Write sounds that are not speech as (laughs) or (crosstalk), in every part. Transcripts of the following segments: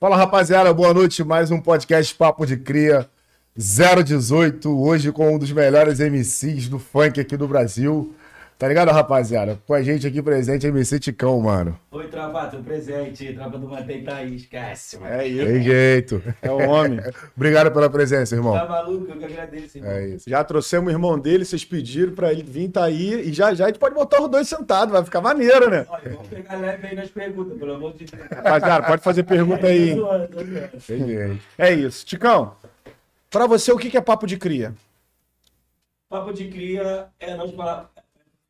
Fala rapaziada, boa noite. Mais um podcast Papo de Cria 018. Hoje com um dos melhores MCs do funk aqui do Brasil. Tá ligado, rapaziada? Com a gente aqui presente, MC Ticão, mano. Oi, tropa, tô presente. Tropa do Mantém tá aí, esquece, mano. É isso. Tem jeito. É o homem. (laughs) Obrigado pela presença, irmão. Tá maluco? Eu que agradeço, irmão. É isso. Já trouxemos o irmão dele, vocês pediram pra ele vir, tá aí. E já já a gente pode botar os dois sentados, vai ficar maneiro, né? Olha, vamos pegar leve aí nas perguntas, pelo amor de Deus. Rapaziada, pode fazer pergunta aí. Tem jeito. É isso. Ticão, pra você, o que é papo de cria? Papo de cria é nós falar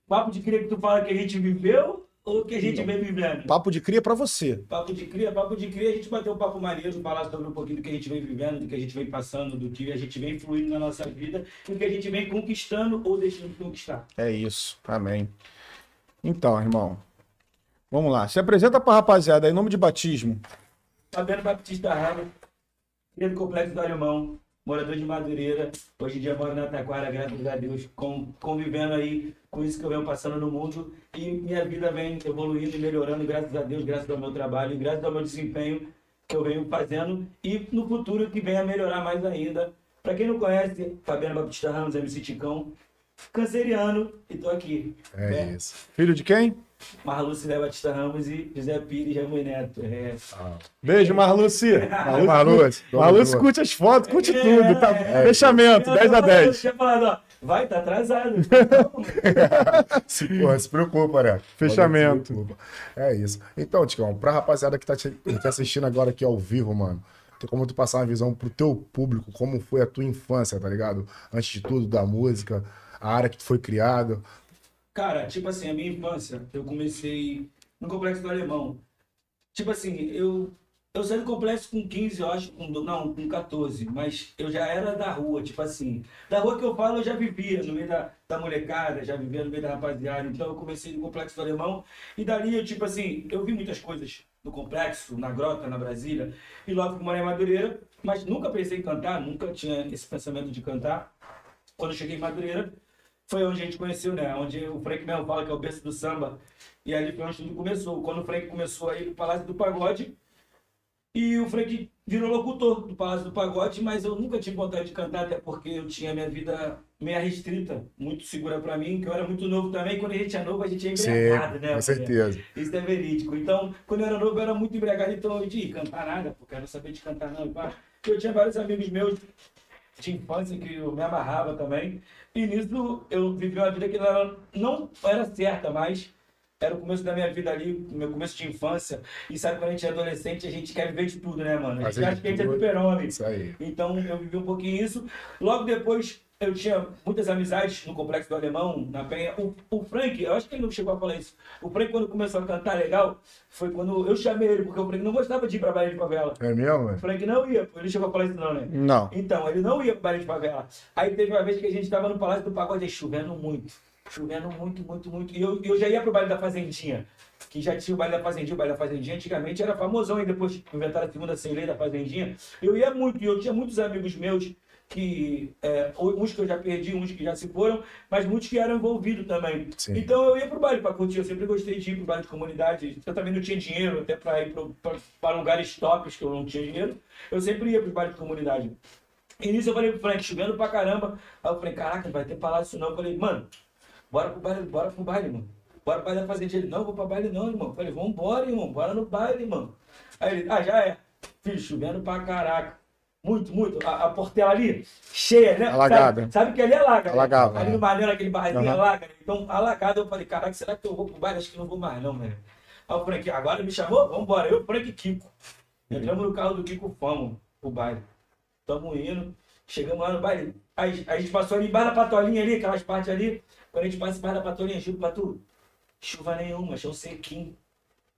Papo de cria que tu fala que a gente viveu ou que a gente vem vivendo? Papo de cria para você. Papo de cria, papo de cria, a gente bateu um papo maneiro, falar sobre um pouquinho do que a gente vem vivendo, do que a gente vem passando, do que a gente vem fluindo na nossa vida, do que a gente vem conquistando ou deixando de conquistar. É isso, amém. Então, irmão, vamos lá. Se apresenta pra rapaziada em nome de batismo. Fabiano Baptista Rara, cria do Complexo do Alemão, morador de Madureira, hoje em dia moro na Taquara, graças a Deus, com, convivendo aí com isso que eu venho passando no mundo e minha vida vem evoluindo e melhorando, graças a Deus, graças ao meu trabalho, graças ao meu desempenho que eu venho fazendo e no futuro que venha melhorar mais ainda. Para quem não conhece, Fabiano Baptista Ramos, MC Ticão, canceriano e tô aqui. É né? isso. Filho de quem? Marluce Zé Batista Ramos e José Pires Jamui Neto. É. Ah. Beijo, Marluce. Marluce, Marluce curte as fotos, curte é, tudo. Tá? É, Fechamento, 10 a 10. tinha falado, ó, vai, tá atrasado. (laughs) se, porra, se preocupa, né? Fechamento. Preocupa. É isso. Então, Ticão, pra rapaziada que tá te, te assistindo agora aqui ao vivo, mano, tem como tu passar uma visão pro teu público, como foi a tua infância, tá ligado? Antes de tudo, da música, a área que tu foi criado. Cara, tipo assim, a minha infância, eu comecei no Complexo do Alemão. Tipo assim, eu, eu saí do complexo com 15, eu acho, com, não, com 14, mas eu já era da rua, tipo assim. Da rua que eu falo, eu já vivia no meio da, da molecada, já vivia no meio da rapaziada. Então eu comecei no Complexo do Alemão e dali eu, tipo assim, eu vi muitas coisas no complexo, na grota, na Brasília, e logo que morei em Madureira, mas nunca pensei em cantar, nunca tinha esse pensamento de cantar. Quando eu cheguei em Madureira, foi onde a gente conheceu, né? Onde o Frank mesmo fala que é o berço do samba. E ali foi onde tudo começou. Quando o Frank começou a ir pro Palácio do Pagode, e o Frank virou locutor do Palácio do Pagode, mas eu nunca tive vontade de cantar, até porque eu tinha minha vida meio restrita, muito segura para mim, que eu era muito novo também. Quando a gente é novo, a gente é embriagado, né? Com certeza. Isso é verídico. Então, quando eu era novo, eu era muito embriagado, então eu de cantar nada, porque eu não sabia de cantar não. Eu tinha vários amigos meus de infância que eu me amarrava também. E nisso eu vivi uma vida que não, não era certa, mas era o começo da minha vida ali, meu começo de infância. E sabe, quando a gente é adolescente, a gente quer viver de tudo, né, mano? A gente acha que a gente é super-homem. Então eu vivi um pouquinho isso. Logo depois, eu tinha muitas amizades no Complexo do Alemão, na Penha. O, o Frank, eu acho que ele não chegou a falar isso. O Frank, quando começou a cantar legal, foi quando eu chamei ele, porque o Frank não gostava de ir pra baile de favela. É mesmo? O Frank não ia, ele chegou a falar isso não, né? Não. Então, ele não ia pra baile de favela. Aí teve uma vez que a gente tava no Palácio do Pagode chovendo muito. Chovendo muito, muito, muito. E eu, eu já ia pro baile da Fazendinha que já tinha o baile da Fazendinha. O baile da Fazendinha antigamente era famosão, e depois inventaram a segunda sem lei da Fazendinha. Eu ia muito, e eu tinha muitos amigos meus que é, uns que eu já perdi, uns que já se foram, mas muitos que eram envolvidos também. Sim. Então eu ia pro baile para curtir, eu sempre gostei de ir pro baile de comunidade. Eu também não tinha dinheiro até para ir para lugares tops que eu não tinha dinheiro. Eu sempre ia pro baile de comunidade. E nisso eu falei pro Frank, chovendo pra caramba. Aí eu falei, caraca, não vai ter palácio não. Eu falei, mano, bora pro baile, bora pro baile, mano. Bora pro baile da fazenda. Ele, não, vou pra baile não, irmão. Eu falei, vambora, irmão, bora no baile, irmão. Aí ele, ah, já é. Filho, chovendo pra caraca. Muito, muito. A, a portela ali, cheia, né? Alagada. Sabe, sabe que ali é alaga. Alagava. Né? Ali no Maneiro, aquele barrazinho uhum. alaga. Né? Então, alagada, eu falei, caraca, será que eu vou pro baile? Acho que não vou mais, não, velho. Aí o Frank, agora me chamou? Vambora. Eu, Frank e Kiko. Entramos no carro do Kiko, fomos pro baile. Tamo indo. Chegamos lá no baile. Aí, a gente passou ali embaixo da patolinha ali, aquelas partes ali. Quando a gente passa embaixo da patolinha, juro pra tu, chuva nenhuma, chão sequinho.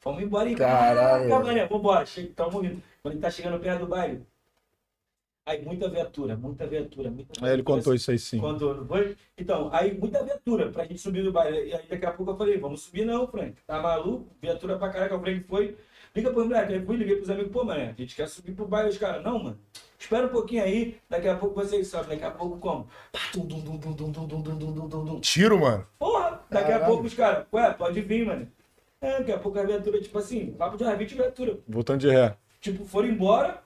Vamos embora e. Caraca, mané, vambora. Che... Tamo indo. Quando a gente tá chegando perto do baile, Aí muita viatura, muita viatura, muita viatura. Aí ele contou isso aí sim. Contou, não foi? Então, aí muita viatura pra gente subir no baile. E aí daqui a pouco eu falei, vamos subir não, Frank. Tá maluco? Viatura pra caraca. O Frank foi. Liga pro moleque. Aí fui, liguei pros amigos, pô, mané, a gente quer subir pro baile. Os caras, não, mano. Espera um pouquinho aí, daqui a pouco vocês sobem. Daqui a pouco como? Tiro, mano. Porra, daqui Caralho. a pouco os caras, ué, pode vir, mano. É, daqui a pouco a viatura, tipo assim, papo de R20 viatura. Voltando de ré. Tipo, foram embora,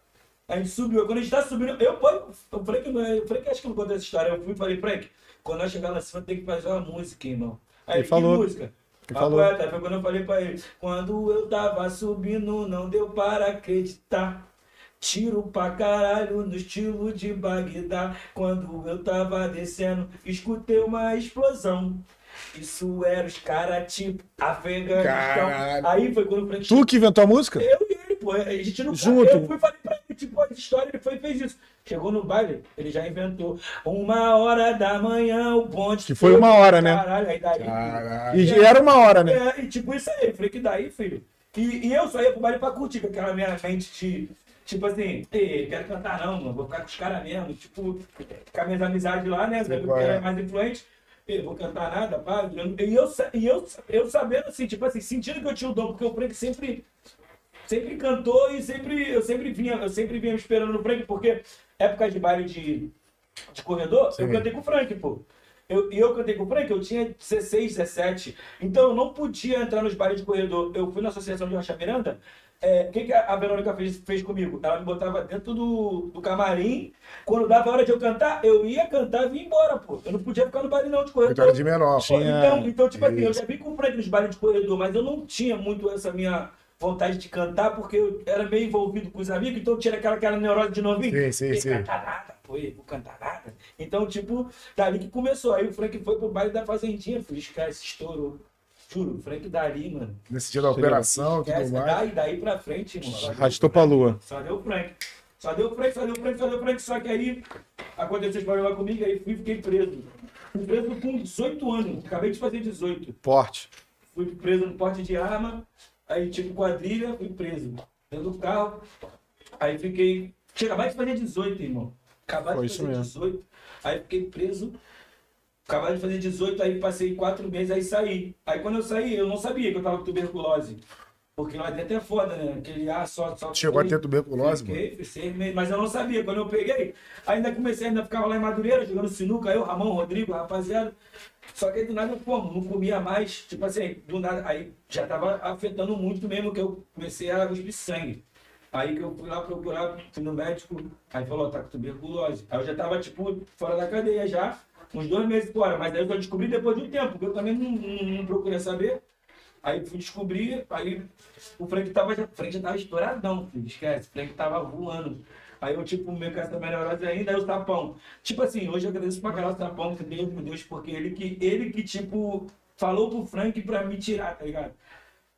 a gente subiu. Quando a gente tá subindo, eu, eu falei que eu falei que acho que não contei essa história. Eu fui e falei, Frank, quando nós chegar lá em cima tem que fazer uma música, irmão. Aí ele falou. música? Ele falou. Poeta, foi quando eu falei pra ele. Quando eu tava subindo, não deu para acreditar. Tiro pra caralho no estilo de Bagdá. Quando eu tava descendo, escutei uma explosão. Isso era os caras tipo Afeganistão. Aí foi quando o Frank. Tu que inventou a música? Eu e ele, pô. A gente não Junto. Eu fui falei pra ele, tipo, a história, ele foi e fez isso. Chegou no baile, ele já inventou. Uma hora da manhã, o ponte. Que foi uma hora, né? Caralho, aí daí. Caralho. E era uma hora, né? É, e tipo isso aí, falei que daí, filho. E, e eu só ia pro baile pra curtir, com aquela minha mente de. Tipo assim, ei, quero cantar não, mano, vou ficar com os caras mesmo. Tipo, com as minhas amizades lá, né? Porque é. era mais influente. Ei, vou cantar nada, pá. E eu, e eu, eu sabendo assim, tipo assim, sentindo que eu tinha o dom, porque o Frank sempre sempre cantou e sempre eu sempre vinha, eu sempre vinha esperando no Frank, porque época de baile de, de corredor, eu Sim. cantei com o Frank, pô. Eu, e eu cantei com o Frank, eu tinha 16, 17. Então eu não podia entrar nos bailes de corredor. Eu fui na associação de Rocha Miranda. é, O que, que a Verônica fez, fez comigo? Ela me botava dentro do, do camarim. Quando dava a hora de eu cantar, eu ia cantar e vinha embora, pô. Eu não podia ficar no baile não de corredor. Vitória de menor. Pô, Tinha- Então, então, tipo assim, eu já vim com o Frank nos bailes de corredor, mas eu não tinha muito essa minha vontade de cantar, porque eu era meio envolvido com os amigos, então tinha aquela, aquela neurose de novinho. Sim, sim, sim. cantar nada, ei, vou cantar nada. Então, tipo, dali que começou. Aí o Frank foi pro baile da Fazendinha, filho, esquece, estourou. Juro, o Frank dali, mano. Nesse dia da operação e Esquece, tudo mais. daí, daí pra frente, mano. Arrastou pra lua. Só deu o Frank. Só deu o Frank, só deu o Frank, só deu o Frank. Só que aí aconteceu esse problema comigo, aí fui e fiquei preso. Fui preso com 18 anos. Acabei de fazer 18. Porte. Fui preso no porte de arma, aí tipo quadrilha, fui preso. Dentro do carro. Aí fiquei. Tinha acabado de fazer 18, irmão. Acabado Foi de fazer mesmo. 18. Aí fiquei preso. Acabado de fazer 18, aí passei quatro meses, aí saí. Aí quando eu saí, eu não sabia que eu tava com tuberculose. Porque lá dentro é foda, né? Aquele ar só. só Chegou a ter tuberculose, mano. Fiquei, fiquei seis meses, mas eu não sabia. Quando eu peguei, ainda comecei, ainda ficava lá em Madureira, jogando sinuca, eu, Ramon, Rodrigo, rapaziada. Só que aí do nada eu não comia mais, tipo assim, do nada, aí já tava afetando muito mesmo, que eu comecei a cuspir sangue. Aí que eu fui lá procurar, fui no médico, aí falou, tá com tuberculose. Aí eu já tava, tipo, fora da cadeia já, uns dois meses fora, mas aí eu só descobri depois de um tempo, porque eu também não, não, não procurei saber. Aí fui descobrir, aí o Frank tava, o Frank já tava estouradão, esquece, o Frank tava voando. Aí eu, tipo, meio com essa melhorose ainda, aí o Sapão. Tipo assim, hoje eu agradeço pra caralho o Sapão, que Deus, meu Deus, porque ele que, ele que, tipo, falou pro Frank pra me tirar, tá ligado?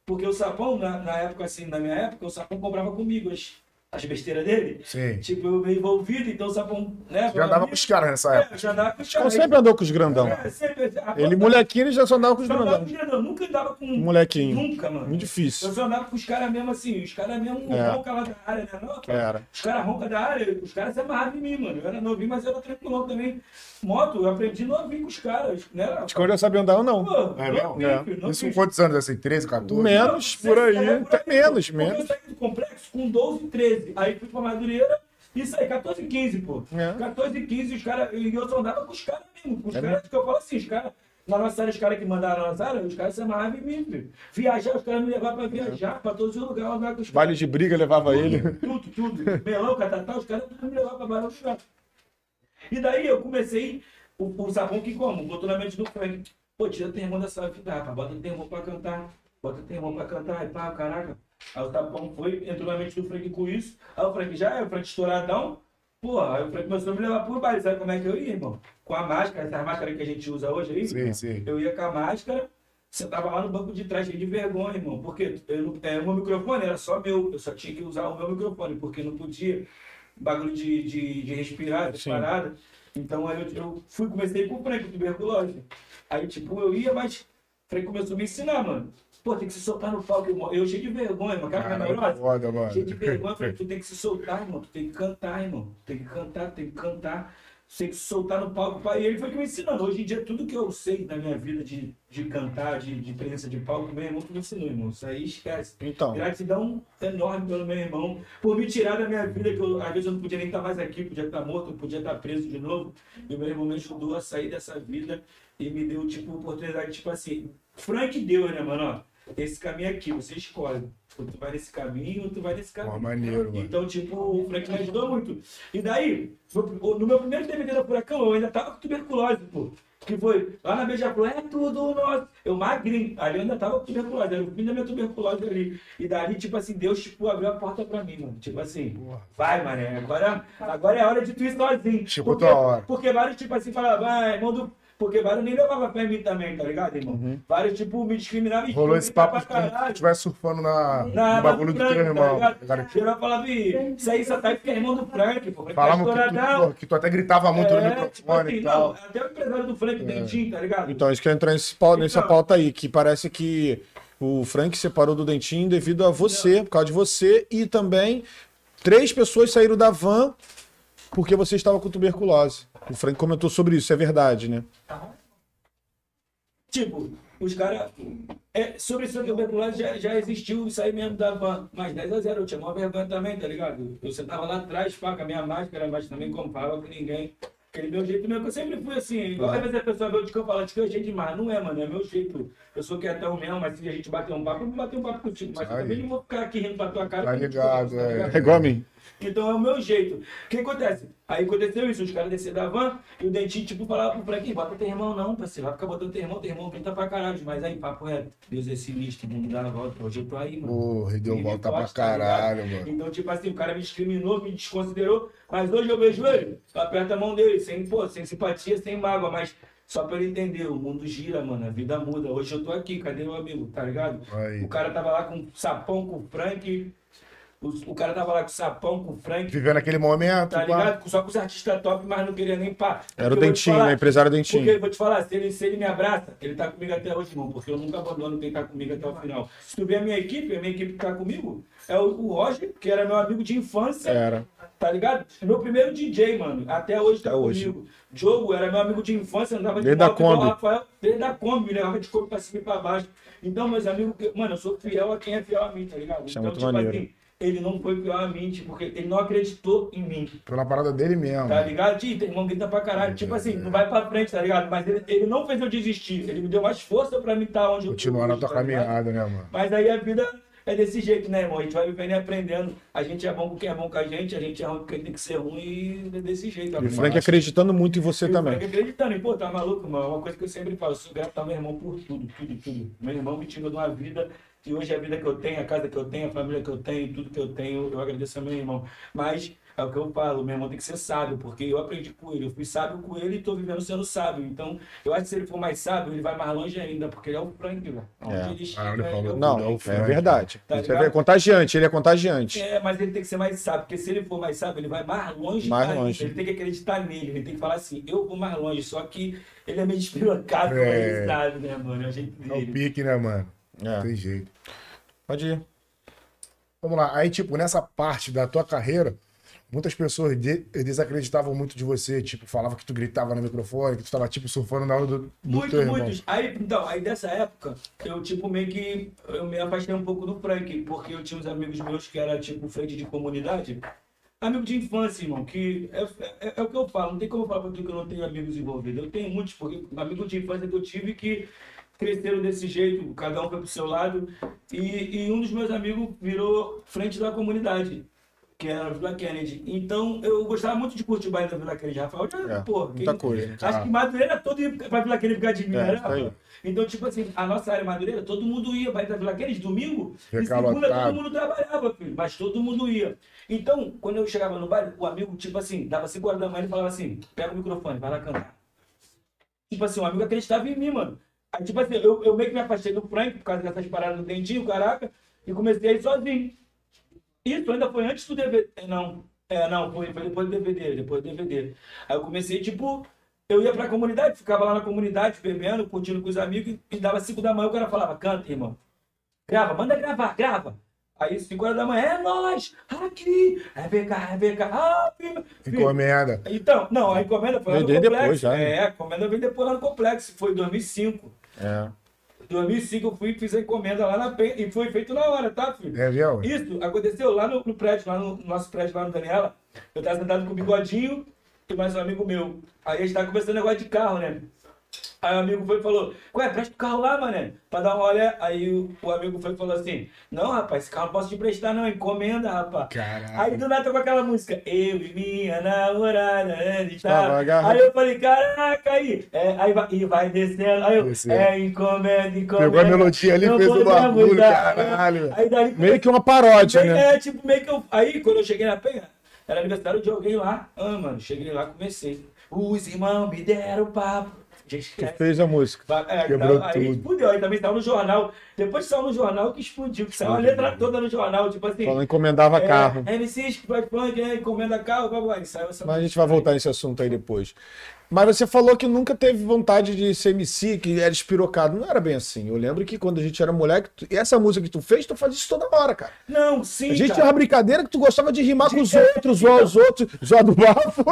Porque o Sapão, na, na época, assim, na minha época, o Sapão comprava comigo as, as besteiras dele. Sim. Tipo, eu meio envolvido, então o Sapão, né? Já andava com os caras nessa É, época. já andava com os caras. sempre andou com os grandão. É, sempre, Ele, molequinho, ele já só andava com os só andava com grandão. Os andava com Molequinho. Nunca, mano. Muito difícil. Eu só andava com os caras mesmo assim, os caras mesmo É. roncam lá da área, né? Não, Era. Os caras roncam da área, os caras se amarravam em mim, mano. Eu era novinho, mas eu era tranquilão também. Moto, eu aprendi novinho com os caras, né? De quando eu sabia andar ou não. Pô, É novinho, mesmo? filho, Isso novinho. com quantos anos, assim? 13, 14? Menos, por aí. É, Até menos, Porque Eu menos. saí do complexo com 12, 13. Aí fui pra Madureira e saí 14, 15, pô. É. 14, 15, os caras. E eu só andava com os caras mesmo. Com os É caras que eu falo assim, os caras. Na nossa área, os caras que mandaram na nossa área, os caras se amarravam em mim, filho. Viajar, os caras me levavam pra viajar, pra todos os lugares, andava com os. Baile de briga levava ele. Tudo, tudo. Melão, catatá, os caras tudo me levavam pra vários lugares. E daí eu comecei o, o sabão que como? Botou na mente do Frank. Pô, tira termão dessa vida, rapaz. Bota termão pra cantar. Bota termão pra cantar. Aí pá, caraca. Aí o sabão foi, entrou na mente do Frank com isso. Aí o Frank já é, o Frank estouradão. Porra, aí o Frank começou a me levar pro baile. Sabe como é que eu ia, irmão? Com a máscara, essa máscara que a gente usa hoje aí. Sim, sim. Eu ia com a máscara, sentava lá no banco de trás, cheio de vergonha, irmão. Porque eu, não- é, o meu microfone era só meu, eu só tinha que usar o meu microfone, porque não podia bagulho de, de, de respirar, de parada. Então aí eu, eu fui, comecei com o Frank, tuberculose. Aí, tipo, eu ia, mas o Frank começou a me ensinar, mano. Pô, tem que se soltar no palco, irmão. Eu cheio de vergonha, mano. Cara, Caralho, neurose. foda, mano. Cheio de vergonha, eu falei, tu tem que se soltar, irmão. Tu tem que cantar, irmão. Tu tem que cantar, tu tem que cantar. Tu tem que se soltar no palco. Pai, E ele foi que me ensinando. Hoje em dia, tudo que eu sei na minha vida de, de cantar, de, de presença de palco, meu irmão que me ensinou, irmão. Isso aí esquece. Então, Gratidão enorme pelo meu irmão, por me tirar da minha vida, que eu, às vezes eu não podia nem estar mais aqui, podia estar morto, podia estar preso de novo. E o meu irmão me ajudou a sair dessa vida e me deu, tipo, oportunidade, tipo assim. Frank deu, né, mano? Ó, esse caminho aqui, você escolhe. Ou tu vai nesse caminho, ou tu vai nesse caminho. Pô, maneiro, então, tipo, o Frank me ajudou muito. E daí, no meu primeiro DVD da Furacão, eu ainda tava com tuberculose, pô. Que foi lá na Beija-Flor, é tudo nosso. Eu magrinho, ali eu ainda tava com tuberculose, era o fim da minha tuberculose ali. E dali, tipo assim, Deus, tipo, abriu a porta pra mim, mano. Tipo assim, Porra. vai, mané, agora, agora é hora de tu ir sozinho. Tipo, porque, hora. Porque vários, tipo assim, falavam, vai, irmão do porque vários nem levavam em mim também, tá ligado, irmão? Uhum. Vários, tipo, me discriminavam. Rolou esse papo de como se estivesse surfando na, na, no bagulho do teu irmão. Tá Geral falava, isso aí só tá aí porque é irmão do Frank, pô. Falavam que tu, que tu até gritava muito é, no microfone tipo assim, e tal. Não, até o empresário do Frank, é. Dentinho, tá ligado? Então, isso que eu entrar nesse, nessa então, pauta aí, que parece que o Frank separou do Dentinho devido a você, não. por causa de você, e também três pessoas saíram da van porque você estava com tuberculose. O Frank comentou sobre isso, é verdade, né? Tipo, os caras. É, sobre essa tuberculose já, já existiu isso aí mesmo dava mais 10 a 0. Eu tinha uma vergonha também, tá ligado? Eu sentava lá atrás, pá, com a minha máscara, mas também comprava com ninguém. Aquele meu jeito mesmo, eu sempre fui assim. Às vezes a pessoa vê o de campo e fala, que eu jeito demais. Não é, mano, é meu jeito. Eu sou quietão mesmo, mas se a gente bater um papo, eu vou bater um papo contigo. Mas eu também não vou ficar aqui rindo pra tua cara. Tá ligado, tá é. É igual a mim. Então é o meu jeito. O que acontece? Aí aconteceu isso, os caras desceram da van e o dentinho, tipo, falava pro Frank, bota teu irmão não, parceiro. Vai ficar botando teu irmão, teu irmão grita pra caralho. Mas aí, papo reto, Deus é sinistro, mundo dá a volta. Hoje eu tô aí, mano. Porra, deu volta pra tá caralho, tá mano. Então, tipo assim, o cara me discriminou, me desconsiderou, mas hoje eu vejo ele, aperta a mão dele, sem, pô, sem simpatia, sem mágoa, mas só pra ele entender, o mundo gira, mano, a vida muda. Hoje eu tô aqui, cadê meu amigo, tá ligado? Aí. O cara tava lá com sapão, com o Frank, o, o, cara tava lá com o Sapão, com o Frank. Vivendo aquele momento. Tá ligado? Só com os artistas top, mas não queria nem pá. Era o Dentinho, né? Empresário Dentinho. Porque, vou te falar, se ele, se ele me abraça, ele tá comigo até hoje, irmão. Porque eu nunca abandono quem tá comigo até o final. Se tu ver a minha equipe, a minha equipe que tá comigo, é o, o Roger, que era meu amigo de infância. Era. Tá ligado? Meu primeiro DJ, mano. Até hoje tá até comigo. Hoje. Diogo era meu amigo de infância, andava de Desde da Kombi. Rafael, desde da Kombi, me levava de corpo pra cima e pra baixo. Então, meus amigos, mano, eu sou fiel a quem é fiel a mim, tá ligado? Isso é então, tipo maneiro. assim, ele não foi pior a mim, porque ele não acreditou em mim. Pela parada dele mesmo. Tá ligado? Tio, tem irmão grita pra caralho. É, tipo assim, é. não vai pra frente, tá ligado? Mas ele, ele não fez eu desistir. Ele me deu mais força pra mim estar onde Continuar eu tô. Continuar na tua tá caminhada, né, mano? Mas aí a vida é desse jeito, né, irmão? A gente vai vivendo e aprendendo. A gente é bom com quem é bom com a gente, a gente é ruim com quem tem que ser ruim e é desse jeito. E o Frank acreditando muito em você e também. O Frank acreditando. E, pô, tá maluco, mano? Uma coisa que eu sempre falo, eu sou grato ao meu irmão por tudo, tudo, tudo. Meu irmão me tirou de uma vida e hoje a vida que eu tenho, a casa que eu tenho, a família que eu tenho, tudo que eu tenho, eu agradeço ao meu irmão. Mas é o que eu falo, meu irmão tem que ser sábio, porque eu aprendi com ele, eu fui sábio com ele e estou vivendo sendo sábio. Então, eu acho que se ele for mais sábio, ele vai mais longe ainda, porque ele é o Frank, velho. É. Ele chega, ah, ele falou, é não, é, é verdade. Tá é contagiante, ele é contagiante. É, mas ele tem que ser mais sábio, porque se ele for mais sábio, ele vai mais longe. Mais longe. Ele tem que acreditar nele, ele tem que falar assim, eu vou mais longe, só que ele é meio (laughs) despirocado, é. ele sabe, né, mano? É o jeito dele. É o pique, né, mano? É. Não tem jeito. Pode ir. Vamos lá. Aí, tipo, nessa parte da tua carreira, muitas pessoas de desacreditavam muito de você. Tipo, falava que tu gritava no microfone, que tu tava, tipo, surfando na hora do, do muito, teu irmão. Muitos. Aí, então, aí dessa época, eu, tipo, meio que... Eu me afastei um pouco do Frank, porque eu tinha uns amigos meus que era, tipo, frente de comunidade. Amigo de infância, irmão, que é, é, é, o que eu falo. Não tem como eu falar pra tu que eu não tenho amigos envolvidos. Eu tenho muitos, porque amigo de infância que eu tive que cresceram desse jeito, cada um foi pro seu lado. E, e um dos meus amigos virou frente da comunidade, que era a Vila Kennedy. Então eu gostava muito de curtir o baile da Vila Kennedy, Rafael. Já, é, pô, muita quem, coisa. Acho ah. que Madureira todo ia pra Vila Kennedy causa de mim, é, né? Então, tipo assim, a nossa área Madureira, todo mundo ia, da Vila Kennedy, domingo, e segunda todo mundo trabalhava, filho, mas todo mundo ia. Então, quando eu chegava no baile, o amigo, tipo assim, dava 5 horas da manhã e falava assim, pega o microfone, vai lá cantar. Tipo assim, o amigo acreditava em mim, mano. Aí, tipo assim, eu, eu meio que me afastei do Frank por causa dessas paradas do dentinho, caraca, e comecei a ir sozinho. Isso ainda foi antes do DVD. Não, é, não, foi, foi depois do DVD, depois do DVD. Aí eu comecei, tipo, eu ia pra comunidade, ficava lá na comunidade, bebendo, curtindo com os amigos, e dava cinco da manhã, o cara falava, canta, irmão. Grava, manda gravar, grava. Aí, 5 horas da manhã, é nós, aqui, é VK, é VK, ah, filho, Encomenda. Então, não, a encomenda foi lá no complexo. depois já. Né? É, a encomenda veio depois lá no complexo, foi em 2005. É. 2005 eu fui fiz a encomenda lá na Penha e foi feito na hora, tá, filho? É, viu? Isso aconteceu lá no, no, prédio, lá no nosso prédio, lá no Daniela. Eu tava sentado com o Bigodinho e mais um amigo meu. Aí a gente tava conversando negócio de carro, né? Aí o amigo foi e falou, ué, presta o carro lá, mané, pra dar uma olhada. Aí o, o amigo foi e falou assim, não, rapaz, esse carro não posso te emprestar não, encomenda, rapaz. Caraca. Aí do nada tocou aquela música, eu e minha namorada, né, e tal. agarrado. Aí eu falei, caraca, aí, é, aí vai, e vai descendo, aí eu, Descendo. é, encomenda, encomenda. Pegou a melodia ali, Não fez o bagulho, caralho. Aí dali, Meio que uma paródia, Meio- né? É, tipo, meio que eu. Aí, quando eu cheguei na penha, era aniversário de alguém lá. Ah, mano, cheguei lá, comecei. Os irmãos me deram papo. Gente, Tu esquece. fez a música. É, Quebrou aí tudo. explodiu, aí também saiu no jornal. Depois saiu no jornal que explodiu, que saiu a letra toda no jornal, tipo assim. Falando encomendava é, carro. MCs que vai funk, é, encomenda carro, blá, blá, blá, saiu essa Mas a gente vai voltar nesse assunto aí depois. Mas você falou que nunca teve vontade de ser MC, que era espirocado. Não era bem assim. Eu lembro que quando a gente era moleque, tu- e essa música que tu fez, tu fazia isso toda hora, cara. Não, sim, A gente tinha cara. uma brincadeira que tu gostava de rimar com os outros, zoar os outros, zoar do bafo.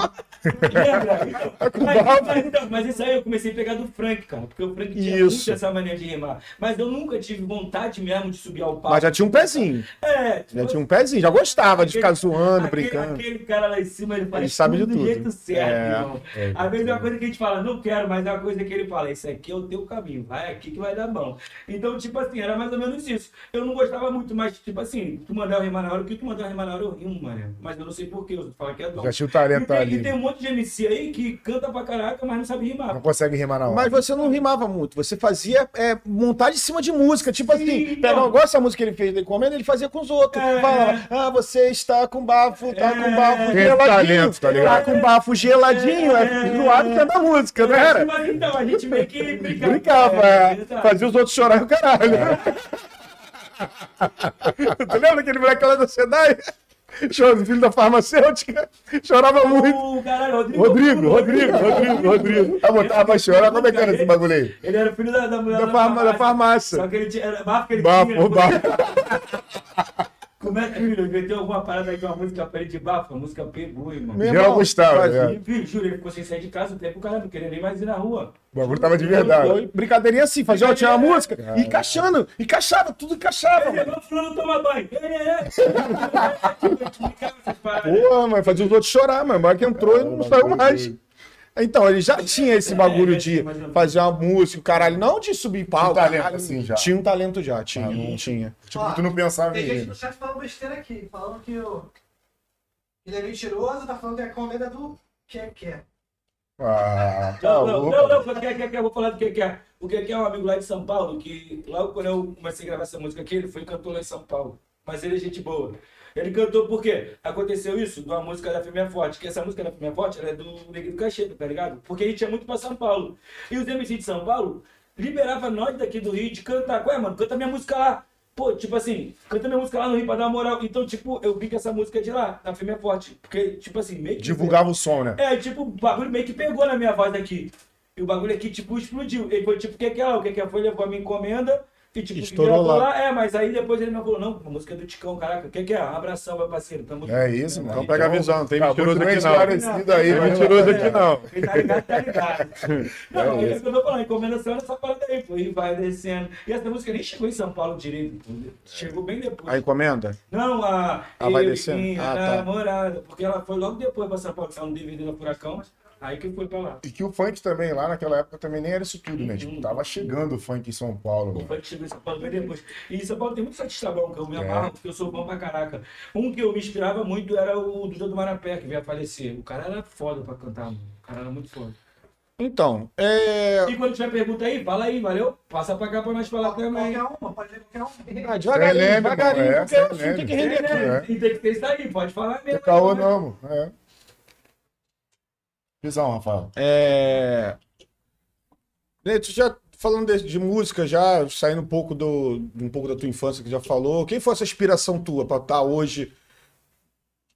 Lembra? (laughs) com Mas, bafo. mas, então, mas isso aí eu comecei a pegar do Frank, cara. Porque o Frank tinha Isso. muito essa mania de rimar. Mas eu nunca tive vontade mesmo de subir ao palco. Mas já tinha um pezinho. É, tipo, Já tinha um pezinho, já gostava de ficar zoando, aquele, brincando. Aquele cara lá em cima, ele faz Ele sabe de tudo do jeito certo, É, irmão. Às vezes é uma coisa que a gente fala, não quero, mas é uma coisa que ele fala, isso aqui é o teu caminho, vai aqui que vai dar bom. Então, tipo assim, era mais ou menos isso. Eu não gostava muito, mas, tipo assim, tu mandar eu rimar na hora, o que tu mandar eu rimar na hora, eu rimo, mano. Mas eu não sei porquê, eu falo que é dom. Já tinha o E talento tem, ali. e tem um monte de MC aí que canta pra caraca, mas não sabe rimar. Não consegue rimar na hora. Mas você não rimava muito, você fazia é, montagem em cima de música. Tipo Sim, assim, então. pegava igual essa música que ele fez da encomenda, ele fazia com os outros. É. Falava, ah, você está com bafo, tá É. com bafo geladinho. talento, tá ligado? Tá com bafo geladinho, é, É. zoado é da música, não era? Mas então, a gente meio que brincava. Brincava, é. verdade. fazia os outros chorar o caralho. tu lembra aquele moleque lá da Senai? Chorando, filho da farmacêutica, chorava muito. O caralho, Rodrigo. Rodrigo, Rodrigo, Rodrigo, Rodrigo. Ah, botava pra chorar. Como é que era esse bagulho aí? Ele era filho da, da mulher Da, farma, da farmácia. Só que ele tinha. Era bafo que ele Bafo, tinha. bafo. (laughs) Como é que, filho? Meteu alguma parada aí com uma música pra ele de bafo? A música pegou, irmão. Meu irmão, né? E, filho, juro, ele ficou sem sair de casa, até pro cara não queria nem mais ir na rua. O bagulho tava de verdade. Foi brincadeirinha assim, fazia ó, tinha uma música, e encaixando, encaixava, tudo encaixava, Ele levou fulano tomar banho. É, é, é. (laughs) Porra, mas fazia os outros chorar, mano. Mas que entrou e não saiu mais. Então, ele já tinha esse bagulho é, de fazer uma música, caralho, não de subir palco. talento, caralho. assim, já. Tinha um talento já, tinha, Ah, não tinha. Tipo, tu não pensava Tem gente no chat falando besteira aqui, falando que o... ele é mentiroso, tá falando que a encomenda do que que é. Ah, tá Não, não, não, não, o que é, que é, vou falar do que é. O que é um amigo lá de São Paulo, que logo quando eu comecei a gravar essa música aqui, ele foi cantor lá em São Paulo. Mas ele é gente boa. Ele cantou por quê? Aconteceu isso de uma música da Firme é Forte, que essa música da Firme é Forte ela é do Neguinho Cacheta, tá ligado? Porque a gente ia muito pra São Paulo. E os MC de São Paulo liberava nós daqui do Rio de cantar. Ué, mano, canta minha música lá. Pô, tipo assim, canta minha música lá no Rio pra dar uma moral. Então, tipo, eu vi que essa música é de lá, da Firme é Forte. Porque, tipo assim, meio que. Divulgava o som, né? É, tipo, o bagulho meio que pegou na minha voz aqui. E o bagulho aqui, tipo, explodiu. Ele foi tipo, o que que é? O que que é? Foi, levou a minha encomenda e, tipo, Estourou gravou lá. É, mas aí depois ele me falou, não, a música é do Ticão, caraca, o que que é? Abração, meu parceiro, tamo É isso, mano. Então pega a visão, não tem mentiroso aqui não. esclarecido aí, Tem mas- mentiroso aqui não. Quem tá ligado, tá ligado. Não, É é isso. que eu tô falando, encomendação nessa parada aí, pô, e vai descendo. E essa música nem chegou em São Paulo direito, pô. chegou bem depois. A encomenda? Não, a Ah, vai descendo? Ah, tá. namorada, porque ela foi logo depois pra São Paulo, que saiu no DVD da Furacão, aí que foi pra lá. E que o funk também, lá naquela época, também nem era isso tudo, né? Tipo, tava chegando o funk em São Paulo, O mano. funk chegou em São Paulo bem depois. E em São Paulo tem muitos artistas bons que eu me É. amarro, porque eu sou bom pra caraca. Um que eu me inspirava muito era o Duda do Marapé, que veio a falecer. O cara era foda pra cantar, mano. O cara era muito foda. Então, é. E quando tiver pergunta aí, fala aí, valeu? Passa pra cá pra nós falar também. Qualquer uma, pode ler qualquer uma. Ah, devagarinho, leme, devagarinho, é, porque assunto tem que render É, aqui. né? E tem que ter isso aí, pode falar mesmo. Caô né? não, mano. É. Visão, Rafael. É. Né, Tu já falando de, de música, já saindo um pouco do um pouco da tua infância que já falou, quem foi essa inspiração tua pra estar hoje?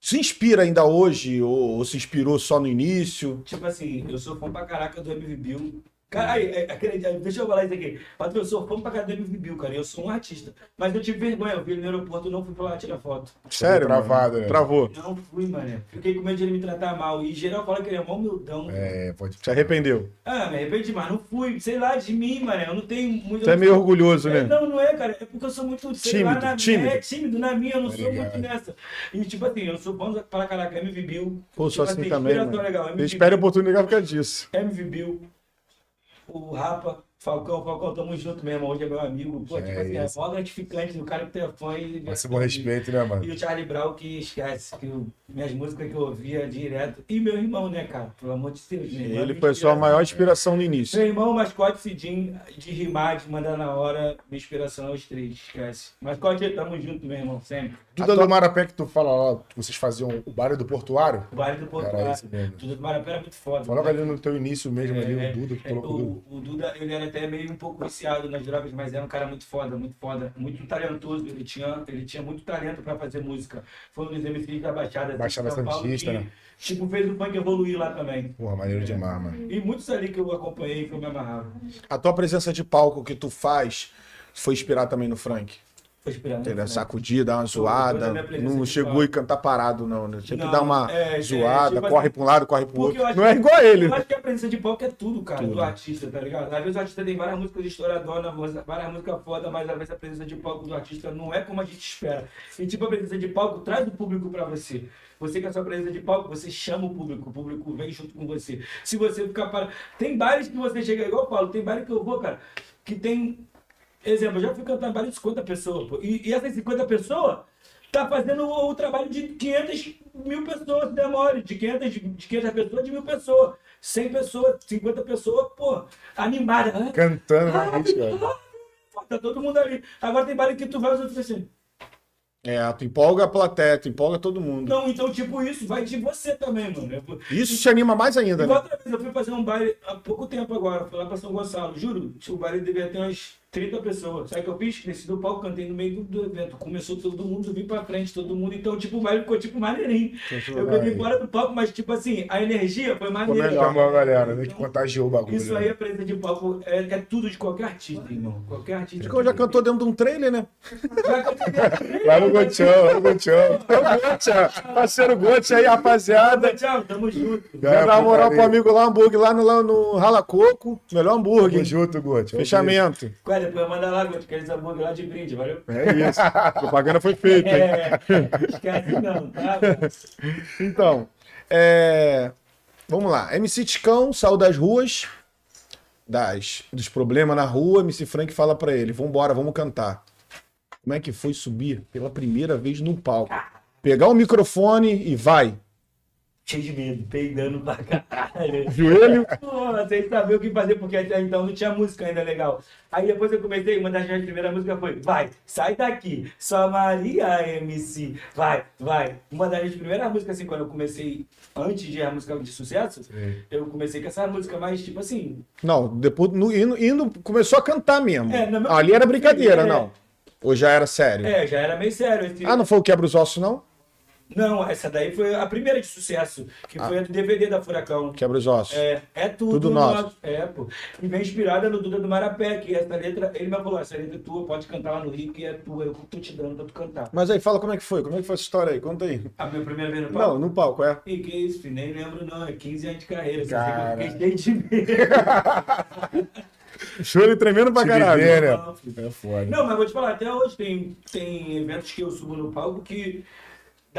Se inspira ainda hoje ou, ou se inspirou só no início? Tipo assim, eu sou fã pra caraca do MV Bill. Cara, aí, é, aquele- deixa eu falar isso aqui. Patrão, eu sou fã pra caralho do MV Bill, cara. Eu sou um artista. Mas eu tive vergonha, eu vi ele no aeroporto e não fui pra lá tirar foto. Sério? travado, mano? né? Travou. Não fui, mané. Fiquei com medo de ele me tratar mal. E geral fala que ele é mó humildão. É, pode Se arrependeu. Ah, me arrependi, mas não fui. Sei lá, de mim, mané. Eu não tenho muito. Você é meio orgulhoso, É, né? Não, não é, cara. É porque eu sou muito sei Tímido, lá, na tímido. É, tímido na minha, eu não sou Obrigado. muito nessa. E tipo assim, eu sou bom pra caraca, MV Bill. Pô, sou Tipo assim também, inspiração mano. legal. Eu espero a oportunidade por causa disso. MV Bill. O Rapa, Falcão, Falcão, tamo junto, meu irmão. Hoje é meu amigo. Pô, É tipo assim, é mó gratificante do cara que tem fã e. Máximo respeito, né, mano? E o Charlie Brown que esquece, que eu- minhas músicas que eu ouvia direto. E meu irmão, né, cara? Pelo amor de Deus. Meu irmão Ele me foi a sua maior inspiração no início. Meu irmão, mascote Cidinho, de rimar, de mandar na hora, minha inspiração é os três, esquece. Mascote, tamo junto, meu irmão, sempre. Duda do Marapé que tu fala lá, que vocês faziam o baile do Portuário? O baile do mesmo. Duda do Marapé era muito foda. Fala né? ali no teu início mesmo, ali, É, o Duda, que é, colocou o, o Duda, ele era até meio um pouco viciado nas drogas, mas era um cara muito foda, muito foda, muito talentoso. Ele tinha, ele tinha muito talento pra fazer música. Foi um dos MCs da Baixada. assim, Baixada de São Paulo, Santista, que, né? Tipo, fez o funk evoluir lá também. Porra, maneiro demais, mano. E muitos ali que eu acompanhei que eu me amarrava. A tua presença de palco que tu faz foi inspirado também no Frank. Foi esperando. Né? sacudida, dar uma zoada. Não chegou e cantar parado, não. né? Sempre Não, dá uma é, é, zoada, tipo corre assim, pra um lado, corre pro outro. Não é igual a ele. Eu acho que a presença de palco é tudo, cara, Tudo. do artista, tá ligado? Às vezes o artista tem várias músicas estouradoras, várias músicas foda, mas às vezes a presença de palco do artista não é como a gente espera. E tipo, a presença de palco traz o público pra você. Você com a sua presença de palco, você chama o público, o público vem junto com você. Se você ficar para. Tem bailes que você chega, igual eu falo, tem baile que eu vou, cara, que tem. Exemplo, eu já fui cantar de 50 pessoas, pô. E, e essas 50 pessoas tá fazendo o, o trabalho de 500 mil pessoas, demore, de 500, de 500 pessoas, de mil pessoas. 100 pessoas, 50 pessoas, pô, animada. Ah, Cantando na gente, pô, Tá todo mundo ali. Agora tem baile que tu vai, os outros assim. É, tu empolga a plateia, tu empolga todo mundo. Não, então, tipo, isso vai de você também, mano. Isso te anima mais ainda, Igual né? outra vez, eu fui fazer um baile há pouco tempo agora, fui lá pra São Gonçalo, juro, o baile devia ter umas 30 pessoas. Sabe o que eu fiz? Desci do palco, cantei no meio do, evento. Começou todo mundo, vim pra frente, todo mundo. Então, tipo, o baile ficou tipo maneirinho. Eu peguei fora do palco, mas tipo assim, a energia foi maneira. Chamou a galera, né? Que contagiou o bagulho. Isso né? aí, a presença de palco, é, é tudo de qualquer artista, irmão. Qualquer artista. Acho que eu já cantou dentro de um trailer, né? Já cantei. Lá no Gotião, lá no Gotião. Gotia, parceiro Gotia aí, rapaziada. Tchau, tamo junto. Dar uma moral pro amigo lá, hambúrguer lá no, lá no Rala Coco. Melhor hambúrguer. Tamo junto, Gotião. Fechamento. Depois manda lá, Guto, aqueles hambúrguer lá de brinde, valeu? É isso. A propaganda foi feita? É, esquece não, tá? Então, é, vamos lá. MC Ticão saiu das ruas, das, dos problemas na rua. MC Frank fala pra ele: Vambora, vamos cantar. Como é que foi subir pela primeira vez no palco? Pegar o microfone e vai. Cheio de medo, peidando pra caralho. (laughs) Joelho. Pô, sem saber o que fazer, porque até então não tinha música ainda legal. Aí depois eu comecei, uma das minhas primeiras músicas foi Vai, sai daqui, só Maria MC, vai, vai. Uma das minhas primeiras músicas, assim, quando eu comecei, antes de a música de sucesso, eu comecei com essa música mais, tipo assim, Não, depois no, indo, indo, começou a cantar mesmo. É, meu- Ali era brincadeira, É. não. Ou já era sério? é, já era meio sério. Esse... Ah, não foi o Quebra os Ossos, não? Não, essa daí foi a primeira de sucesso, que foi a do DVD da Furacão. Quebra os Ossos. É, é tudo, Tudo nosso. É, pô. E vem inspirada no Duda do Marapé, que essa letra, ele me falou, essa letra é tua, pode cantar lá no Rio, que é tua, eu tô te dando pra tu cantar. Mas aí, fala como é que foi. Como é que foi essa história aí? Conta aí. A minha primeira vez no palco? Não, no palco, é. E que isso, filho, nem lembro não, é 15 anos de carreira, só sei Cara. que eu fiquei de. (laughs) Choro tremendo pra caralho. né? É foda. Não, mas vou te falar, até hoje tem, tem eventos que eu subo no palco que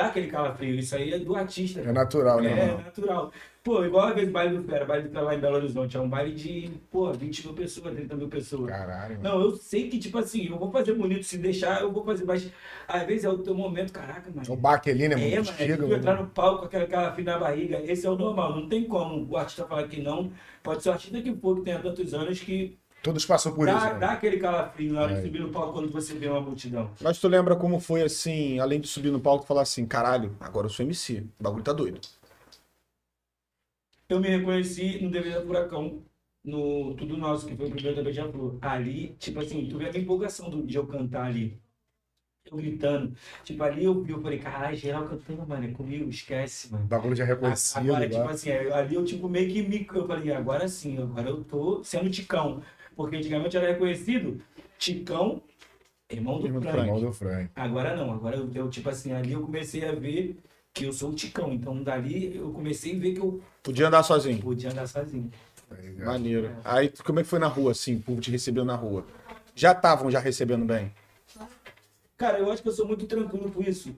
dá aquele calafrio, isso aí é do artista. É natural, né, É, mano? natural. Pô, igual a vez do baile do Fera, baile do Fera lá em Belo Horizonte, é um baile de, pô, 20 mil pessoas, 30 mil pessoas. Caralho, mano. Não, eu sei que, tipo assim, eu vou fazer bonito, se deixar, eu vou fazer, mas às vezes é o teu momento, caraca, mano. O baque ali, né, É, mano? é Chega, tu entrar no palco com aquela calafrio na barriga, esse é o normal, não tem como o artista falar que não, pode ser o artista que for, que tenha tantos anos, que Todos passam por isso, dá, né? dá aquele calafrio na hora É. de subir no palco quando você vê uma multidão. Mas tu lembra como foi assim, além de subir no palco, falar assim, caralho, agora eu sou MC. O bagulho tá doido. Eu me reconheci no DVD da Furacão, no Tudo Nosso, que foi o primeiro da Beija-Flor. Ali, tipo assim, tu vê a empolgação do, de eu cantar ali. Eu gritando. Tipo, ali eu vi, eu falei, caralho, geral cantando, mano, é comigo, esquece, mano. O bagulho já é reconhecido. Agora, tipo lá. assim, ali eu tipo meio que me. Eu falei, agora sim, agora eu tô sendo Ticão. Porque antigamente era reconhecido Ticão, irmão do Irmão Frank. Irmão do Frank. Agora não, agora eu, eu, tipo assim, ali eu comecei a ver que eu sou o Ticão. Então dali eu comecei a ver que eu Podia andar sozinho. podia andar sozinho. Maneiro. Aí, como é que foi na rua, assim, o povo te recebeu na rua? Já estavam já recebendo bem? Cara, eu acho que eu sou muito tranquilo com isso.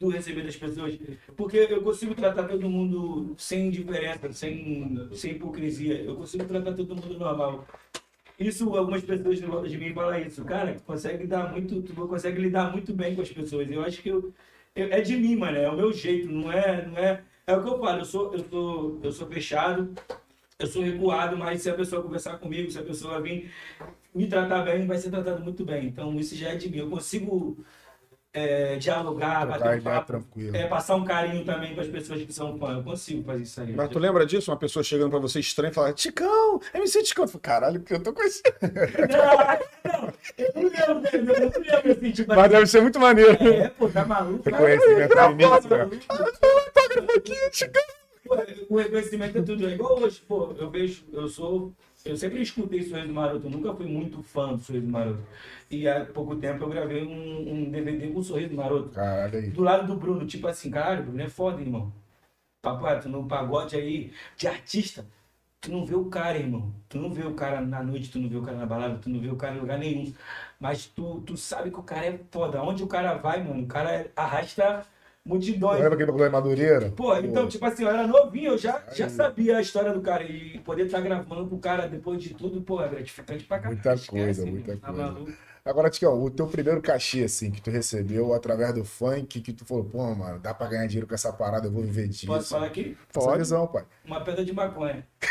do receber das pessoas. Porque eu consigo tratar todo mundo sem indiferença, sem, sem hipocrisia. Eu consigo tratar todo mundo normal. Isso, algumas pessoas em volta de mim falam isso. Cara, consegue dar muito, tu consegue lidar muito bem com as pessoas. Eu acho que eu, eu- é de mim, mano. É o meu jeito, não é, não é. É o que eu falo, eu sou, eu sou, eu sou fechado, eu sou recuado, mas se a pessoa conversar comigo, se a pessoa vir me tratar bem, vai ser tratado muito bem. Então isso já é de mim. Eu consigo é, dialogar, bater um papo, é, passar um carinho também para as pessoas que são fã. Eu consigo fazer isso aí. Mas tu lembra disso? Uma pessoa chegando pra você estranha e falar, Ticão, MC Ticão. Tu fala, Caralho, porque eu tô conhecendo. (laughs) Não, não, eu não lembro, eu não lembro assim, tipo Mas deve ser muito maneiro. É, pô, tá maluco? Reconhecimento Tá no início, né? maluco? Pô, O reconhecimento é tudo. É igual hoje, pô, eu vejo, eu sou. Eu sempre escutei Sorriso Maroto, eu nunca fui muito fã do Sorriso Maroto. E há pouco tempo eu gravei um, um DVD com o Sorriso Maroto. Caralho aí. Do lado do Bruno, tipo assim, caralho, o Bruno é foda, irmão. Papai, tu no pagode aí de artista, tu não vê o cara, irmão. Tu não vê o cara na noite, tu não vê o cara na balada, tu não vê o cara em lugar nenhum. Mas tu, tu sabe que o cara é foda. Onde o cara vai, mano, o cara arrasta multidões. Lembra aquele bagulho em Madureira? Pô, então, tipo assim, eu era novinho, eu já, já sabia a história do cara. E poder estar gravando com o cara depois de tudo, pô, é gratificante pra caralho. Muita coisa, muita tá coisa. maluco? Agora, Tião, o teu primeiro cachê, assim, que tu recebeu através do funk, que tu falou, pô, mano, dá pra ganhar dinheiro com essa parada, eu vou viver disso. Posso falar aqui? Essa Pode. visão, pai. Uma pedra de maconha. (laughs)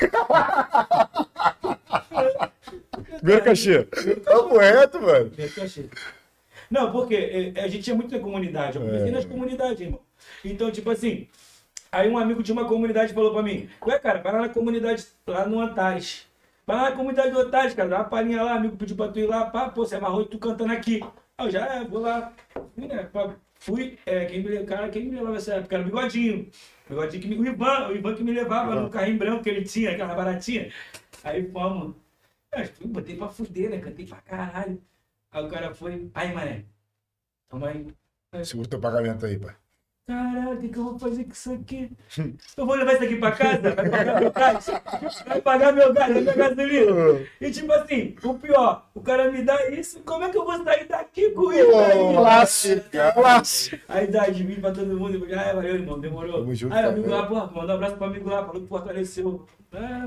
Primeiro cachê. Papo reto, mano. Eu achei. Não, porque é, a gente é muito na comunidade. Eu comecei É. nas comunidades, irmão. Então, tipo assim, aí um amigo de uma comunidade falou pra mim, ué, cara, vai lá na comunidade, lá no Antares. Vai lá na comunidade do Antares, cara, dá uma palhinha lá, amigo pediu pra tu ir lá, pá, pô, você amarrou e tu cantando aqui. Aí eu já, é, vou lá. Fui, né, pá, fui, é, quem me, cara, quem me levava nessa época era o Bigodinho. O Bigodinho que me, o Ivan, o Ivan que me levava no carrinho branco que ele tinha, aquela baratinha. Aí fomos. Eu botei pra fuder, né, cantei pra caralho. Aí o cara foi, aí, mané, toma aí. Segura o teu pagamento aí, pai. Caralho, o que, que eu vou fazer com isso aqui? Eu vou levar isso aqui pra casa? Vai pagar meu gás? Vai pagar meu gás, minha gasolina? E tipo assim, o pior, o cara me dá isso, como é que eu vou sair daqui com isso aí? Clássico, clássico. Aí dá de mim pra todo mundo, eu falei, ah, valeu, irmão, demorou. Tamo junto, aí o amigo papai. lá, porra, manda um abraço pro amigo lá, falou que fortaleceu. Ah.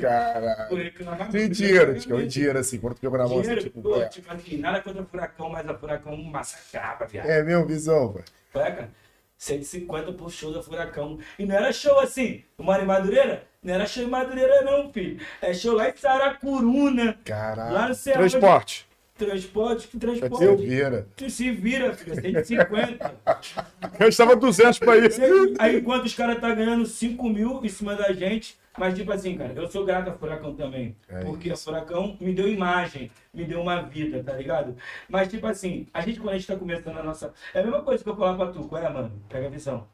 Caralho. Nós- Tem dinheiro, Tião, e dinheiro assim, quando tu pegou na mão, assim, tipo, pô, é. tipo assim, nada contra furacão, mas a furacão massacrava, viado. É mesmo, visão, pai. Cara. 150 por show da Furacão. E não era show assim, moro em Madureira? Não era show em Madureira, não, filho. É show lá em Saracuruna. Caralho. Lá no Céu. Transporte. Transporte, que transporte. vira. Tu se vira, filho. 150. (laughs) Eu estava 200 pra isso. Aí enquanto os caras tá ganhando 5 mil em cima da gente. Mas tipo assim, cara, eu sou grato a Furacão também. É porque a Furacão me deu imagem, me deu uma vida, tá ligado? Mas tipo assim, a gente quando a gente tá começando a nossa. É a mesma coisa que eu falar pra tu, qual é, mano? Pega a visão.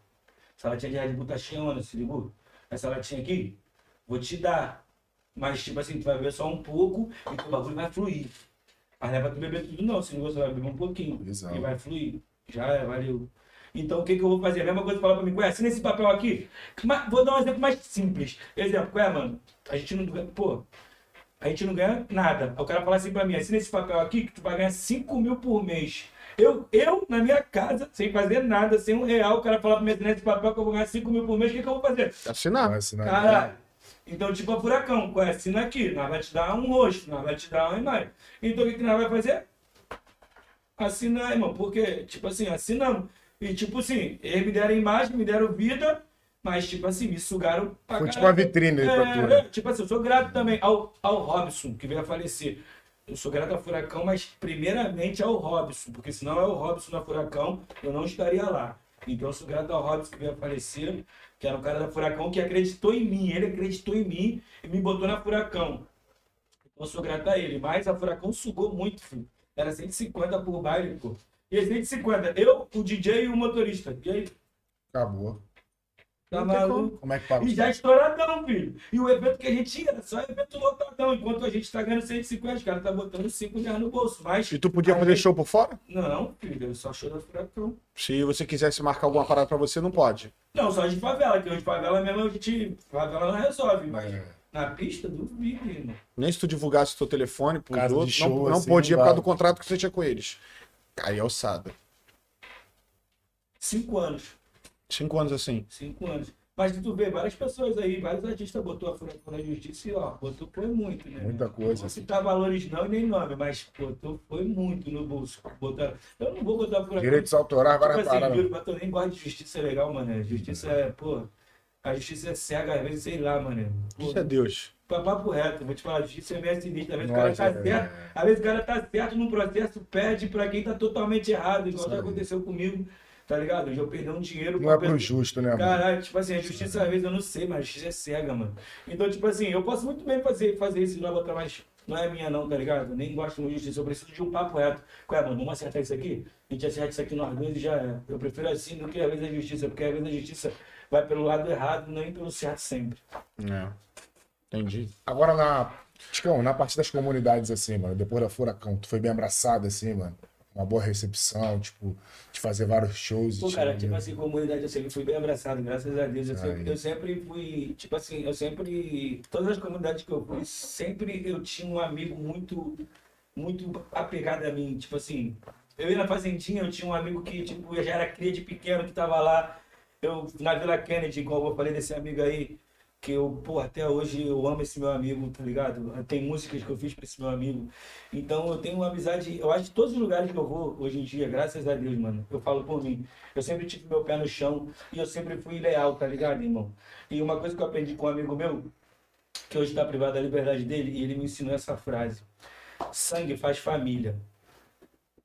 Essa latinha de Red Bull tá cheia, se ligou? Essa latinha aqui, vou te dar. Mas tipo assim, tu vai beber só um pouco e o bagulho vai fluir. Mas não é pra tu beber tudo não, se não você vai beber um pouquinho. Exato. E vai fluir. Já é, valeu. Então o que, que eu vou fazer? A mesma coisa que falar pra mim, ué, assina esse papel aqui. Mas, vou dar um exemplo mais simples. Exemplo, ué, mano, a gente não ganha, pô, a gente não ganha nada. O cara fala assim pra mim, assina esse papel aqui que tu vai ganhar 5 mil por mês. Eu, eu, na minha casa, sem fazer nada, sem um real, o cara fala pra mim assinar esse papel que eu vou ganhar 5 mil por mês, o que, que eu vou fazer? Assinar. Vai assinar. Caralho. Então, tipo, a furacão, ué, assina aqui, nós vai te dar um rosto, nós vai te dar uma imagem. Então, o que, que nós vai fazer? Assinar, irmão, porque, tipo assim, assinamos. E, tipo assim, eles me deram imagem, me deram vida, mas, tipo assim, me sugaram pra Foi tipo uma vitrine aí pra tu, É, né? é, tipo assim, eu sou grato também ao, ao Robson, que veio a falecer. Eu sou grato ao Furacão, mas primeiramente ao Robson, porque se não é o Robson na Furacão, eu não estaria lá. Então eu sou grato ao Robson que veio a falecer, que era um cara da Furacão que acreditou em mim. Ele acreditou em mim e me botou na Furacão. Então eu sou grato a ele. Mas a Furacão sugou muito, filho. Era 150 por baile, pô. E é 150, eu, o DJ e o motorista. E aí, Acabou. tá maluco? Como é que paga? E já estouradão, filho. E o evento que a gente ia era só evento lotadão. Enquanto a gente tá ganhando 150, os caras tá botando 5 reais no bolso. Mas. E tu podia fazer show por fora? Não, filho, eu só show da furacão. Se você quisesse marcar alguma parada pra você, não pode. Não, só de favela, que de favela mesmo a gente. Favela não resolve. Mas É. na pista, duvido, irmão. Nem se tu divulgasse teu telefone outros, show, não, não assim, podia não por causa do contrato que você tinha com eles. Aí é alçada. Cinco anos. Cinco anos assim. Cinco anos. Mas tu vê várias pessoas aí, vários artistas botou a furacão na justiça e ó, botou foi muito, né? Muita coisa. Não vou citar valores não e nem nome, mas botou foi muito no bolso. Botaram. Eu não vou botar furacão. Direitos autorais, Tipo várias assim, paradas. juro, mas eu nem gosto de justiça legal, mano. Justiça é, pô. A justiça é cega, às vezes, sei lá, mano. Isso é Deus. Pra papo reto, vou te falar, a justiça é meio sinistra. Às vezes Nossa, o cara tá é. certo, às vezes o cara tá certo num processo, perde pra quem tá totalmente errado, igual aí. aconteceu comigo, tá ligado? Eu já perdi um dinheiro Não é pro justo, né, mano? Caralho, tipo assim, a justiça às vezes eu não sei, mas a justiça é cega, mano. Então, tipo assim, eu posso muito bem fazer, fazer isso e não botar mais. Não é minha não, tá ligado? Nem gosto de justiça, eu preciso de um papo reto. Qual é, mano? Vamos acertar isso aqui? A gente acerta isso aqui nós dois e já é. Eu prefiro assim do que às vezes a justiça, porque às vezes a justiça vai pelo lado errado, nem pelo certo sempre. É. Entendi. Agora na. Ticão, na parte das comunidades, assim, mano, depois da Furacão, tu foi bem abraçado, assim, mano. Uma boa recepção, tipo, de fazer vários shows. Pô, cara, tipo assim, comunidade, eu sempre fui bem abraçado, graças a Deus. Eu sempre, eu sempre fui, tipo assim, eu sempre. Todas as comunidades que eu fui, sempre eu tinha um amigo muito, muito apegado a mim. Tipo assim, eu ia na Fazendinha, eu tinha um amigo que, tipo, eu já era cria de pequeno que tava lá. Eu, na Vila Kennedy, igual eu falei desse amigo aí, que eu, pô, até hoje eu amo esse meu amigo, tá ligado? Tem músicas que eu fiz pra esse meu amigo. Então eu tenho uma amizade, eu acho que todos os lugares que eu vou hoje em dia, graças a Deus, mano, eu falo por mim. Eu sempre tive meu pé no chão e eu sempre fui leal, tá ligado, irmão? E uma coisa que eu aprendi com um amigo meu, que hoje está privado da liberdade dele, e ele me ensinou essa frase: sangue faz família,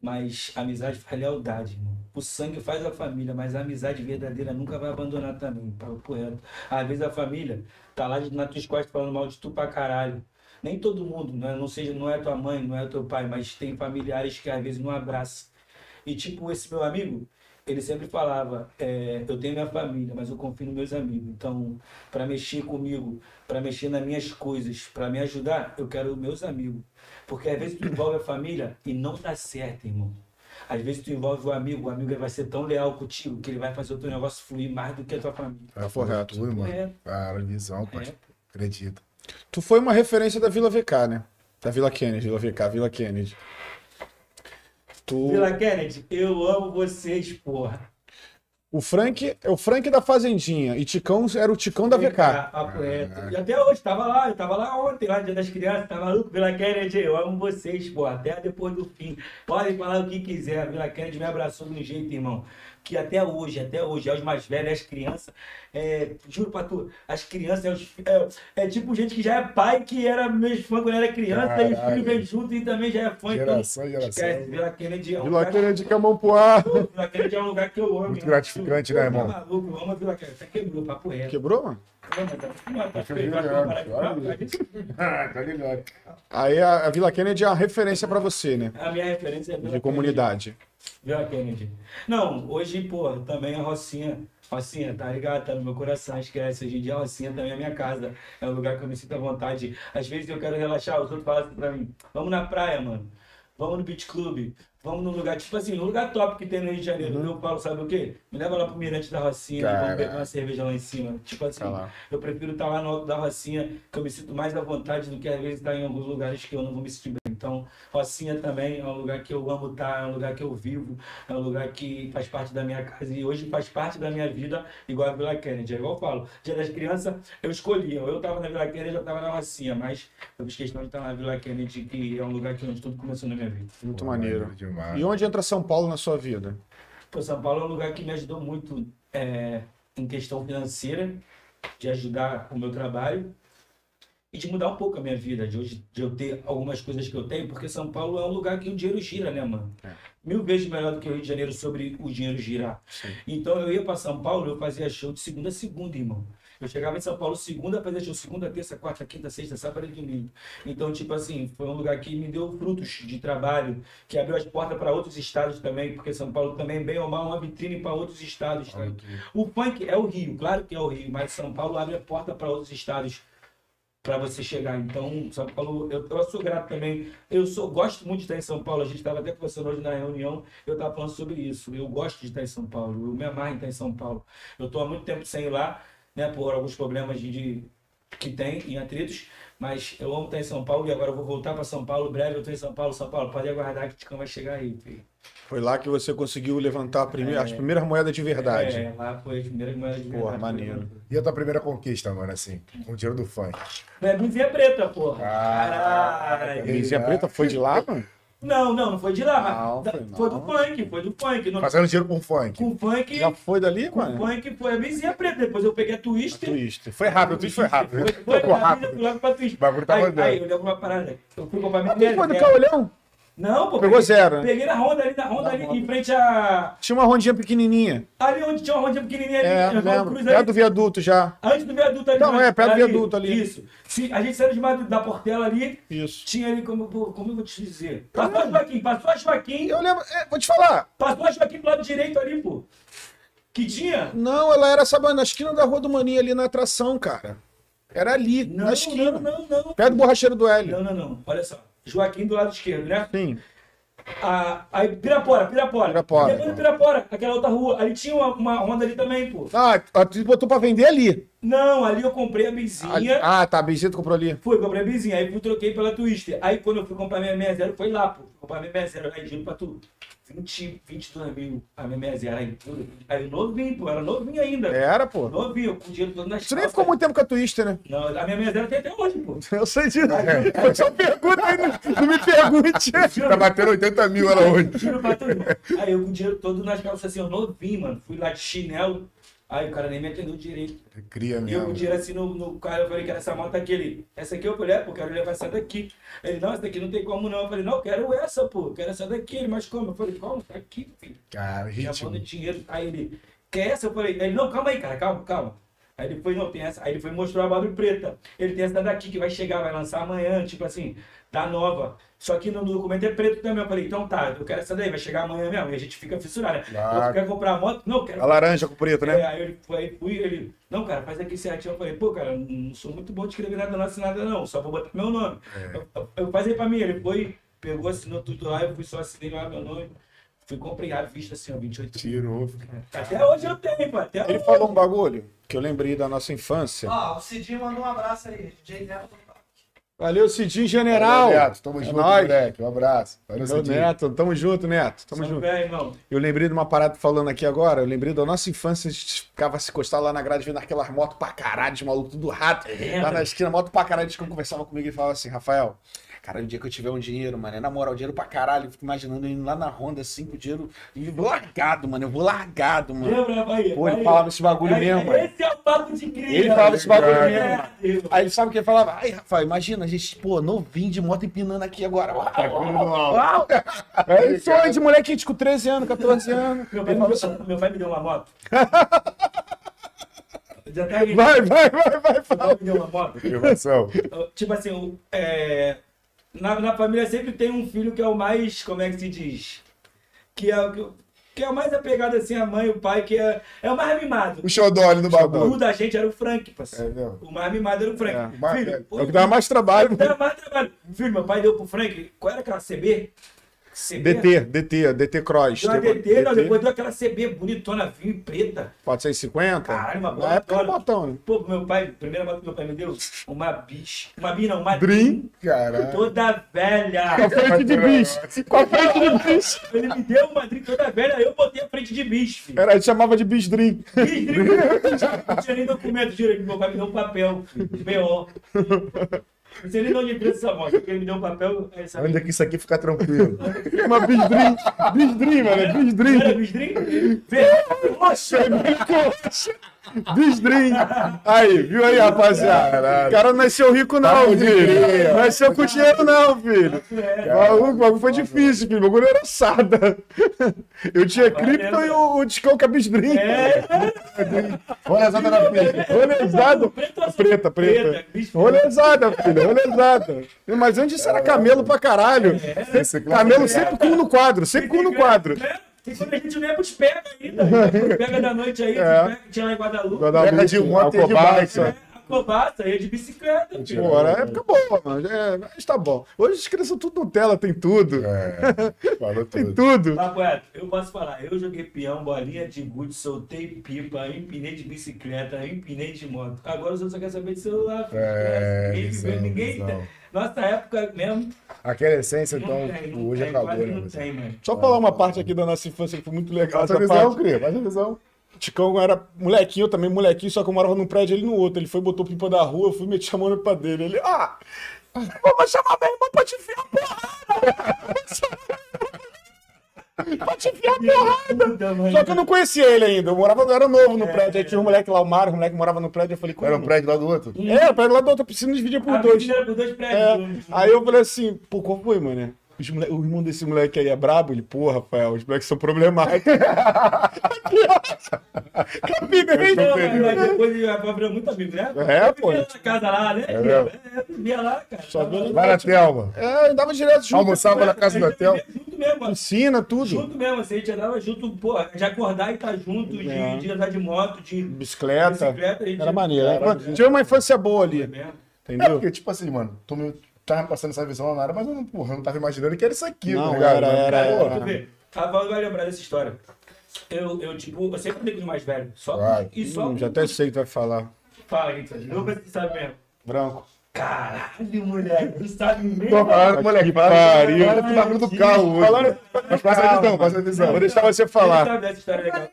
mas amizade faz lealdade, irmão. O sangue faz a família, mas a amizade verdadeira nunca vai abandonar também, papo reto. Às vezes a família tá lá nas tuas costas falando mal de tu pra caralho. Nem todo mundo, né? não seja, não é tua mãe, não é teu pai, mas tem familiares que às vezes não abraçam. E tipo, esse meu amigo, ele sempre falava, é, eu tenho minha família, mas eu confio nos meus amigos. Então, para mexer comigo, para mexer nas minhas coisas, para me ajudar, eu quero meus amigos. Porque às vezes tu envolve a família e não dá certo, irmão. Às vezes tu envolve o amigo, o amigo vai ser tão leal contigo que ele vai fazer o teu negócio fluir mais do que a tua família. É, Correto. Tudo, mano. É. Cara, visão. É. Acredito. Tu foi uma referência da Vila VK, né? Da Vila Kennedy, Vila VK, Vila Kennedy. Tu... Vila Kennedy, eu amo vocês, porra. O Frank é o Frank da Fazendinha e Ticão era o Ticão da VK. Reto. E até hoje, tava lá, eu tava lá ontem, lá, dia das crianças, tava maluco, Vila Kennedy, eu amo vocês, pô, até depois do fim. Podem falar o que quiser, a Vila Kennedy me abraçou de um jeito, irmão. Que até hoje, até hoje, é os mais velhos, as crianças, é, juro pra tu, as crianças, é, os- é, é tipo gente que já é pai, que era meus fã quando era criança, e os Caralho. filhos vêm junto e também já é fã. Geração, então, geração. esquece, Vila Kennedy é um Vila lugar- Kennedy a pro ar. Vila Kennedy é um lugar que eu amo. Muito gratificante, né, irmão? Tá maluco, eu amo a Vila Kennedy. Até quebrou, papo reto. Quebrou, mano? Tá- tá ligado, a (laughs) tá ligado. Aí a, a Vila Kennedy é uma referência pra você, né? A minha referência é Vila De comunidade. Kennedy. Vila Kennedy. Não, hoje, pô, também a Rocinha. Rocinha, tá ligado? Tá no meu coração, esquece. Hoje em dia a Rocinha também é minha casa. É um lugar que eu me sinto à vontade. Às vezes eu quero relaxar, os outros falam assim pra mim: vamos na praia, mano. Vamos no beach club. Vamos num lugar, tipo assim, um lugar top que tem no Rio de Janeiro. Eu falo, sabe o quê? Me leva lá pro Mirante da Rocinha, vamos beber uma cerveja lá em cima. Tipo assim, Tá lá. eu prefiro estar lá no alto da Rocinha, que eu me sinto mais à vontade do que às vezes estar em alguns lugares que eu não vou me sentir bem. Então, Rocinha também é um lugar que eu amo estar, é um lugar que eu vivo, é um lugar que faz parte da minha casa e hoje faz parte da minha vida, igual a Vila Kennedy. É igual eu falo, dia das crianças eu escolhia, ou eu estava na Vila Kennedy, eu estava na Rocinha, mas eu fiz questão de estar na Vila Kennedy, que é um lugar que onde tudo começou na minha vida. Muito Pô, maneiro. Demais. E onde entra São Paulo na sua vida? Pô, São Paulo é um lugar que me ajudou muito é, em questão financeira, de ajudar o meu trabalho e de mudar um pouco a minha vida, de hoje de eu ter algumas coisas que eu tenho, porque São Paulo é um lugar que o dinheiro gira, né, mano? É. Mil vezes melhor do que o Rio de Janeiro sobre o dinheiro girar. Sim. Então eu ia para São Paulo, eu fazia show de segunda a segunda, irmão. Eu chegava em São Paulo segunda, fazia show segunda, terça, quarta, quinta, sexta, sábado e domingo. Então, tipo assim, foi um lugar que me deu frutos de trabalho, que abriu as portas para outros estados também, porque São Paulo também, bem ou mal, é uma vitrine para outros estados. Tá? O funk é o Rio, claro que é o Rio, mas São Paulo abre a porta para outros estados para você chegar. Então, São Paulo, eu, eu sou grato também. Eu sou, gosto muito de estar em São Paulo. A gente estava até conversando hoje na reunião, eu estava falando sobre isso. Eu gosto de estar em São Paulo, eu me amarro em estar em São Paulo. Eu estou há muito tempo sem ir lá, né, por alguns problemas de, de que tem em atritos. Mas eu amo estar em São Paulo e agora eu vou voltar para São Paulo. Breve eu tô em São Paulo, São Paulo. Pode aguardar que o Ticão vai chegar aí, filho. Foi lá que você conseguiu levantar a primeira- as primeiras moedas de verdade. É, lá foi a primeira moeda de verdade. Porra, maneiro. E a tua primeira conquista, mano, assim, com o dinheiro do funk? É blusinha preta, porra. Caralho. Camisinha preta foi de lá, mano? Não, não, não foi de lá, mas Não, foi foi, não. do funk, foi do funk. No, Fazendo dinheiro com funk. com funk, Já foi dali, com mano? funk foi a blusinha preta. Depois eu peguei a Twister. Twist. Foi rápido, o twist foi rápido. Foi, foi Ficou rápido. rápido. Eu fui logo pra Twister. O bagulho tá aí, aí, eu lembro uma parada. Eu fui comprar minha Tu foi do Caolhão? Não, pô. Pegou peguei- zero, né? Peguei na Honda ali, na Honda ali, em frente a. Tinha uma rondinha pequenininha. Ali onde tinha uma rondinha pequenininha ali. É, na lembro. Cruz ali. do viaduto já. Antes do viaduto ali. Não, é, perto do viaduto ali. Isso. Se, a gente saiu de Madrid, da Portela ali, Isso. tinha ali, como, pô, como eu vou te dizer? Passou a Joaquim, passou a Joaquim, Eu lembro, é, vou te falar. passou a Joaquim do lado direito ali, pô. Que tinha? Não, ela era, sabe, na esquina da Rua do Maninho, ali na atração, cara. Era ali, Não, na esquina. não, não, não. Perto do borracheiro do Hélio. Não, não, não. Olha só. Joaquim do lado esquerdo, né? Sim. A, aí Pirapora, Pirapora. Pirapora. Depois do Pirapora, aquela outra rua. Ali tinha uma, uma Honda ali também, pô. Ah, a- tu botou pra vender ali. Não, ali eu comprei a benzinha. Ah, tá, a Benzinha tu comprou ali. Fui, comprei a benzinha. Aí fui, troquei pela Twister. Aí quando eu fui comprar minha 60, foi lá, pô. Comprar minha 60, aí dinheiro pra tu. 20, 22 mil a minha 60. Aí, tudo. aí eu novinho, pô. Era novinho ainda. Era, pô. Novinho, com o dinheiro todo nas Tu nem ficou muito tempo com a Twister, né? Não, a minha 60 tem até hoje, pô. (laughs) Eu sei disso. Foi só pergunta aí, não, não me pergunte. Tá batendo 80 mil ela hoje. Aí eu com o dinheiro todo nas calças assim, eu novinho, mano. Fui lá de chinelo. Aí o cara nem me atendeu direito. Cria E eu mesmo. o dinheiro assim no, no cara, eu falei que era essa moto aqui. Ele, essa aqui eu falei, é, pô, eu quero levar essa daqui. Ele, não, essa daqui não tem como não. Eu falei, não, eu quero essa, pô, eu quero essa daqui. Ele, mas como? Eu falei, como? Tá aqui, filho. Cara, manda dinheiro. Aí ele, quer essa? Eu falei, ele, não, calma aí, cara, calma, calma. Aí ele foi, não, tem essa. Aí ele foi mostrar a Barbie preta. Ele tem essa daqui que vai chegar, vai lançar amanhã, tipo assim, da nova. Só que no documento é preto também. Eu falei, então tá, eu quero essa daí, vai chegar amanhã mesmo. E a gente fica fissurado, né? Claro. Eu quero comprar a moto? Não, quero A laranja com preto, né? é, aí ele foi, fui, ele, não, cara, faz aqui certinho. Eu falei, pô, cara, não sou muito bom de escrever nada, não assino nada, não, só vou botar meu nome. Eu, eu, eu faz aí pra mim, ele foi, pegou, assinou tudo lá, eu fui só assinei lá meu nome. Fui comprei à vista assim, ó, 28 Tirou. Até hoje eu tenho, pô, até Ele hoje. falou um bagulho que eu lembrei da nossa infância. Ó, o Cidinho mandou um abraço aí. DJ Neto. Valeu, Cidinho General. Valeu, Neto. Tamo É junto, nóis. moleque. Um abraço. Valeu, Meu Cidinho. Neto, tamo junto, Neto. Tamo Só junto. velho, irmão. Eu lembrei de uma parada falando aqui agora. Eu lembrei da nossa infância. A gente ficava se encostar lá na grade vendo aquelas motos pra caralho, de maluco, tudo rato. Lá na esquina, moto pra caralho. A gente conversava comigo e falava assim: Rafael, cara, o dia que eu tiver um dinheiro, mano, é na moral, dinheiro pra caralho. Eu fico imaginando eu indo lá na Honda assim, com o dinheiro. E eu vou largado, mano. Eu vou largado, mano. Lembra, Bahia? Pô, ele Bahia? falava esse bagulho Aí, mesmo, mano. Esse é o papo de cria. Ele falava esse bagulho É, mesmo. Aí ele sabe o que ele falava? Ai, Rafael, imagina, a gente, pô, novinho de moto empinando aqui agora. Uau, uau, uau. É isso aí, de moleque tipo 13 anos, 14 anos. Meu pai, Ele falou assim, meu pai me deu uma moto. (laughs) Já tá aí. vai, vai, vai, vai, Meu fala. pai me deu uma moto. Tipo assim, o- é, na, na família sempre tem um filho que é o mais, como é que se diz? Que é, o que- que é o mais apegado assim à mãe, o pai, que é, é o mais mimado. O xodó ali no O bagulho. da gente era o Frank, É parceiro. mesmo. O mais mimado era o Frank. É. Mais- Filho, é É o que dava mais trabalho. dava mais trabalho. Filho, meu pai deu pro Frank, qual era aquela CB? CB? DT, DT, DT Cross. Deu uma DT, não, depois deu aquela CB bonitona, vinho e preta. 450? Caralho, uma Na época era botão, né? Pô, meu pai, primeira moto que meu pai me deu, uma bicha. Uma bi não, uma Dream. Caralho. toda velha. Com a frente de bicho. Com a frente de bicho. Ele me deu uma drink toda velha, eu botei a frente de bicho, filho. Era, gente chamava de bicho Dream. Fiz drink, Não tinha nem documento, que meu pai me deu um papel, filho, BO. Não sei nem de onde entrou essa moto, porque ele me deu um papel, é que isso aqui fica tranquilo? (laughs) Uma. Bicho Dream, mano. É Não Dream. era bis drink? Verde, Dream. Aí, viu aí, rapaziada? O cara não nasceu rico, não, Papo filho. nasceu com dinheiro, não, filho. É, o bagulho foi difícil, filho. O bagulho era sada. Eu tinha cripto e o, o discão é bicho Dream. é, essa na pista. Rolezada. Preta, preta. Preta, Rolezada, filho, rolezada. Mas antes era camelo pra caralho. Camelo sempre com um no quadro, sempre com um no quadro. Né? E quando a gente não pros pega ainda, (laughs) pega da noite aí, É. pega, tinha lá em Guadalupe. Pega de e de Alcobaça. É, Pô, passa, ia de bicicleta, filho. Pô, era época boa, mano. É, mas tá bom. Hoje as crianças tudo Nutella, tem tudo. É, falou (laughs) Tem tudo. tudo. Papo reto, eu posso falar, eu joguei peão, bolinha de gude, soltei pipa, empinei de bicicleta, empinei de moto. Agora os outros só querem saber de celular. filho. É, ninguém visão, ninguém. visão. Nossa época mesmo. Aquela essência, então, não tem, não hoje tem, acabou, quase né? não tem, mano. Só falar uma parte aqui da nossa infância que foi muito legal. Passa Essa a visão, parte. Cria, passa a visão. Ticão era molequinho, eu também molequinho, só que eu morava num prédio ele no outro. Ele foi, botou pipa da rua, eu fui meter chamando pra dele. Ele, ah, vamos chamar meu irmão pra te enfiar porrada. (laughs) pra te enfiar porrada. Só que eu não conhecia ele ainda, eu morava, eu era novo no prédio. Aí tinha um moleque lá, o Mário, o moleque morava no prédio, eu falei, como? Era um prédio lá do outro. É, o prédio lá do outro, piscina dividia por A dois. por dois É, prédios. aí eu falei assim, pô, qual foi, mano? Os mole- O irmão desse moleque aí é brabo? Ele, pô, Rafael, os moleques são problemáticos. (laughs) Capinei. Não, mas- mas depois ele virou muito amigo, né? É, pô. Na casa lá, né? É É, mesmo? via lá, cara. Só vendo- Lá na Thelma. É, andava direto junto. Almoçava na casa A do gente hotel. vivia Junto mesmo, mano. Piscina, tudo. Junto mesmo, assim, a gente andava junto, pô, de acordar e estar junto, de, É. de andar de moto, de Bicicleta. bicicleta. Gente... Era maneiro. Era Era- Tive uma infância boa É ali. mesmo. É Entendeu? porque, tipo assim, mano, tu me tava passando essa visão na área, mas eu não, porra, eu não tava imaginando que era isso aqui, Não, tá ligado? era- era- Cara, era. Rafael vai lembrar dessa história. Eu, eu, tipo, eu sempre andei com os mais velhos. Só Claro. e só Hum, já até sei o que tu vai falar. Fala, gente. Eu você sabe mesmo. Branco. Caralho, moleque, tu sabe mesmo. Tô falando, moleque, pariu. fala do bagulho do carro hoje. Falando- Mas passa a visão, passa a visão. Vou deixar você falar. sabe dessa história legal.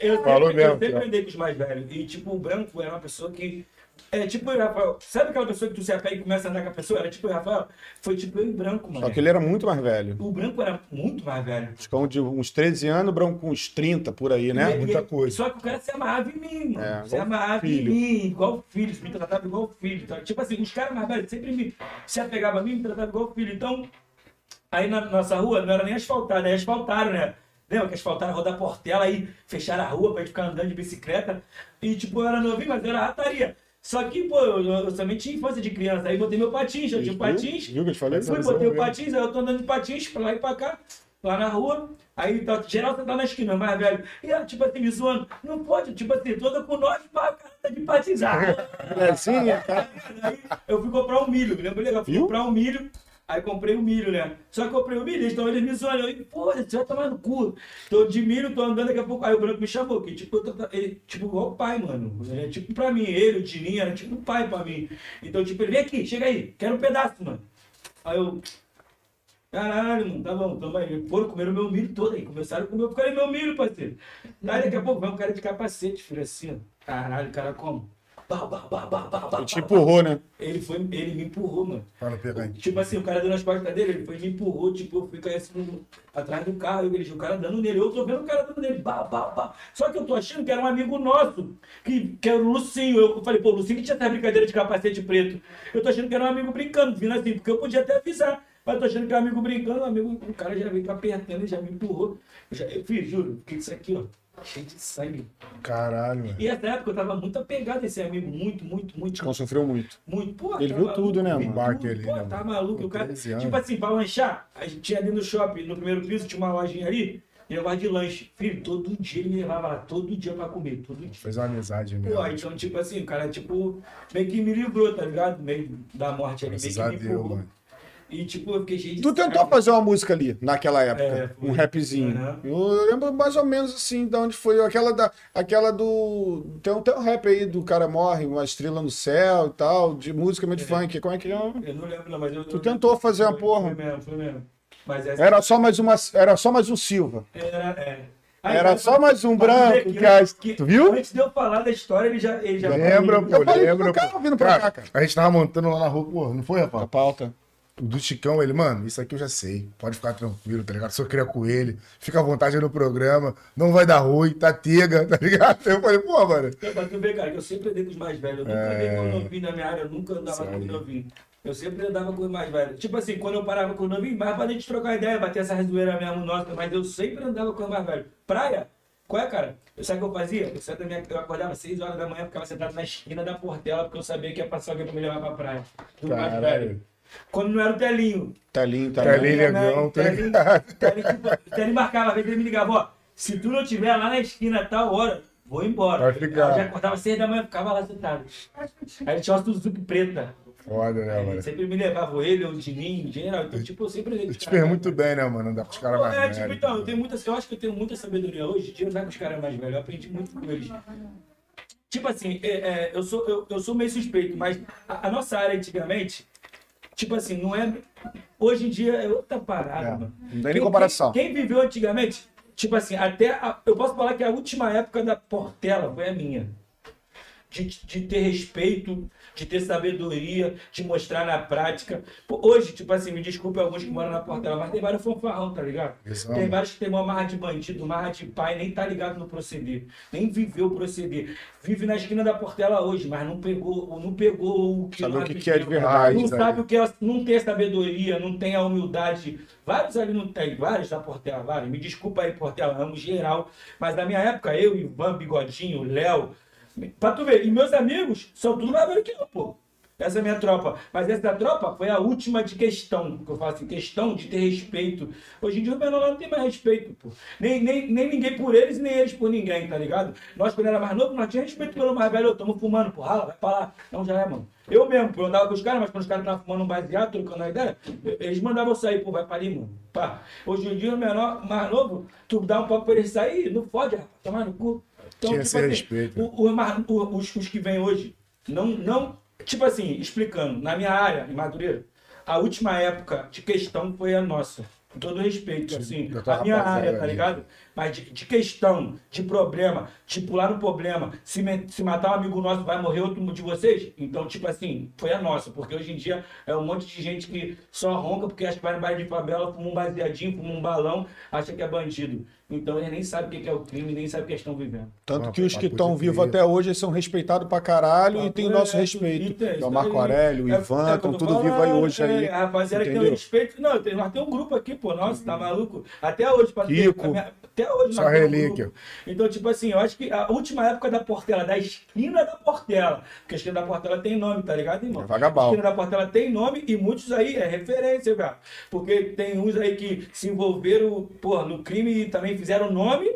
Eu sempre, Falou eu mesmo, sempre cara. andei com os mais velhos. E, tipo, o Branco era uma pessoa que. É tipo o Rafael. Sabe aquela pessoa que tu se apega e começa a andar com a pessoa? Era tipo o Rafael. Foi tipo eu e Branco, mano. Só que ele era muito mais velho. O Branco era muito mais velho. Ticão de uns 13 anos, branco com uns 30 por aí, né? E- Muita e- coisa. Só que o cara se amarrava em mim, mano. É, se amarrava filho. em mim, igual filho. Me tratava igual filho. Tá? Tipo assim, os caras mais velhos sempre me, se apegavam a mim e me tratavam igual filho. Então, aí na nossa rua não era nem asfaltada, aí asfaltaram, né? Lembra que asfaltaram, rodar portela aí, fecharam a rua pra gente ficar andando de bicicleta. E tipo, eu era novinho, mas eu era rataria. Só que, pô, eu, eu também tinha infância de criança. Aí botei meu patins, eu tinha Viu? patins. Viu que eu te falei? Fui, botei o patins, aí eu tô andando de patins pra lá e pra cá, lá na rua. Aí tá, geral você tá na esquina, mais velho. E ela, tipo assim, me zoando. Não pode, tipo assim, toda com nós pra cara tá de patins. Ah, (laughs) É assim, né, cara? (laughs) Aí eu fui comprar um milho, lembra legal? Fui Viu? comprar um milho, aí comprei o milho, né? Só que comprei o milho, então eles me zoando. Eu, pô, você vai tomar no cu. Tô de milho, tô andando daqui a pouco. Aí o branco me chamou, que tipo, ele, tipo, igual o pai, mano. É tipo pra mim, ele, o Dininho, era tipo um pai pra mim. Então, tipo, ele vem aqui, chega aí, quero um pedaço, mano. Aí eu. Caralho, mano, tá bom, tamo aí. Foram comer o meu milho todo aí. Começaram a comer, eu meu milho, parceiro. Aí daqui a pouco vai um cara de capacete, filho, assim, ó. Caralho, o cara como? Bah, bah, bah, bah, bah, bah, Ele te bah, empurrou, né? ele foi, ele me empurrou, mano. Para não pegar aí. Tipo assim, o cara deu nas costas dele, ele foi e me empurrou, tipo, eu fiquei assim no- atrás do carro, eu vejo o cara dando nele, eu tô vendo o cara dando nele, bah, bah, bah. Só que eu tô achando que era um amigo nosso, que, que era o Lucinho. Eu falei, pô, o Lucinho que tinha essa brincadeira de capacete preto. Eu tô achando que era um amigo brincando, vindo assim, porque eu podia até avisar. Mas eu tô achando que era um amigo brincando, o amigo, o cara já veio apertando e já me empurrou. Eu, já, eu fiz, juro, com isso aqui, ó, cheio de sangue. Caralho, mano. E essa época eu tava muito apegado a esse amigo, muito, muito, muito. Ticão sofreu muito. Muito, pô, Ele viu tudo, né, mano? Embarque tudo, ali, pô, né, tá maluco. O cara, 13 anos. tipo assim, pra lanchar, a gente tinha ali no shopping, no primeiro piso, tinha uma lojinha ali, e eu gosto de lanche. Filho, todo dia ele me levava lá, todo dia pra comer, todo dia. Fez uma amizade mesmo. Pô, então, tipo assim, o cara, tipo, meio que me livrou, tá ligado? Meio da morte ali, meio Graças que a me empurrou. mano. E, tipo, eu fiquei cheio de... Tu tentou fazer uma música ali, naquela época. É, foi. um rapzinho. Uhum. Eu lembro mais ou menos assim, de onde foi. Aquela, da, aquela do. Tem um, tem um rap aí do cara morre, uma estrela no céu e tal, de música meio de funk. Como é que é? Eu não lembro, não, mas eu... Tu eu- tentou fazer uma porra. Foi mesmo, foi mesmo. Mas essa... Era só mais uma. Era só mais um Silva. Era, é. Aí, Era só mais um branco que- que as- que- tu viu? Antes de eu falar da história, ele já... Ele já Lembra, pô, Eu falei, lembra, cara pô. vindo pra cá, cara. A gente tava montando lá na rua, pô, não foi, A rapaz? pauta. O do Chicão, ele, mano, isso aqui eu já sei. Pode ficar tranquilo, tá ligado? Se eu criar com ele, fica à vontade no programa, não vai dar ruim, tá tega, tá ligado? Eu falei, pô, mano. Então, pra tu ver, cara, que eu sempre andei com os mais velhos. Eu nunca É. andei com o novinho na minha área, eu nunca andava com os novinhos. Eu sempre andava com os mais velhos. Tipo assim, quando eu parava com os novinhos, mais pra gente trocar ideia, bater essa zoeira mesmo nossa, mas eu sempre andava com os mais velhos. Praia? Qual é, cara? Eu sabe o que eu fazia? Eu, da minha, eu acordava às 6 horas da manhã, ficava sentado na esquina da portela, porque eu sabia que ia passar alguém pra me levar pra praia. Tudo mais velho. Quando não era o Telinho. Telinho, Telinho. telinho. negão, tá Telinho, ligado? Telinho, tipo, Telinho marcava, às vezes ele me ligava, ó, se tu não tiver lá na esquina a tal hora, vou embora. Vai ficar. Eu já acordava às seis da manhã, ficava lá sentado. Aí tinha uma Suzuki preta. Foda, né, mano? sempre me levava ele, o Dininho, o geral. Então, tipo, eu sempre. Eu te pergunto muito bem, né, mano? Andar com os caras mais é, velhos. tipo, então, eu, tenho muita, eu acho que eu tenho muita sabedoria hoje. De andar com os caras mais velhos, eu aprendi muito com eles. Tipo assim, é, é, eu, sou, eu, eu sou meio suspeito, mas a, a nossa área antigamente, tipo assim, não é. Hoje em dia é outra parada, É, mano. Não tem nem comparação. Quem, quem viveu antigamente, tipo assim, até. a- eu posso falar que a última época da Portela foi a minha. De, de ter respeito, de ter sabedoria, de mostrar na prática. Hoje, tipo assim, me desculpe alguns que moram na Portela, mas tem vários fanfarrão, tá ligado? Visão. Tem vários que tem uma marra de bandido, marra de pai, nem tá ligado no proceder, nem viveu o proceder. Vive na esquina da Portela hoje, mas não pegou, não pegou o que Sabe o que, que é de verdade. Não sabe? sabe o que é, não tem a sabedoria, não tem a humildade. Vários ali não tem, vários da Portela, vários. Me desculpa aí, Portela, amo geral. Mas na minha época, eu, Ivan, Bigodinho, Léo, pra tu ver, e meus amigos são tudo mais velho que eu, pô. Essa é a minha tropa. Mas essa tropa foi a última de questão, que eu falo assim, questão de ter respeito. Hoje em dia o menor não tem mais respeito, pô. Nem, nem, nem ninguém por eles, nem eles por ninguém, tá ligado? Nós, quando era mais novo, nós tínhamos respeito pelo mais velho. Tamo fumando, pô, rala, vai pra lá. Não, já é, mano. Eu mesmo, pô, eu andava com os caras, mas quando os caras estavam fumando um baseado, trocando a ideia, eles mandavam eu sair, pô, vai pra ali, mano. Pá. Hoje em dia, o menor, mais novo, tu dá um papo pra ele sair, não fode, rapaz, tomar no cu. Então, Tinha esse respeito. o- o os, os que vêm hoje, não, não, tipo assim, explicando, na minha área, em Madureira, a última época de questão foi a nossa. Com todo respeito, assim, a minha área, tá ligado? Mas de, de questão, de problema, de pular no problema, se, me- se matar um amigo nosso, vai morrer outro de vocês? Então, tipo assim, foi a nossa, porque hoje em dia é um monte de gente que só ronca porque acha que vai no baile de favela, fuma um baseadinho, fuma um balão, acha que é bandido. Então eles nem sabem o que é o crime, nem sabem o que eles estão vivendo. Tanto Ah, que os que estão vivos até hoje são respeitados pra caralho e tem o nosso É, respeito. É o Marco. Aurélio, o É- Ivan, é estão tô tudo vivos aí hoje é, aí. A rapaziada que tem respeito. Não, nós temos um grupo aqui, pô, nossa, tá maluco? Até hoje, pra ter- Kiko. a minha- até hoje Só relíquia. Então, tipo assim, eu acho que a última época da Portela, da esquina da Portela, porque a esquina da Portela tem nome, tá ligado, irmão? É vagabal. A esquina da Portela tem nome e muitos aí é referência, velho. Porque tem uns aí que se envolveram, pô, no crime e também fizeram nome.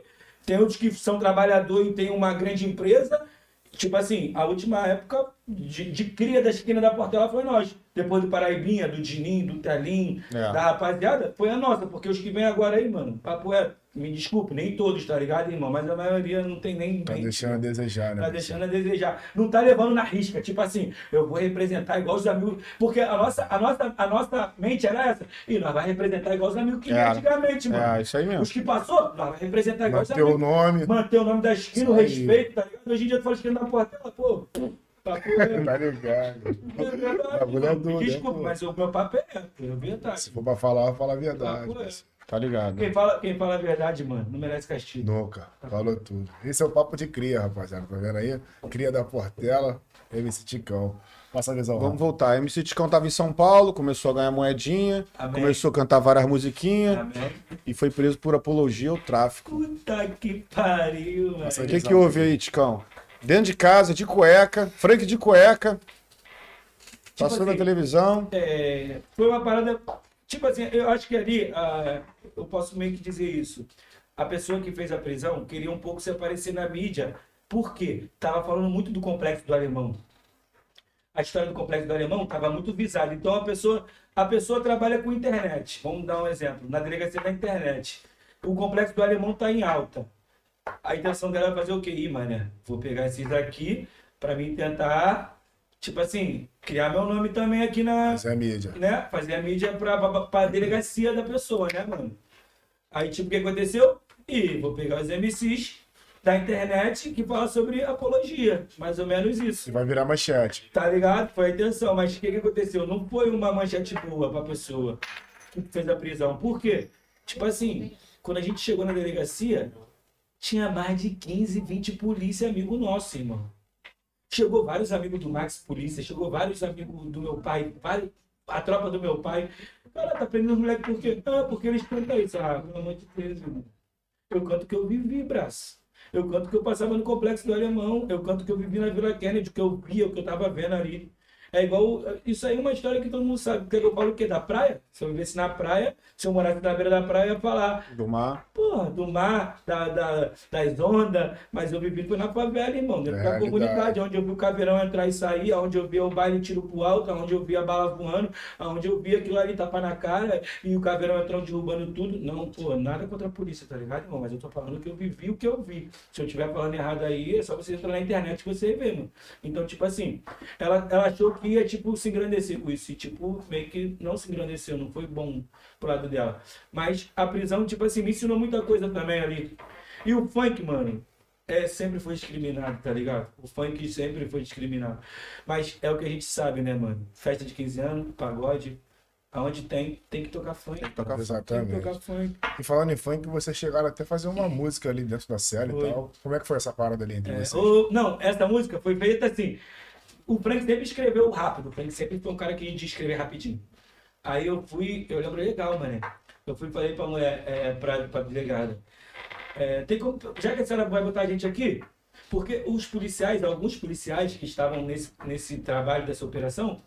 Tem outros que são trabalhadores e tem uma grande empresa. Tipo assim, a última época de, de cria da esquina da Portela foi nós. Depois do Paraibinha, do Dinim, do Telim, É. da rapaziada, foi a nossa. Porque os que vêm agora aí, mano, papo é, me desculpe, nem todos, tá ligado, irmão? Mas a maioria não tem nem. Tá nem- deixando a desejar, né? Tá deixando a desejar. Não tá levando na risca. Tipo assim, eu vou representar igual os amigos. Porque a nossa, a nossa, a nossa mente era essa. E nós vai representar igual os amigos que É. antigamente, mano. É, isso aí mesmo. Os que passou, nós vai representar igual os Manter o amigos. nome. Manter o nome da esquina, o respeito, tá ligado? Hoje em dia tu fala esquina da portela, pô. É. (laughs) Tá ligado? Bagulho é doido, Desculpa, né, mas o meu papo é, é verdade. Se for pra falar, fala a verdade. Papo é. Tá ligado. Quem fala, quem fala a verdade, mano, não merece castigo. Nunca. Falou tudo. Esse é o papo de cria, rapaziada. Tá vendo aí? Cria da Portela, MC Ticão. Passa a visão. Vamos Rafa. voltar. MC Ticão tava em São Paulo, começou a ganhar moedinha, Amém. começou a cantar várias musiquinhas Amém. e foi preso por apologia ao tráfico. Puta que pariu, velho. O que, que houve aí, Ticão? Dentro de casa, de cueca, Frank de cueca, passou na assim, televisão. É, foi uma parada. Tipo assim, eu acho que ali, ah, eu posso meio que dizer isso. A pessoa que fez a prisão queria um pouco se aparecer na mídia. Por quê? Tava falando muito do complexo do alemão. A história do complexo do alemão estava muito visada. Então a pessoa, a pessoa trabalha com internet. Vamos dar um exemplo. Na delegacia da internet. O complexo do alemão está em alta. A intenção dela é fazer o quê? Ih, mané, vou pegar esses daqui para mim tentar, tipo assim, criar meu nome também aqui na, é a mídia. né? Fazer a mídia pra, pra delegacia da pessoa, né, mano? Aí, tipo, o que aconteceu? E vou pegar os MCs da internet que falam sobre apologia. Mais ou menos isso. E vai virar manchete. Tá ligado? Foi a intenção. Mas o que, que aconteceu? Não foi uma manchete boa pra pessoa que fez a prisão. Por quê? Tipo assim, quando a gente chegou na delegacia, tinha mais de 15, 20 polícia amigo nosso, irmão. Chegou vários amigos do Max Polícia, chegou vários amigos do meu pai, vários- a tropa do meu pai. Cara, tá prendendo os moleques por quê? Ah, porque eles cantam isso. Ah, pelo amor de Deus, irmão. Eu canto que eu vivi, braço. Eu canto que eu passava no complexo do alemão. Eu canto que eu vivi na Vila Kennedy, que eu via, o que eu tava vendo ali. É igual. Isso aí é uma história que todo mundo sabe. Porque eu falo o quê? Da praia? Se eu vivesse na praia, se eu morasse na beira da praia, eu ia falar. Do mar. Porra, do mar, da, da, das ondas, mas eu vivi foi na favela, irmão, dentro da comunidade, onde eu vi o caveirão entrar e sair, onde eu via o baile tiro pro alto, onde eu via a bala voando, onde eu via aquilo ali tapar na cara e o caveirão entrando derrubando tudo. Não, pô, nada contra a polícia, tá ligado, irmão? Mas eu tô falando que eu vivi o que eu vi. Se eu estiver falando errado aí, é só você entrar na internet que você vê, mano. Então, tipo assim, ela, ela achou que ia, tipo, se engrandecer com isso. E, tipo, meio que não se engrandeceu, não foi bom pro lado dela. Mas a prisão, tipo assim, me ensinou muita coisa também ali. E o funk, mano, é, sempre foi discriminado, tá ligado? O funk sempre foi discriminado. Mas é o que a gente sabe, né, mano? Festa de 15 anos, pagode, aonde tem, tem que tocar funk. Tem que tocar funk, Exatamente. tocar funk. E falando em funk, vocês chegaram até a fazer uma música ali dentro da série Foi. e tal. Como é que foi essa parada ali entre É, vocês? o- não, essa música foi feita assim. O Frank sempre escreveu rápido. O Frank sempre foi um cara que de escrever rapidinho. Aí eu fui, eu lembro legal, mano. Eu fui e falei pra mulher, é, pra, pra delegada. É, tem como, já que a senhora vai botar a gente aqui, porque os policiais, alguns policiais que estavam nesse, nesse trabalho dessa operação,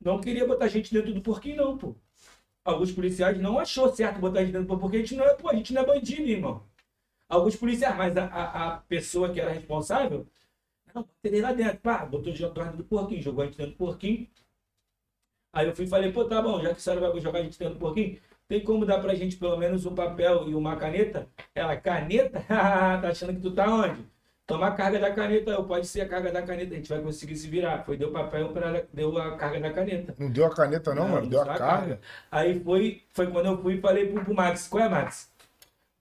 não queria botar a gente dentro do porquinho, não, pô. Alguns policiais não achou certo botar a gente dentro do porquinho, a gente não é, pô, a gente não é bandido, irmão. Alguns policiais, mas a, a, a pessoa que era responsável, não, lá dentro, pá, botou de dentro do porquinho, jogou a gente dentro do porquinho. Aí eu fui e falei, pô, tá bom, já que a senhora vai jogar a gente dentro do porquinho, tem como dar pra gente pelo menos um papel e uma caneta? Ela, caneta? (laughs) tá achando que tu tá onde? Toma a carga da caneta, eu, pode ser a carga da caneta, a gente vai conseguir se virar. Foi, deu papel pra ela, deu a carga da caneta. Não deu a caneta, não, mano? Deu a carga. Aí foi, foi quando eu fui e falei pro, pro Max, qual é, Max?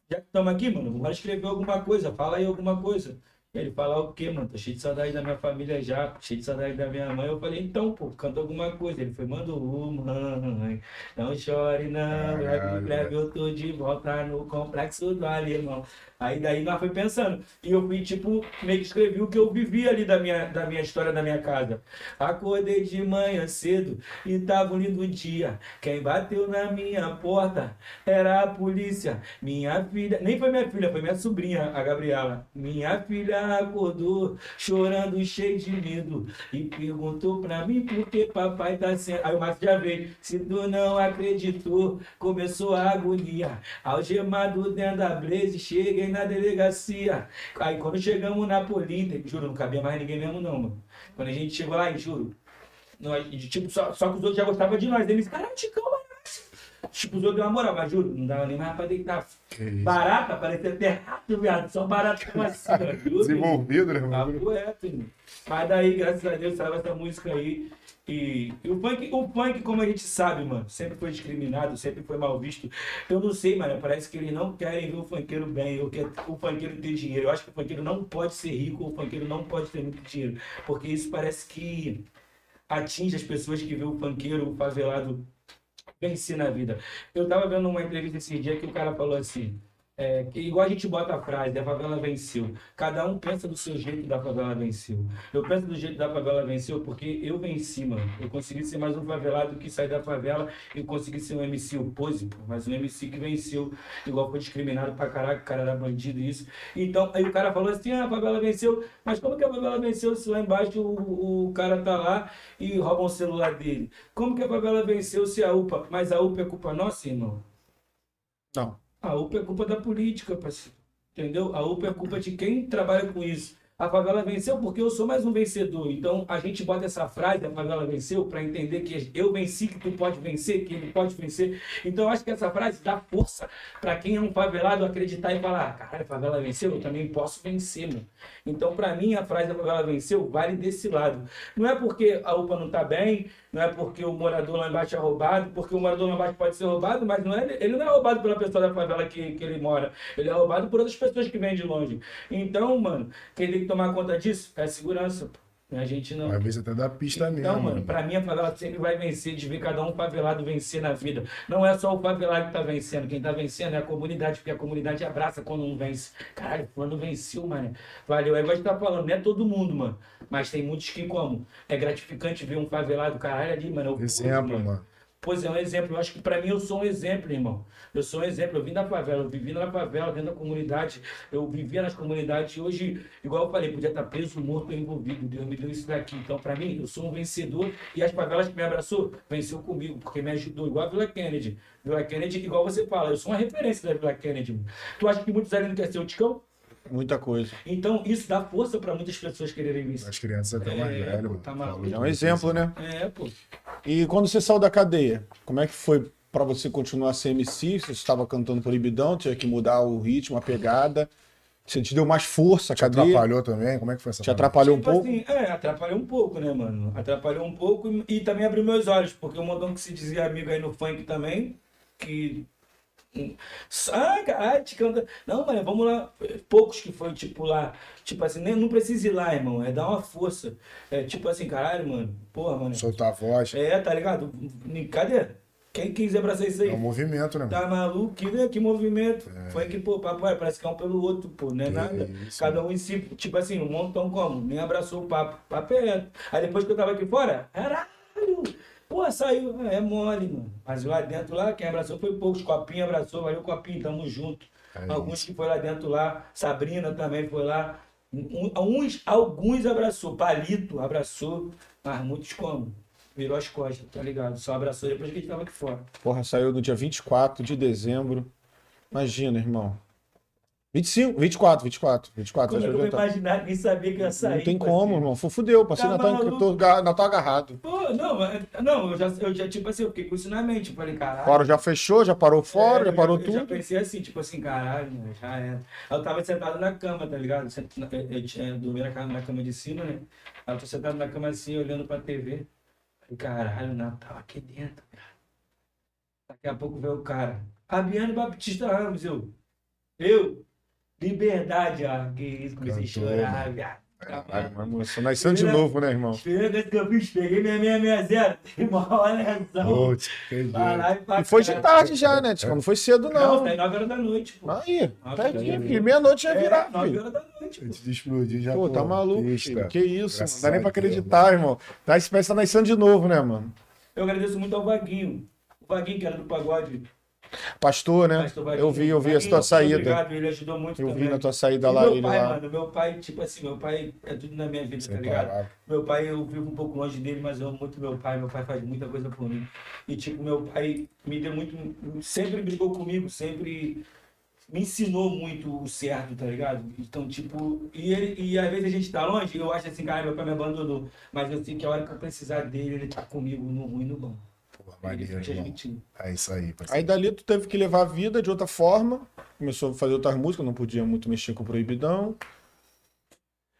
Já que estamos aqui, mano, bora escrever alguma coisa, fala aí alguma coisa. Ele fala o quê, mano? Tô cheio de saudade da minha família já, cheio de saudade da minha mãe. Eu falei, então, pô, canta alguma coisa. Ele foi, manda mãe, não chore não, breve, breve eu tô de volta no complexo do alemão. Aí daí nós foi pensando. E eu fui, tipo, meio que escrevi o que eu vivi ali da minha, da minha história da minha casa. Acordei de manhã cedo e tava um lindo dia. Quem bateu na minha porta era a polícia. Minha filha, nem foi minha filha, foi minha sobrinha, a Gabriela. Minha filha acordou chorando, cheio de medo. E perguntou pra mim por que papai tá sendo. Aí o Márcio já veio. Se tu não acreditou, começou a agonia. Algemado dentro da Blaze, cheguei na delegacia. Aí quando chegamos na Polícia, juro, não cabia mais ninguém mesmo, não, mano. Quando a gente chegou lá, juro. Nós, tipo, só, só que os outros já gostavam de nós. Eles, caralho, Ticão. Tipo, outros deu uma moral, mas juro, não dava nem mais pra deitar. Barata, parecia até rato, viado. Só barata como assim. Juro, Desenvolvido, né, mano? Papo reto, irmão. Mas daí, graças a Deus, saiu essa música aí. E, e o, funk, o funk, como a gente sabe, mano, sempre foi discriminado, sempre foi mal visto. Eu não sei, mano, parece que eles não querem ver o funkeiro bem, ou que o funkeiro ter dinheiro. Eu acho que o funkeiro não pode ser rico, ou o funkeiro não pode ter muito dinheiro. Porque isso parece que atinge as pessoas que vê o funkeiro, o favelado vencer na vida. Eu tava vendo uma entrevista esse dia que o cara falou assim, é, igual a gente bota a frase, a favela venceu. Cada um pensa do seu jeito da favela venceu. Eu penso do jeito da favela venceu porque eu venci, mano. Eu consegui ser mais um favelado que sair da favela e consegui ser um MC opose, pô, mas um MC que venceu, igual foi discriminado pra caraca, o cara era bandido e isso. Então, aí o cara falou assim, ah, a favela venceu, mas como que a favela venceu se lá embaixo o, o cara tá lá e roubam o celular dele? Como que a favela venceu se a UPA, mas a UPA é culpa nossa, irmão? Não. A UPA é culpa da política, parceiro. Entendeu? A UPA é culpa de quem trabalha com isso. A favela venceu porque eu sou mais um vencedor. Então a gente bota essa frase, a favela venceu, para entender que eu venci, que tu pode vencer, que ele pode vencer. Então eu acho que essa frase dá força para quem é um favelado acreditar e falar: ah, caralho, a favela venceu, eu também posso vencer, mano. Então para mim a frase da favela venceu vale desse lado. Não é porque a UPA não tá bem, não é porque o morador lá embaixo é roubado, porque o morador lá embaixo pode ser roubado, mas não é, ele não é roubado pela pessoa da favela que, que ele mora. Ele é roubado por outras pessoas que vêm de longe. Então, mano, quem tem que tomar conta disso é a segurança. A gente não. Às vezes até dá pista Então, mesmo. mano, pra mim a favela sempre vai vencer, de ver cada um favelado vencer na vida. Não é só o favelado que tá vencendo, quem tá vencendo é a comunidade, porque a comunidade abraça quando um vence. Caralho, fulano venceu, mano. Valeu. É igual a gente tá falando, não é todo mundo, mano. Mas tem muitos que, como? É gratificante ver um favelado, caralho, ali, mano. eu- Exemplo, mano. Pois é, um exemplo. Eu acho que pra mim eu sou um exemplo, irmão. Eu sou um exemplo. Eu vim da favela, eu vivi na favela, dentro da comunidade. Eu vivia nas comunidades. E hoje, igual eu falei, podia estar preso, morto envolvido. Deus me deu isso daqui. Então, pra mim, eu sou um vencedor. E as favelas que me abraçou, venceu comigo, porque me ajudou. Igual a Vila Kennedy. Vila Kennedy, igual você fala, eu sou uma referência da Vila Kennedy. Tu acha que muitos ali não querem ser o Ticão? Muita coisa. Então, isso dá força pra muitas pessoas quererem isso. As crianças até mais É, pô, mano. tá. Falou É um exemplo, né? É, pô. E quando você saiu da cadeia, como é que foi pra você continuar a ser MC? Você estava cantando proibidão, tinha que mudar o ritmo, a pegada. Você te deu mais força, a Te cadeia? atrapalhou também? Como é que foi essa Te parada? atrapalhou um Tipo pouco? assim, é, atrapalhou um pouco, né, mano? Atrapalhou um pouco e, e também abriu meus olhos, porque um montão que se dizia amigo aí no funk também, que. Ah, caralho, te canta. Não, mano, vamos lá. Poucos que foi, tipo, lá. Tipo assim, nem, não precisa ir lá, irmão. É dar uma força. É tipo assim, caralho, mano. Porra, mano. Soltar a voz. É, tá ligado? Cadê? Quem quiser abraçar isso aí? É um movimento, né? mano? Tá maluco? Que, né? que movimento. Foi que, pô, papai, parece que é um pelo outro, pô, não é Que nada. isso, Cada um em si, tipo assim, um montão como? Nem abraçou o papo. Papo é. Aí depois que eu tava aqui fora, caralho! Pô, saiu. É mole, mano. Mas lá dentro, lá, quem abraçou foi poucos. Copinho abraçou, valeu, Copinho, tamo junto. É Alguns que foi lá dentro lá, Sabrina também foi lá. Um- Uns, alguns abraçou, Palito abraçou, mas muitos como? Virou as costas, tá ligado? Só abraçou depois que a gente tava aqui fora. Porra, saiu no dia 24 de dezembro. Imagina, irmão. 25, 24, 24, 24. Como é que eu vou imaginar que sabia que ia sair? Não tem como, irmão. Fu- Fudeu, passei Tá Natal, maluco? tô Natal agarrado. Pô, não, não, eu já, eu já, tipo assim, eu fiquei com isso na mente. Eu falei, caralho. Fora já fechou, já parou fora, É, já eu parou eu tudo. já pensei assim, tipo assim, caralho, já era. Eu tava sentado na cama, tá ligado? Eu, eu tinha dormido na cama, na cama de cima, né? Aí eu tô sentado na cama assim, olhando pra TV. Falei, caralho, Natal aqui dentro, cara. Daqui a pouco veio o cara. Fabiano Baptista Ramos, eu. Eu? Liberdade, ah, que isso, comecei a Cantor, chorar, viado. Caralho, mas, moço, nascendo de novo, né, irmão? Primeira vez que eu fiz, peguei minha 660, (laughs) tem uma. Putz, entendi. Caralho, pra E foi de tarde já, né? Tipo, não foi cedo, Não, não. tá em 9 horas da noite, pô. Aí, pertinho, horas. filho. Meia-noite já É, virar, 9 filho. horas da noite, pô. Antes de explodir já. Pô, tá maluco, filho. Que isso, mano. Não dá nem pra a acreditar, irmão. Tá, esse pé tá nascendo de novo, né, mano? Eu agradeço muito ao Vaguinho. O Vaguinho, que era do pagode. Pastor, né? Pastor. Eu vi, eu vi essa tua saída. Obrigado, ele ajudou muito Eu também. vi na tua saída E lá, meu ele pai, lá. mano, meu pai, tipo assim, meu pai é tudo na minha vida, Sem tá ligado? palavras. Meu pai, eu vivo um pouco longe dele, mas eu amo muito meu pai. Meu pai faz muita coisa por mim. E, tipo, meu pai me deu muito. Sempre brigou comigo, sempre me ensinou muito o certo, tá ligado? Então, tipo. E, ele, e às vezes a gente tá longe, eu acho assim, cara, meu pai me abandonou. Mas eu sei que a hora que eu precisar dele, ele tá comigo no ruim e no bom. É isso aí, Aí parceiro. dali tu teve que levar a vida de outra forma. Começou a fazer outras músicas, não podia muito mexer com o proibidão.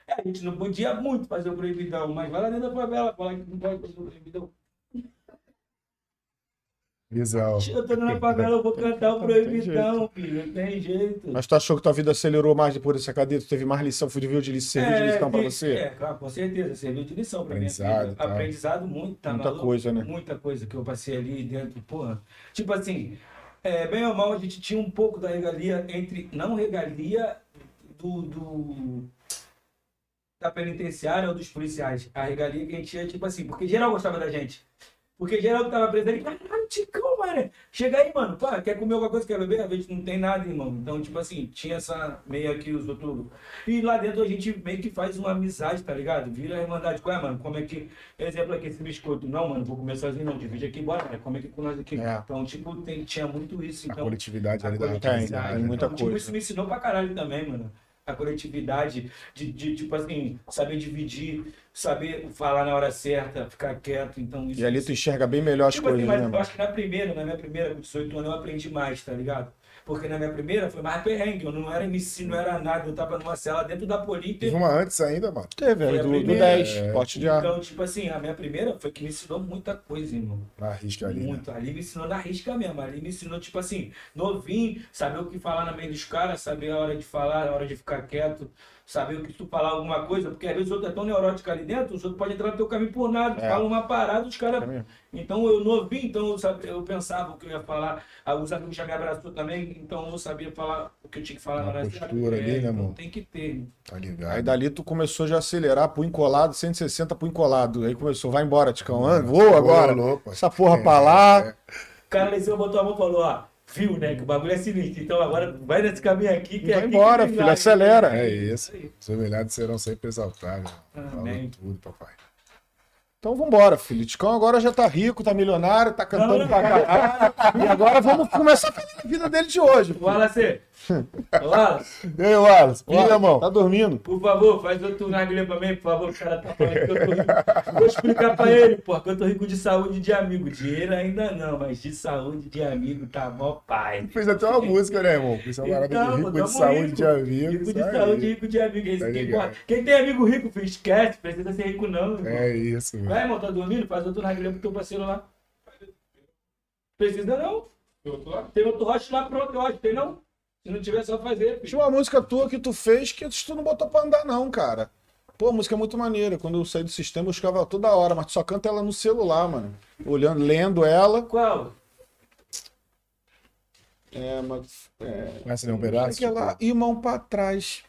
É, a gente não podia muito fazer o proibidão, mas vai lá dentro da favela, fala que não pode fazer o proibidão. Visão. Eu tô na favela, eu vou cantar o proibidão, filho. Não tem jeito. Mas tu achou que tua vida acelerou mais depois dessa cadeia? Tu teve mais lição, serviu de lição, serviu de lição pra vi- você? É, claro, com certeza. Serviu de lição pra Aprendizado, vida. tá. Aprendizado muito, tá Muita maluco? coisa, né? Muita coisa que eu passei ali dentro, porra. Tipo assim, é, bem ou mal, a gente tinha um pouco da regalia entre. Não regalia do. do da penitenciária ou dos policiais. A regalia que a gente tinha, tipo assim, porque geral gostava da gente. Porque geral que tava preso ali, caralho, Ticão, mano. Chega aí, mano, pá, quer comer alguma coisa, quer beber? A gente não tem nada, irmão. Então, tipo assim, tinha essa meio aqui os outros. E lá dentro a gente meio que faz uma amizade, tá ligado? Vira a irmandade. Qual é, mano? Como é que. Exemplo aqui, esse biscoito. Não, mano, vou comer sozinho, não. Divide aqui, bora, né? Come aqui com nós aqui. É. Então, tipo, tem, tinha muito isso. A Então, coletividade ali da coletividade, tem muita então, tipo, coisa. isso me ensinou pra caralho também, mano. A coletividade, de, de, tipo assim, saber dividir, saber falar na hora certa, ficar quieto. Então, isso, E ali tu enxerga bem melhor as Tipo assim, coisas, mas né, eu acho que na primeira, na minha primeira, com 18 anos, eu aprendi mais, tá ligado? Porque na minha primeira foi mais perrengue, eu não era MC, não era nada, eu tava numa cela dentro da Polícia. Teve uma antes ainda, mano. Teve, era a do, do primeira, 10, é. porte de arma. Então, tipo assim, a minha primeira foi que me ensinou muita coisa, irmão. Na risca ali. Né? Muito. Ali me ensinou na risca mesmo. Ali me ensinou, tipo assim, novinho, saber o que falar na meio dos caras, saber a hora de falar, a hora de ficar quieto. Saber o que tu falar alguma coisa, porque às vezes o outro é tão neurótico ali dentro, os outros podem entrar no teu caminho por nada, É. fala uma parada, os caras. É mesmo. Então eu novinho, então eu, sabia, eu pensava o que eu ia falar, alguns amigos já me abraçou também, então eu não sabia falar o que eu tinha que falar na hora postura ali, né, então irmão? Tem que ter. Tá ligado? Aí dali tu começou já a acelerar, punho colado, 160 punho colado. Aí começou, vai embora, Ticão. Ah, Vou agora. Pô. Essa porra pra lá. É, O cara cima botou a mão e falou, ó, viu, né, que o bagulho é sinistro, então agora vai nesse caminho aqui que é Vai embora, que filho, vai. acelera. É isso. Os humilhados serão sempre exaltados. Falou Amém. tudo, papai. Então vambora, filho. Ticão agora já tá rico, tá milionário, tá cantando Não. pra caralho. E agora vamos começar a falar da vida dele de hoje. filho. Wallace, Wallace, E aí, Wallace? Ó, irmão? Tá dormindo? por favor, faz outro narguilé pra mim, por favor, o cara tá falando que eu tô rico. Vou explicar pra ele, pô, que eu tô rico de saúde de amigo. Dinheiro ainda não, mas de saúde de amigo tá mó pai. Fez até uma música, né, irmão? Fez uma parada Então, rico de saúde rico. de amigo. Rico de isso aí. saúde, rico de amigo. Esse Tá que ligado. importa. Quem tem amigo rico, filho, esquece, precisa ser rico não, irmão. É isso, mano. Vai, irmão, tá dormindo? Faz outro narguilé pro teu parceiro lá. Precisa não. Tem outro roche lá pronto, eu acho. Tem não? Se não tiver, é só fazer. filho. Tinha uma música tua que tu fez que tu não botou pra andar, não, cara. Pô, a música é muito maneira. Quando eu saí do sistema, eu escutava toda hora, mas tu só canta ela no celular, mano. Olhando, lendo ela. Qual? É, mas. É, Conhece nenhum pedaço? aquela e mão pra trás.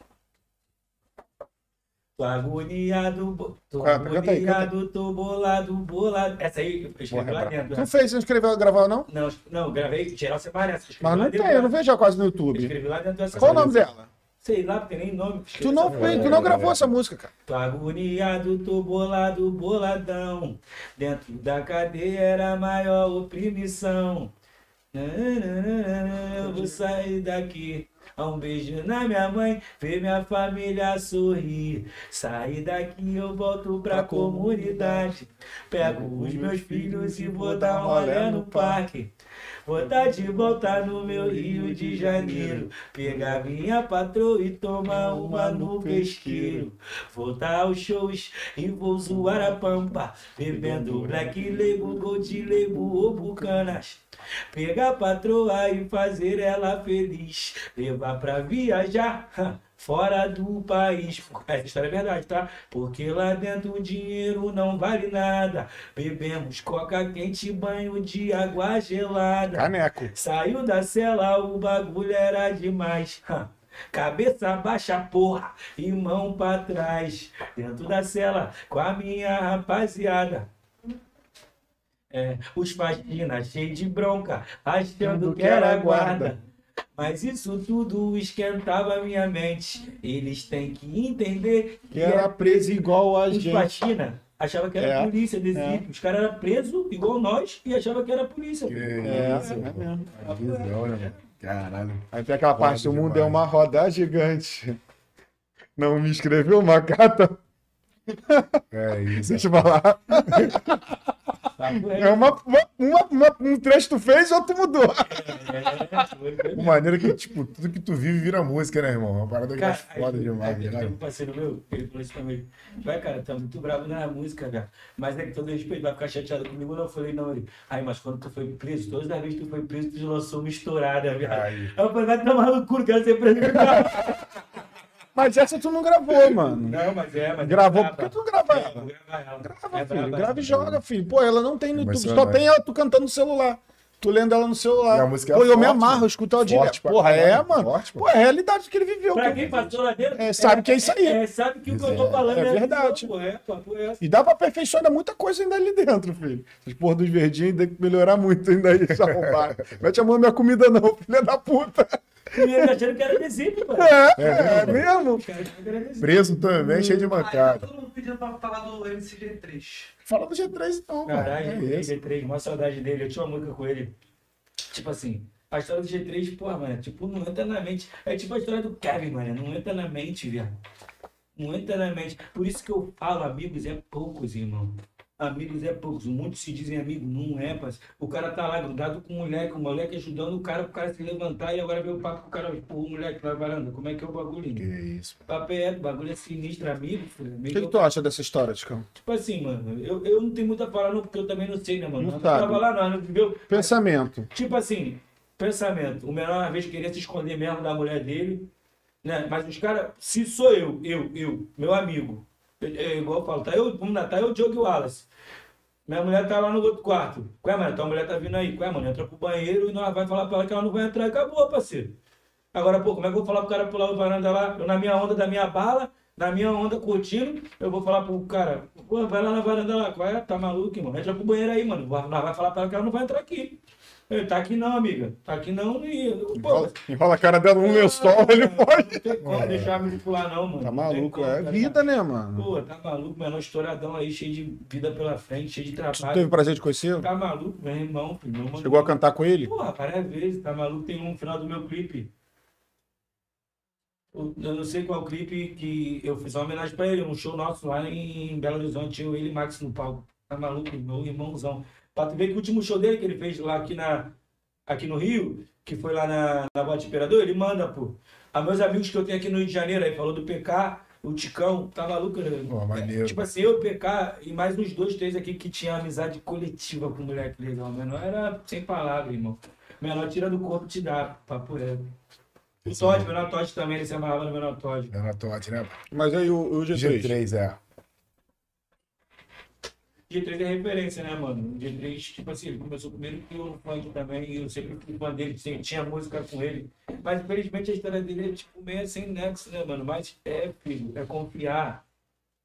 Tô agoniado, tô canta agoniado, tô bolado, bolado. Essa aí eu escrevi lá dentro. Tu né? fez, você não escreveu, gravou, não? Não, não, gravei, geral você parece. Mas não tem, eu não vejo quase no YouTube. Escrevi lá dentro dessa Qual o nome dela? Sei lá, porque nem nome. Tu não fez, tu não gravou essa música, cara. Tô agoniado, tô bolado, boladão. Dentro da cadeia era a maior oprimição. Eu vou sair daqui. Um beijo na minha mãe, ver minha família sorrir. Sair daqui, eu volto pra comunidade. Pego os meus filhos e vou dar um rolê no parque. Vou dar de volta no meu Rio de Janeiro. Pegar minha patroa e tomar uma no pesqueiro. Voltar aos shows e vou zoar a pampa. Bebendo Black Label, Gold Label ou Bucanas. Pegar a patroa e fazer ela feliz. Levar pra viajar. Fora do país. Essa história é verdade, tá? Porque lá dentro o dinheiro não vale nada. Bebemos coca quente, banho de água gelada. Caneco. Saiu da cela, o bagulho era demais. Cabeça baixa, porra, e mão pra trás. Dentro da cela, com a minha rapaziada. É, os faxina cheio de bronca, achando que era guarda. Mas isso tudo esquentava minha mente. Eles têm que entender Que era preso igual a os gente. faxina achava que era É, polícia desse é. tipo. Os caras eram presos igual nós e achava que era polícia. Que. É, isso, é mano. mesmo. A visão, né? Caralho. Aí tem aquela parte, o Foda mundo é demais. uma roda gigante. Não me escreveu uma carta. É isso. Deixa eu falar. Tá. É uma, uma, uma- uma- um trecho tu fez, outro mudou. É, foi Uma maneira que, tipo, tudo que tu vive vira música, né, irmão? Uma parada que é Cara, foda aí, demais, aí, tem um né? parceiro meu, ele falou isso pra mim. Vai, cara, tá muito bravo na música, cara. Mas é que todo respeito, vai ficar chateado comigo. Não, eu falei, não, ele. Aí, mas quando tu foi preso, todas as vezes que tu foi preso, tu lançou uma estourada, viado. Aí Aí. eu falei, vai tomar no cu, quero ser preso. (laughs) Mas essa tu não gravou, mano. não, mas é, mas. Gravou, é por que braba. tu não grava É, ela? vou gravar ela. Grava, É filho. Grava e joga, filho. Pô, ela não tem no YouTube. Só tem ela tu cantando no celular. Tu lendo ela no celular. E a música é Pô, eu me forte, amarro, mano. eu escuto ela Forte direto. Porra, é, mano. forte, Pô, é a realidade que ele viveu. Pra que quem passou lá dentro. É, sabe que é isso aí. É, sabe que o que eu tô É, falando é é, verdade. É, papo é essa. E dá pra aperfeiçoar ainda muita coisa ainda ali dentro, filho. Essas porra dos verdinhos tem que melhorar muito ainda aí, (laughs) essa arrombada. Mete a mão na minha comida não, (laughs) filha da puta. E ele achando que era adesivo, mano. É, É é, mesmo? Preso também, cheio de mancada. todo mundo pedindo pra falar do MCG3. Fala do G3 então, cara. Caralho, É o isso. G3, uma saudade dele. Eu tinha uma música com ele. Tipo assim, a história do G3, porra, mano, tipo, não entra na mente. É tipo a história do Kevin, mano, não entra na mente, viado. Não entra na mente. Por isso que eu falo, amigos é poucos, irmão. Amigos é poucos. Muitos se dizem amigos, não é, parceiro. O cara tá lá grudado com o moleque, o moleque ajudando o cara pro cara se levantar e agora vem o papo com o cara, pô, o moleque na varanda. Como é que é o bagulho? Que isso. Papo é, o bagulho é sinistro, amigo, filho. O Amigo que, que tu acha dessa história, Ticão? Tipo assim, mano, eu, eu não tenho muito a falar não, porque eu também não sei, né, mano? Não sabe. tava lá, não viveu. Pensamento. Tipo assim, pensamento. O menor uma vez queria se esconder mesmo da mulher dele. Né? Mas os caras, se sou eu, eu, eu, meu amigo, é, igual eu falo, tá eu, vamos lá, tá eu, Diogo Wallace. Minha mulher tá lá no outro quarto. Qual é, mano? Tua mulher tá vindo aí. Qual é, mano? Entra pro banheiro e nós vai falar pra ela que ela não vai entrar e acabou, parceiro. Agora, pô, como é que eu vou falar pro cara pular o varanda lá? Eu na minha onda da minha bala, na minha onda curtindo, eu vou falar pro cara, pô, vai lá na varanda lá, qual é? Tá maluco, irmão? Entra pro banheiro aí, mano. Nós vai falar pra ela que ela não vai entrar aqui. Ele tá aqui não, amiga. Tá aqui não. E, Enrola, enrola a cara dela num lençol, ele pode. Não tem como deixar a menina pular, não, mano. Tá maluco, é tá vida, né, mano? Pô, tá maluco, menor estouradão aí, cheio de vida pela frente, cheio de Tu trabalho. teve prazer de conhecer? Tá maluco, meu irmão. Meu irmão- Chegou a cantar com ele? Porra, várias vezes, tá maluco? Tem um final do meu clipe. Eu não sei qual clipe que eu fiz uma homenagem pra ele, um show nosso lá em Belo Horizonte, eu, ele e Max no palco. Tá maluco, meu irmãozão. Pra tu ver que o último show dele que ele fez lá aqui, na, aqui no Rio, que foi lá na, na Bote Imperador, ele manda, pô. A meus amigos que eu tenho aqui no Rio de Janeiro, aí falou do PK, o Ticão, tá maluco, né? Pô, maneiro. Tipo assim, eu, PK e mais uns dois, três aqui que tinha amizade coletiva com o moleque legal. Menor era sem palavra, irmão. Menor tira do corpo te dá, papo reto. O Todd, menor Todd também, ele se amarrava no menor Todd. É na Todd, né? Mas aí o, o G3. G3, é. G3 é referência, né, mano? O G3, tipo assim, ele começou primeiro que o funk também, e eu sempre fui fã dele, sempre tinha música com ele. Mas infelizmente a história dele é tipo meio sem nexo, né, mano? Mas é, filho, é confiar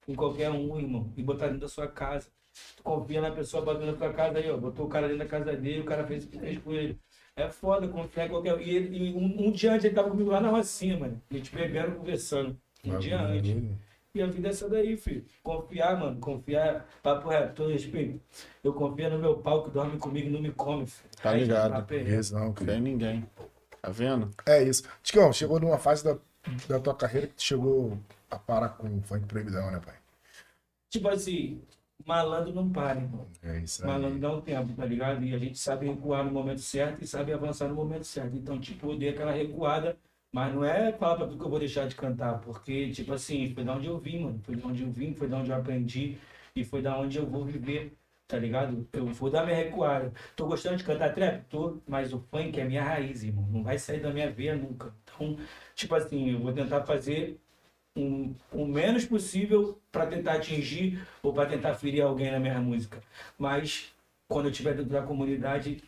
em qualquer um, irmão, e botar dentro da sua casa. Tu confia na pessoa, bota dentro da tua casa aí, ó. Botou o cara dentro da casa dele, o cara fez o que fez com ele. É foda confiar em qualquer um. E, ele, e um, um dia antes ele tava comigo lá na Rocinha, mano. A gente bebendo, conversando. Um dia antes. E a vida é essa daí, filho. Confiar, mano. Confiar. Papo reto, todo respeito. Eu confio no meu pau que dorme comigo e não me come, filho. Tá Aí, ligado. não, tem ninguém. Tá vendo? É isso. Ticão, chegou numa fase da, da tua carreira que tu chegou a parar com o funk proibidão, né, pai? Tipo assim, malandro não para, irmão. É isso aí. Malandro dá um tempo, tá ligado? E a gente sabe recuar no momento certo e sabe avançar no momento certo. Então, tipo, eu dei aquela recuada, mas não é falar pra tu que eu vou deixar de cantar, porque, tipo assim, foi da onde eu vim, mano. Foi da onde eu vim, foi da onde eu aprendi e foi da onde eu vou viver, tá ligado? Eu vou dar minha recuada. Tô gostando de cantar trap? Tô, mas o funk é minha raiz, irmão. Não vai sair da minha veia nunca. Então, tipo assim, eu vou tentar fazer um, o menos possível para tentar atingir ou para tentar ferir alguém na minha música. Mas quando eu estiver dentro da comunidade,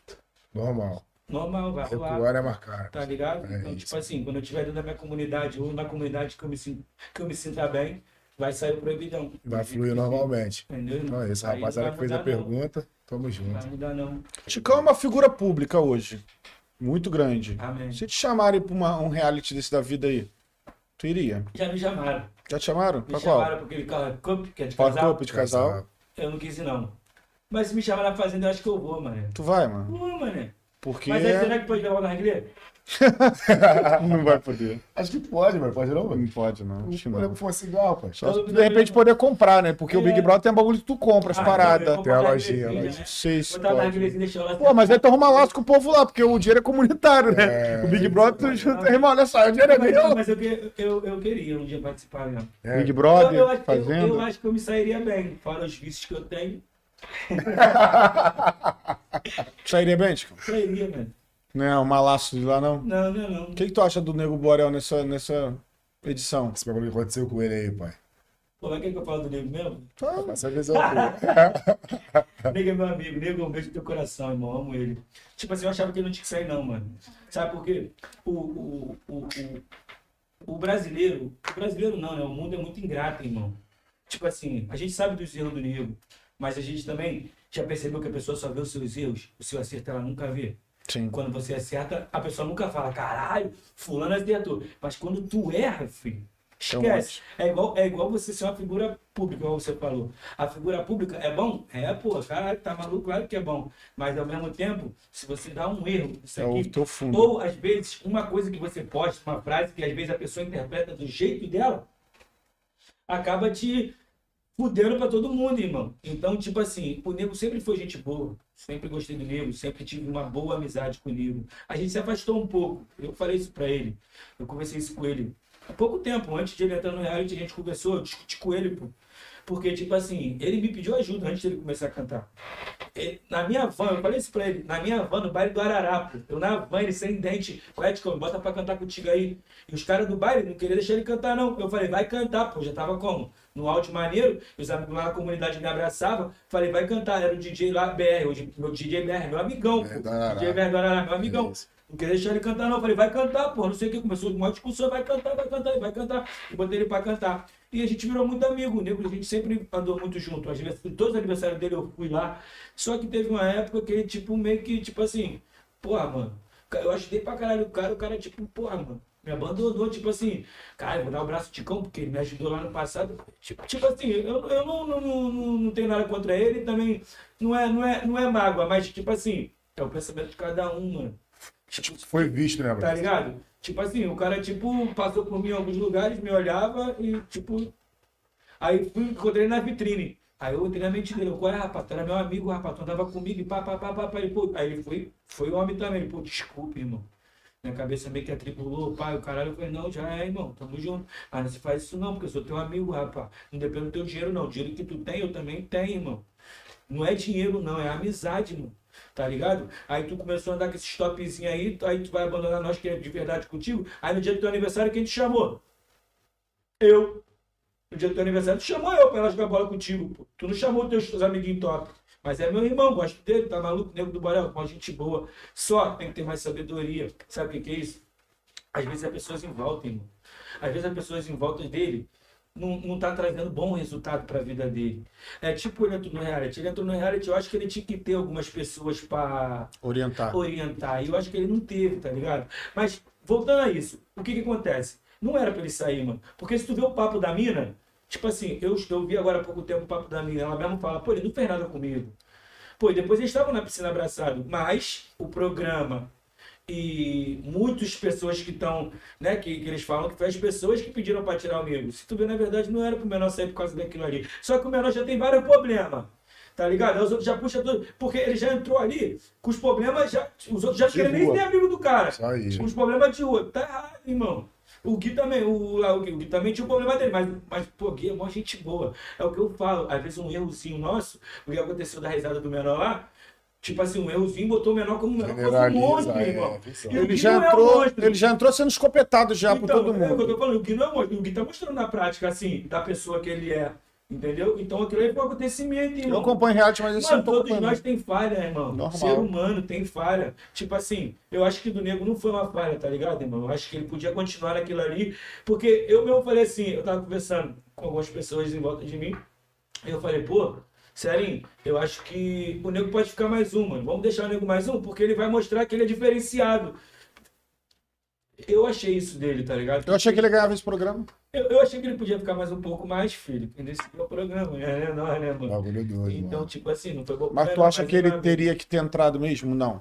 Normal. Normal, vai rolar. Recuar é marcar. Tá ligado? É então, isso. tipo assim, quando eu estiver dentro da minha comunidade ou na comunidade que eu me, que eu me sinta bem, vai sair o proibidão. Vai fluir normalmente. Entendeu? Então é isso, Aí não rapaziada que fez a não. pergunta. Tamo Não junto. vai mudar, não. Chicão é uma figura pública hoje. Muito grande. Amém. Se te chamarem pra uma- um reality desse da vida aí, tu iria? Já me chamaram. Já te chamaram? Me Pra qual? chamaram porque aquele carro é cup, que é de Fala casal. Cup de casal. Eu não quis ir, não. Mas se me chamar na fazenda, eu acho que eu vou, mano. Tu vai, mano. Vou, mano. Porque Mas aí será que pode levar na reglê? (laughs) não vai poder. Acho que pode, mas pode não. Não pode, não. Acho que Não pode fumar cigarro, pai. Só de repente poder comprar, né? Porque o Big É. Brother tem um bagulho que tu compra, as Ah, paradas. eu Tem a botar lojinha. Não sei se e. Pô, mas aí tu arruma laço com o povo lá, porque o dinheiro é comunitário, né? É, o Big Brother, tu junta, irmão, olha só, o dinheiro é Mas, meu. mas eu, que- eu, eu queria um dia participar, né? É. Big Eu, Brother, eu, acho- eu, fazendo. eu acho que eu me sairia bem, fora os vícios que eu tenho. (laughs) Sairia bem, Chico? Sairia, mano. Não é um malaço de lá, não? Não, não, não. O que, que tu acha do Nego Borel nessa, nessa edição? Esse bagulho que aconteceu com ele aí, pai. Pô, mas quer que eu falo do nego mesmo? Essa vez é o (laughs) quê? Nego é meu amigo, nego é um beijo do teu coração, irmão. Amo ele. Tipo assim, eu achava que ele não tinha que sair, não, mano. Sabe por quê? O, o, o, o, o brasileiro, o brasileiro não, né? O mundo é muito ingrato, irmão. Tipo assim, a gente sabe dos erros do nego, mas a gente também já percebeu que a pessoa só vê os seus erros, o seu acerto ela nunca vê. Sim. Quando você acerta, a pessoa nunca fala, caralho, fulano acertou. Mas quando tu erra, filho, Então, esquece. É igual, é igual você ser uma figura pública, igual você falou. A figura pública é bom? É, pô, caralho, tá maluco, claro que é bom. Mas ao mesmo tempo, se você dá um erro, isso É aqui, ou às vezes, uma coisa que você posta, uma frase que às vezes a pessoa interpreta do jeito dela, acaba te fudendo pra todo mundo, irmão. Então, tipo assim, o nego sempre foi gente boa. Sempre gostei do nego, sempre tive uma boa amizade com o nego. A gente se afastou um pouco. Eu falei isso pra ele. Eu conversei isso com ele há pouco tempo, antes de ele entrar no reality, a gente conversou, eu discuti com ele, pô. Porque, tipo assim, ele me pediu ajuda antes dele começar a cantar. ele- na minha van, eu falei isso pra ele, na minha van, no baile do Ararapo, eu na van, ele sem dente, qual Ticão, me bota pra cantar contigo aí. E os caras do baile não queriam deixar ele cantar, não. Eu falei, vai cantar, pô, já tava como? No áudio maneiro, os amigos lá na comunidade me abraçavam, falei, vai cantar, era o DJ lá, BR, hoje, meu DJ BR, meu amigão, É, pô. DJ BR do Ararapo, meu amigão. Isso. Não queria deixar ele cantar, não. Falei, vai cantar, pô. Não sei o que. Começou uma discussão, vai cantar, vai cantar, vai cantar. E botei ele pra cantar. E a gente virou muito amigo. O nego, a gente sempre andou muito junto. Todos os aniversários dele eu fui lá. Só que teve uma época que ele, tipo, meio que, tipo assim, porra, mano. Eu ajudei pra caralho o cara, o cara, tipo, porra, mano. Me abandonou, tipo assim, cara, vou dar um braço de cão, porque ele me ajudou lá no passado. Tipo, tipo assim, eu, eu não, não, não, não, tenho nada contra ele, também não é, não, é, não é mágoa, mas, tipo assim, é o pensamento de cada um, mano. Tipo, Foi visto, né, Tá ligado? Tipo assim, o cara, tipo, passou por mim em alguns lugares, me olhava e, tipo. Aí fui, encontrei na vitrine. Aí eu entrei na mente dele, qual é, rapaz? Tu era meu amigo, rapaz, tu andava comigo e pá, pá, pá, pá, pá. Ele, pô, aí ele foi, foi homem também, ele, pô, desculpa, irmão. Minha cabeça meio que atribulou, pai, o caralho. Eu falei, não, já é, irmão, tamo junto. Mas não se faz isso não, porque eu sou teu amigo, rapaz. Não depende do teu dinheiro, não. O dinheiro que tu tem, eu também tenho, irmão. Não é dinheiro, não, é amizade, mano. Tá ligado? Aí tu começou a andar com esse topzinho aí, aí tu vai abandonar nós que é de verdade contigo. Aí no dia do teu aniversário, quem te chamou? Eu. No dia do teu aniversário, tu chamou eu pra ela jogar bola contigo, pô. Tu não chamou teus, teus amiguinhos top. Mas é meu irmão, gosto dele, tá maluco, nego do Borel, com gente boa. Só tem que ter mais sabedoria. Sabe o que, que é isso? Às vezes as pessoas em volta, irmão. Às vezes as pessoas em volta dele não, não tá trazendo bom resultado pra vida dele. É tipo ele entrou no reality. Ele entrou no reality, eu acho que ele tinha que ter algumas pessoas pra Orientar. orientar. E eu acho que ele não teve, tá ligado? Mas, voltando a isso, o que que acontece? Não era pra ele sair, mano. Porque se tu vê o papo da mina, tipo assim, eu, eu vi agora há pouco tempo o papo da mina, ela mesmo fala, pô, ele não fez nada comigo. Pô, depois eles estavam na piscina abraçados. Mas o programa e muitas pessoas que estão, né, que, que eles falam que foi as pessoas que pediram pra tirar o amigo. Se tu vê, na verdade, não era pro menor sair por causa daquilo ali. Só que o menor já tem vários problemas. Tá ligado? Aí Os outros já puxam tudo. Porque ele já entrou ali com os problemas, já, os outros já querem nem ser amigo do cara. Com os problemas de rua. Tá errado, irmão. O Gui também, o, o, Gui, o Gui também tinha o problema dele, mas, mas pô, Gui é uma gente boa. É o que eu falo. Às vezes um errozinho nosso, o que aconteceu da risada do menor lá, tipo assim, um errozinho botou o menor como menor fosse um monstro, é, irmão. Ele já, não é um entrou, ele já entrou sendo escopetado já por Então, todo É o que eu mundo. tô falando, o Gui não é monstro, o Gui tá mostrando na prática, assim, da pessoa que ele é. Entendeu? Então aquilo aí foi um acontecimento, Eu irmão. acompanho reality, mas eu Mano, não tô todos nós tem falha, irmão. Normal. Ser humano tem falha. Tipo assim, eu acho que do nego não foi uma falha, tá ligado, irmão? Eu acho que ele podia continuar naquilo ali. Porque eu mesmo falei assim, eu tava conversando com algumas pessoas em volta de mim. Eu falei, pô, Serinho, eu acho que o nego pode ficar mais um, mano. Vamos deixar o nego mais um, porque ele vai mostrar que ele é diferenciado. Eu achei isso dele, tá ligado? Eu achei que ele ganhava esse programa. Eu, eu achei que ele podia ficar mais um pouco mais, filho. Nesse é o programa, é nós, né, mano? Bagulho doido, Então, mano. tipo assim, não foi bom. Mas tu acha que ele teria que ter entrado mesmo? Não.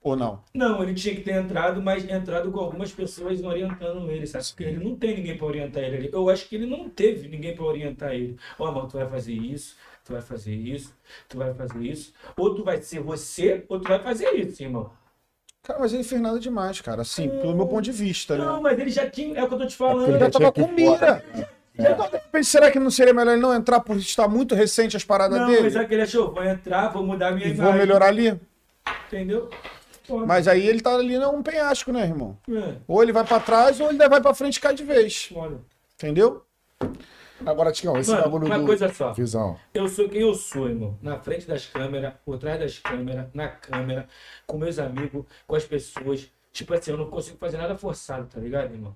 Ou não? Não, ele tinha que ter entrado, mas entrado com algumas pessoas orientando ele, sabe? Porque ele não tem ninguém pra orientar ele ali. Eu acho que ele não teve ninguém pra orientar ele. Ó, mano, tu vai fazer isso, tu vai fazer isso, tu vai fazer isso. Ou tu vai ser você, ou tu vai fazer isso, irmão. Cara, mas ele fez nada demais, cara. Assim, pelo meu ponto de vista, né? Não, mas ele já tinha. É o que eu tô te É falando. Ele já tava com mira. Então, Será que não seria melhor ele não entrar por estar muito recente as paradas Não, dele? mas é que ele achou, vou entrar, vou mudar minha E imagem. vou melhorar ali? Entendeu? Pô, Mas aí ele tá ali num penhasco, né, irmão? é, Ou ele vai pra trás ou ele vai pra frente e cai de vez. olha. Entendeu? Agora, Tião, esse Mano, bagulho uma do... coisa só. Visão. Eu sou quem eu sou, irmão. Na frente das câmeras, por trás das câmeras, na câmera, com meus amigos, com as pessoas. Tipo assim, eu não consigo fazer nada forçado, tá ligado, irmão?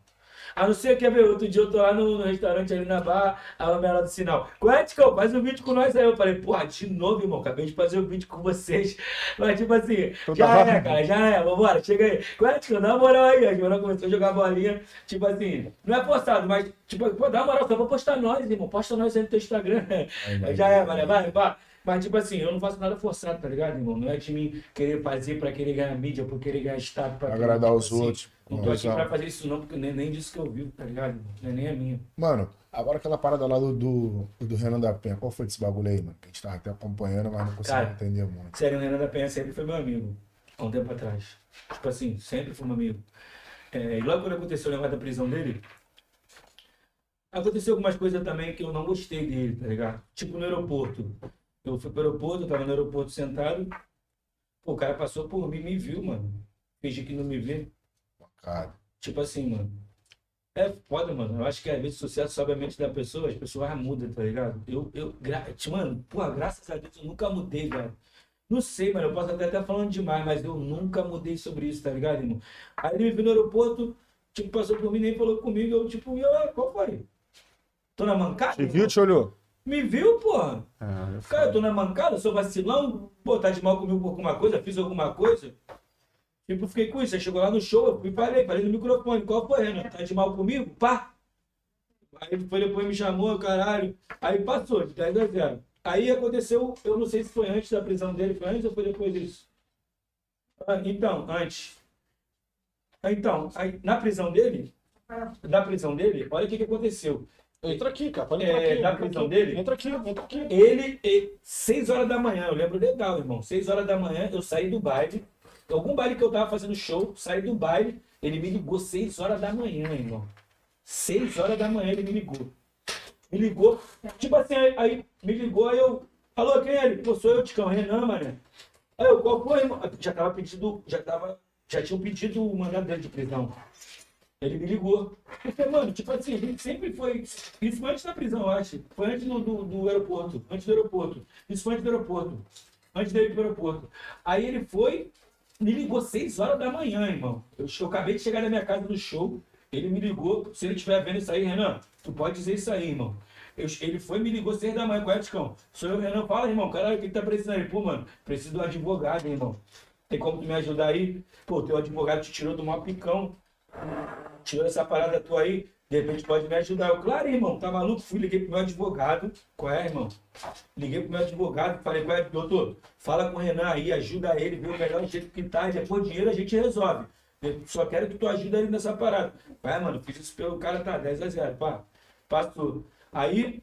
A não ser que, ver, outro dia eu tô lá no, no restaurante ali na barra, a lá do sinal. Quantico, faz um vídeo com nós aí. Eu falei, porra, de novo, irmão, acabei de fazer um vídeo com vocês. (laughs) Mas, tipo assim, Toda já é, cara, já é, vambora, chega aí. Quantico, dá uma moral aí. A Joana começou a jogar bolinha. Tipo assim, não é postado, mas, tipo, pô, dá uma moral, só vou postar nós, irmão. Posta nós aí no teu Instagram. (laughs) já é, mano, vai, vai. Mas, tipo assim, eu não faço nada forçado, tá ligado, irmão? Não é de mim querer fazer pra querer ganhar mídia, por querer ganhar status. Pra Agradar tipo os outros. Não tô aqui pra fazer isso não, porque nem, nem disso que eu vivo, tá ligado? irmão? Não é nem a minha. Mano, agora aquela parada lá do, do, do Renan da Penha, qual foi esse bagulho aí, mano? Que a gente tava até acompanhando, mas não conseguia Cara. entender muito. Sério, o Renan da Penha sempre foi meu amigo. Há um tempo atrás. Tipo assim, sempre foi meu amigo. É, e logo quando aconteceu o negócio da prisão dele, aconteceu algumas coisas também que eu não gostei dele, tá ligado? Tipo no aeroporto. Eu fui pro aeroporto, eu tava no aeroporto sentado. Pô, o cara passou por mim, me viu, mano. Fingi que não me vê. Cara. Tipo assim, mano. É foda, mano. Eu acho que às vezes o sucesso sobe a mente da pessoa, as pessoas mudam, tá ligado? Eu, eu, gra... mano, porra, graças a Deus eu nunca mudei, velho. Não sei, mano, eu posso até estar falando demais, mas eu nunca mudei sobre isso, tá ligado, irmão? Aí ele me viu no aeroporto, tipo, passou por mim, nem falou comigo, eu, tipo, e eu, "Ah, qual foi? Tô na mancada? Te viu, te olhou? Me viu, porra? É, Cara, eu tô na mancada, sou vacilão, pô, tá de mal comigo por alguma coisa, fiz alguma coisa. Tipo, fiquei com isso. Aí chegou lá no show, eu fui e falei, falei no microfone, qual foi, Renan? Tá de mal comigo? Pá! Aí foi depois me chamou, caralho. Aí passou, de 10 a 0. Aí aconteceu, eu não sei se foi antes da prisão dele, foi antes ou foi depois disso? Ah, então, antes. Então, aí, na prisão dele, na prisão dele, olha o que, que aconteceu. Entra aqui, cara. Pode É, entrar aqui. da prisão dele? Entra aqui, entra aqui. Ele, seis horas da manhã, eu lembro legal, irmão. Seis horas da manhã, eu saí do baile. Algum baile que eu tava fazendo show, saí do baile, ele me ligou seis horas da manhã, irmão. Seis horas da manhã ele me ligou. Me ligou, tipo assim, aí, aí me ligou, aí eu. Alô, quem é ele? Pô, sou eu, Ticão, Renan, mané. Aí eu, qual foi, irmão? Já tava pedido, já tava, já tinham pedido o mandado dele de prisão. Ele me ligou. Falei, mano, tipo assim, a gente sempre foi. Isso foi antes da prisão, eu acho. Foi antes do, do, do aeroporto. Antes do aeroporto. Isso foi antes do aeroporto. Antes dele ir pro aeroporto. Aí ele foi, me ligou 6 horas da manhã, irmão. Eu, eu acabei de chegar na minha casa no show. Ele me ligou. Se ele estiver vendo isso aí, Renan, tu pode dizer isso aí, irmão. Eu- ele foi me ligou 6 da manhã, qual é, Ticão? Sou eu, Renan. Fala, irmão, caralho, o que tá precisando? Ele, pô, mano, preciso de um advogado, irmão. Tem como tu me ajudar aí? Pô, teu advogado te tirou do maior picão tirou essa parada tua aí, de repente pode me ajudar. Eu, claro, irmão, tá maluco? Fui, liguei pro meu advogado. Qual é, irmão? Liguei pro meu advogado, falei, qual é, doutor? Fala com o Renan aí, ajuda ele, vê o melhor jeito que tá, depois dinheiro a gente resolve. Eu só quero que tu ajude ele nessa parada. Vai, mano, fiz isso pelo cara, tá, 10 a 0, pá. Passou. Aí,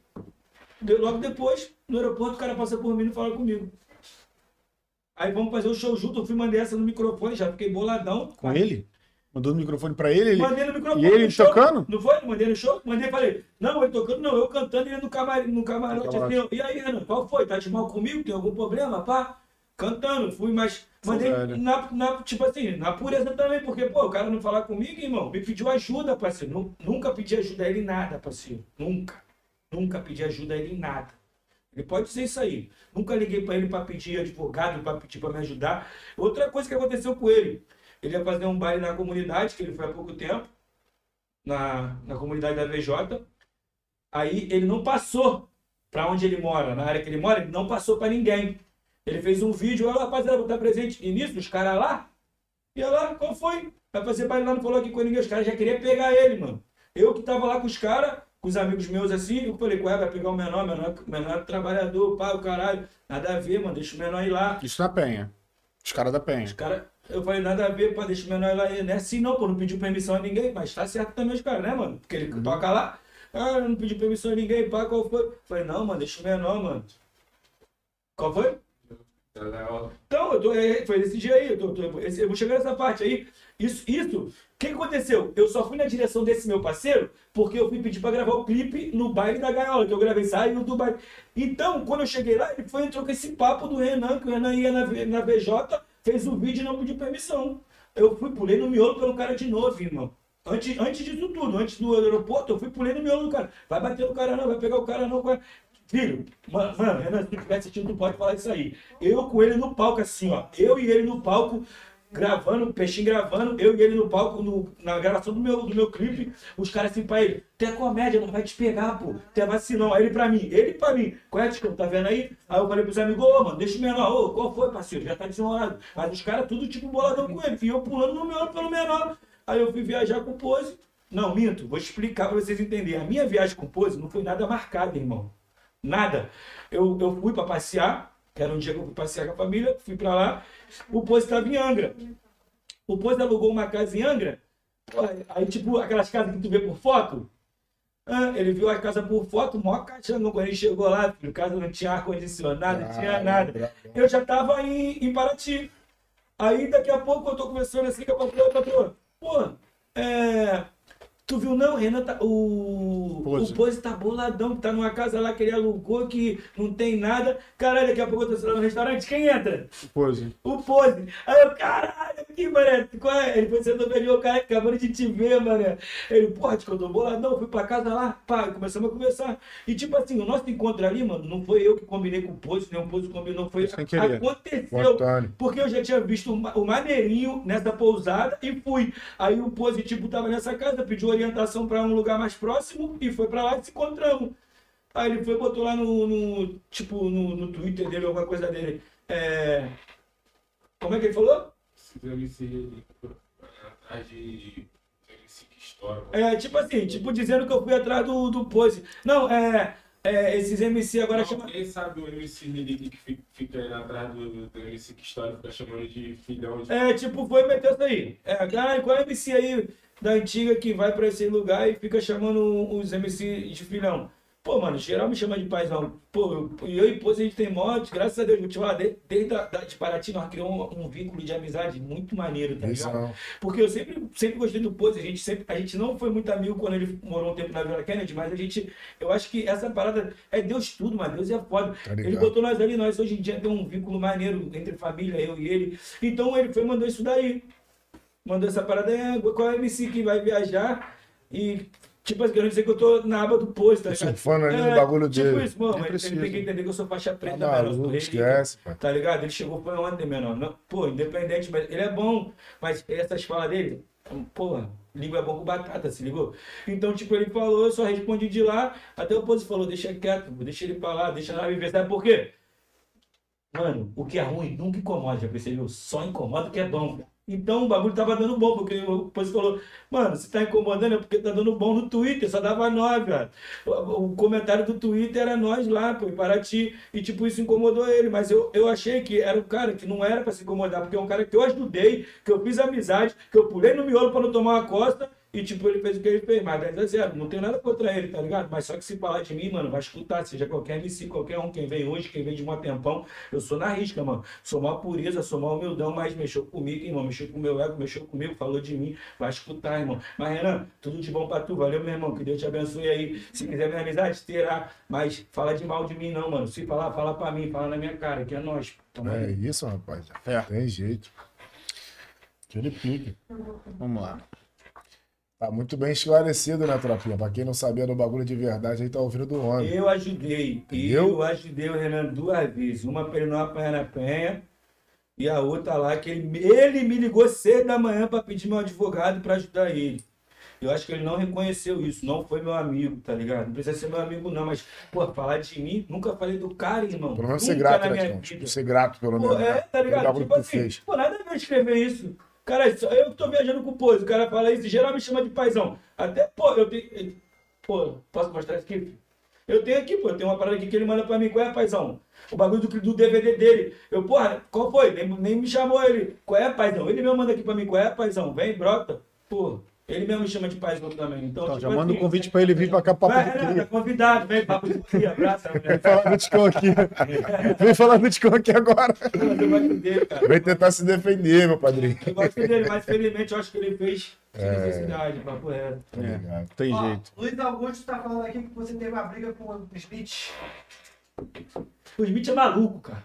de- logo depois, no aeroporto, o cara passa por mim e fala comigo. Aí vamos fazer o show junto, eu fui mandei essa no microfone, já fiquei boladão. Com ele? Mandou no microfone pra ele? ele... Mandei no microfone. E ele show. tocando? Não foi? Mandei no show? Mandei e falei, não, ele tocando, não, eu cantando e ele no, camarim, no camarote. Assim, e aí, Renan, qual foi? Tá de mal comigo? Tem algum problema? Pá? Cantando, fui, mas mandei na, na, tipo assim, na pureza também, porque, pô, o cara não falar comigo, irmão, me pediu ajuda, parceiro. Nu- Nunca pedi ajuda a ele em nada, parceiro. Nunca. Nunca pedi ajuda a ele em nada. Ele pode dizer isso aí. Nunca liguei pra ele pra pedir advogado, pra pedir pra me ajudar. Outra coisa que aconteceu com ele, ele ia fazer um baile na comunidade, que ele foi há pouco tempo, na, na comunidade da VJ. Aí ele não passou pra onde ele mora, na área que ele mora, ele não passou pra ninguém. Ele fez um vídeo, olha rapaziada, vou estar presente. E nisso, os caras lá, ia lá, qual foi? Vai fazer baile lá, não falou aqui com ninguém. Os caras já queriam pegar ele, mano. Eu que tava lá com os caras, com os amigos meus assim, eu falei, ué, vai pegar o menor, menor, menor trabalhador, pá, o caralho. Nada a ver, mano, deixa o menor ir lá. Isso na Penha. Os caras da Penha. Os caras, eu falei, nada a ver, pá, deixa o menor lá. Não é assim não, pô, não pediu permissão a ninguém, mas tá certo também os caras, né, mano? Porque ele toca lá, ah, não pediu permissão a ninguém, pá, qual foi? Eu falei, não, mano, deixa o menor, mano. Qual foi? Então, eu tô, é, foi desse dia aí, eu, tô, tô- esse- eu vou chegar nessa parte aí. Isso, isso, o que, aconteceu? Eu só fui na direção desse meu parceiro porque eu fui pedir pra gravar o clipe no baile da gaiola, que eu gravei saiu do baile. Então, quando eu cheguei lá, ele foi entrou com esse papo do Renan, que o Renan ia na, na VJ, fez o vídeo e não pediu permissão. Eu fui, pulei no miolo pelo cara de novo, irmão. Antes, antes disso tudo, antes do aeroporto, eu fui pulei no miolo do cara. Vai bater no cara não, vai pegar o cara não. Vai... Filho, mano, Renan, se tu estiver assistindo, tu pode falar isso aí. Eu com ele no palco, assim, ó. Eu e ele no palco, gravando, peixinho gravando, eu e ele no palco, no- na gravação do meu, do meu clipe, os caras assim pra ele, tu é comédia, não vai te pegar, pô. Tu é vacilão. Aí ele pra mim, ele pra mim, qual é, Ticão, tá vendo aí? Aí eu falei pros amigos, ô, mano, deixa o menor, ô, qual foi, parceiro? Já tá desenrolado. Mas os caras tudo tipo boladão com ele, e eu pulando no menor pelo menor. Aí eu fui viajar com o Pose. Não, minto, vou explicar pra vocês entenderem. A minha viagem com o Pose não foi nada marcada, irmão. Nada. Eu, eu fui pra passear, que era um dia que eu fui passear com a família, fui pra lá, o Pose estava em Angra. O Pose alugou uma casa em Angra, aí tipo aquelas casas que tu vê por foto. Ah, ele viu a casa por foto, mó caixão, quando ele chegou lá, filho, casa não tinha ar-condicionado, não tinha nada. Eu já tava em, em Paraty. Aí daqui a pouco eu tô conversando assim com a patroa, patroa, pô, é, Tu viu não, Renan tá, o Pose. o Pose tá boladão, que tá numa casa lá que ele alugou, que não tem nada. Caralho, daqui a pouco eu tô lá no restaurante, quem entra? Pose. O Pose. Aí eu, caralho, que mané, qual é? Ele foi sentou pra mim, o cara acabando de te ver, mané. Ele, porra, te contou boladão, fui pra casa lá, pá, começamos a conversar. E tipo assim, o nosso encontro ali, mano, não foi eu que combinei com o Pose, nem o Pose combinou, foi Sem querer. aconteceu. Porque eu já tinha visto o ma- o maneirinho nessa pousada e fui. Aí o positivo tava nessa casa, pediu orientação pra um lugar mais próximo e foi pra lá e se encontramos. Aí ele foi, botou lá no, no- tipo, no, no Twitter dele, alguma coisa dele. É... Como é que ele falou? Se MC atrás de MC que estoura. É, tipo assim, tipo dizendo que eu fui atrás do, do pose. Não, é, é, esses MC agora Não, chamam... Quem sabe o MC Relíquio que fi- fica aí atrás do, do MC que estoura fica chamando de filhão de. É, tipo, foi meter isso aí. É, caralho, qual é o MC aí da antiga que vai pra esse lugar e fica chamando os MC de filhão? Pô, mano, geral me chama de paizão. Pô, eu, eu e Pose a gente tem morte, graças a Deus, vou te falar, de- desde a, da, de Paraty nós criamos um, um vínculo de amizade muito maneiro, tá Isso ligado? não. Porque eu sempre, sempre gostei do Pose, a gente, sempre, a gente não foi muito amigo quando ele morou um tempo na Vila Kennedy, mas a gente, eu acho que essa parada é Deus tudo, mano, Deus é foda. Tá ele botou nós ali, nós hoje em dia temos um vínculo maneiro entre família, eu e ele. Então ele foi mandou isso daí. Mandou essa parada, é, qual é o MC que vai viajar e, tipo, querendo dizer que eu tô na aba do Pose, tá ligado? Surfando ali no bagulho tipo dele. isso, mano, Nem ele, ele tem que entender que eu sou faixa preta, eu sou maluco, relíquia. esquece, pai. Tá ligado? Ele chegou foi ontem, menor. Não, pô, independente, mas ele é bom. Mas essas falas dele, pô, língua é bom com batata, se ligou? Então, tipo, ele falou, eu só respondi de lá. Até o Pose falou, deixa quieto, deixa ele pra lá, deixa lá viver. Sabe por quê? Mano, o que é ruim nunca incomoda, já percebeu? Só incomoda o que é bom. Então o bagulho tava dando bom, porque o Pose falou, mano, se tá incomodando é porque tá dando bom no Twitter, só dava nove, velho. O, comentário do Twitter era nós lá, pô, em Paraty. E tipo, isso incomodou ele. Mas eu, eu achei que era um cara que não era pra se incomodar, porque é um cara que eu ajudei, que eu fiz amizade, que eu pulei no miolo pra não tomar uma costa. E tipo, ele fez o que ele fez, mas 10 a 0. Não tenho nada contra ele, tá ligado? Mas só que se falar de mim, mano, vai escutar, seja qualquer MC, qualquer um, quem vem hoje, quem vem de um tempão, eu sou na risca, mano. Sou maior pureza, sou maior humildão, mas mexeu comigo, irmão. Mexeu com o meu ego, mexeu comigo, falou de mim, vai escutar, irmão. Mas, Renan, tudo de bom pra tu, valeu, meu irmão. Que Deus te abençoe aí. Se quiser minha amizade, terá. Mas fala de mal de mim, não, mano. Se falar, fala pra mim, fala na minha cara, que é nós. Tamo É aí. isso, rapaz. É. Tem jeito. Aquele pique. Vamos lá. Tá muito bem esclarecido, né, Tropinha? Pra quem não sabia do bagulho de verdade, aí tá ouvindo do homem. Eu ajudei. Entendeu? Eu ajudei o Renan duas vezes. Uma pra ele não apanhar na penha. E a outra lá que ele, ele me ligou cedo da manhã pra pedir meu advogado pra ajudar ele. Eu acho que ele não reconheceu isso, não foi meu amigo, tá ligado? Não precisa ser meu amigo, não, mas, pô, falar de mim, nunca falei do cara, irmão. Pelo menos ser grato, na né, minha. Tipo, ser grato, pelo Pô, menos. é, né? tá Pelo ligado? Tipo assim, fez. pô, nada a ver escrever isso. Cara, só eu que tô viajando com o pose, o cara fala isso, geral me chama de paizão. Até, pô, eu tenho. Pô, posso mostrar isso aqui? Eu tenho aqui, pô, tenho uma parada aqui que ele manda pra mim, qual é, paizão? O bagulho do, do DVD dele. Eu, porra, qual foi? Nem, nem me chamou ele. Qual é, paizão? Ele mesmo manda aqui pra mim, qual é, paizão? Vem, brota. Pô, ele mesmo me chama de paizão também. Então, Então, tipo já manda o assim, convite pra ele vir pra cá, papo de cria. tá convidado, vem, papo de cria, abraça, (laughs) Vem falar do Ticão aqui. (laughs) Vem falar do Ticão aqui agora. Eu gosto dele, cara. Vem tentar se defender, meu padrinho. Eu gosto dele, mas felizmente eu acho que ele fez É. sem necessidade, papo reto. Tá ligado? Tem Ó, jeito. Luiz Augusto tá falando aqui que você teve uma briga com o Smith. O Smith é maluco, cara.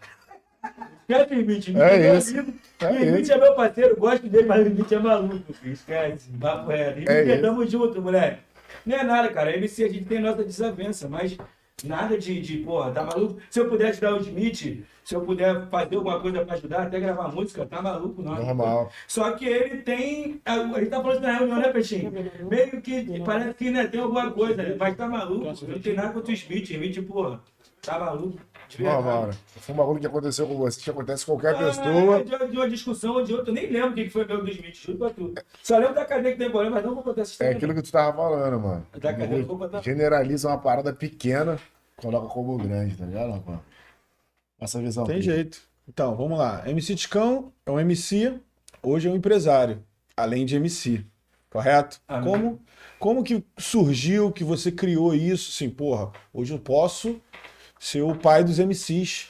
Esquece o Smith. Smith É meu isso. amigo. É isso. é meu parceiro, gosto dele, mas o Smith é maluco. filho. Esquece. Papo reto. É é isso. tamo junto, moleque. Não é nada, cara. MC a gente tem nossa desavença, mas nada de, de, porra, tá maluco? Se eu puder ajudar o Smith, se eu puder fazer alguma coisa pra ajudar, até gravar música, tá maluco, não. Normal. Só que ele tem. Gente tá falando na reunião, né, Peixinho? Meio que parece que né, tem alguma coisa, mas tá maluco. Não tem nada contra o Smith. Smith, porra, tá maluco. De verdade. Normal, né? Foi um bagulho que aconteceu com você, que acontece com qualquer Ah, pessoa. de, de uma discussão ou de outra, eu nem lembro o que foi meu do Smith, juro pra tu. Só lembro da cadeia que tem problema, mas não vou contar essa É história. aquilo que tu tava falando, mano. Da cadeia, vou botar- Generaliza uma parada pequena, coloca como grande, tá ligado, rapaz? Passa a visão. Tem Pedro. jeito. Então, vamos lá. MC Ticão é um MC, hoje é um empresário, além de MC. Correto? Amém. Como, como que surgiu, que você criou isso? Assim, porra, hoje eu posso ser o pai dos MCs.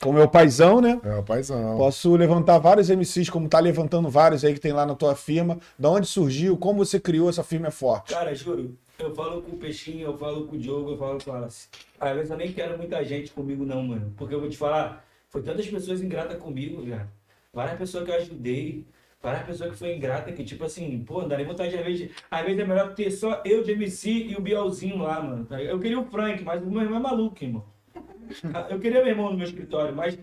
como é o paizão, né? É, o paizão. Posso levantar vários MCs, como tá levantando vários aí que tem lá na tua firma. Da onde surgiu? Como você criou essa firma é forte? Cara, juro, eu falo com o Peixinho, eu falo com o Diogo, eu falo com o Alice. Às vezes eu nem quero muita gente comigo, não, mano. Porque eu vou te falar, foi tantas pessoas ingratas comigo, velho. Várias pessoas que eu ajudei, várias pessoas que foi ingrata, que tipo assim, pô, não dá nem vontade, às vezes, às vezes é melhor ter só eu de MC e o Bielzinho lá, mano. tá? Eu queria o Frank, mas o meu irmão é maluco, irmão. Eu queria meu irmão no meu escritório, mas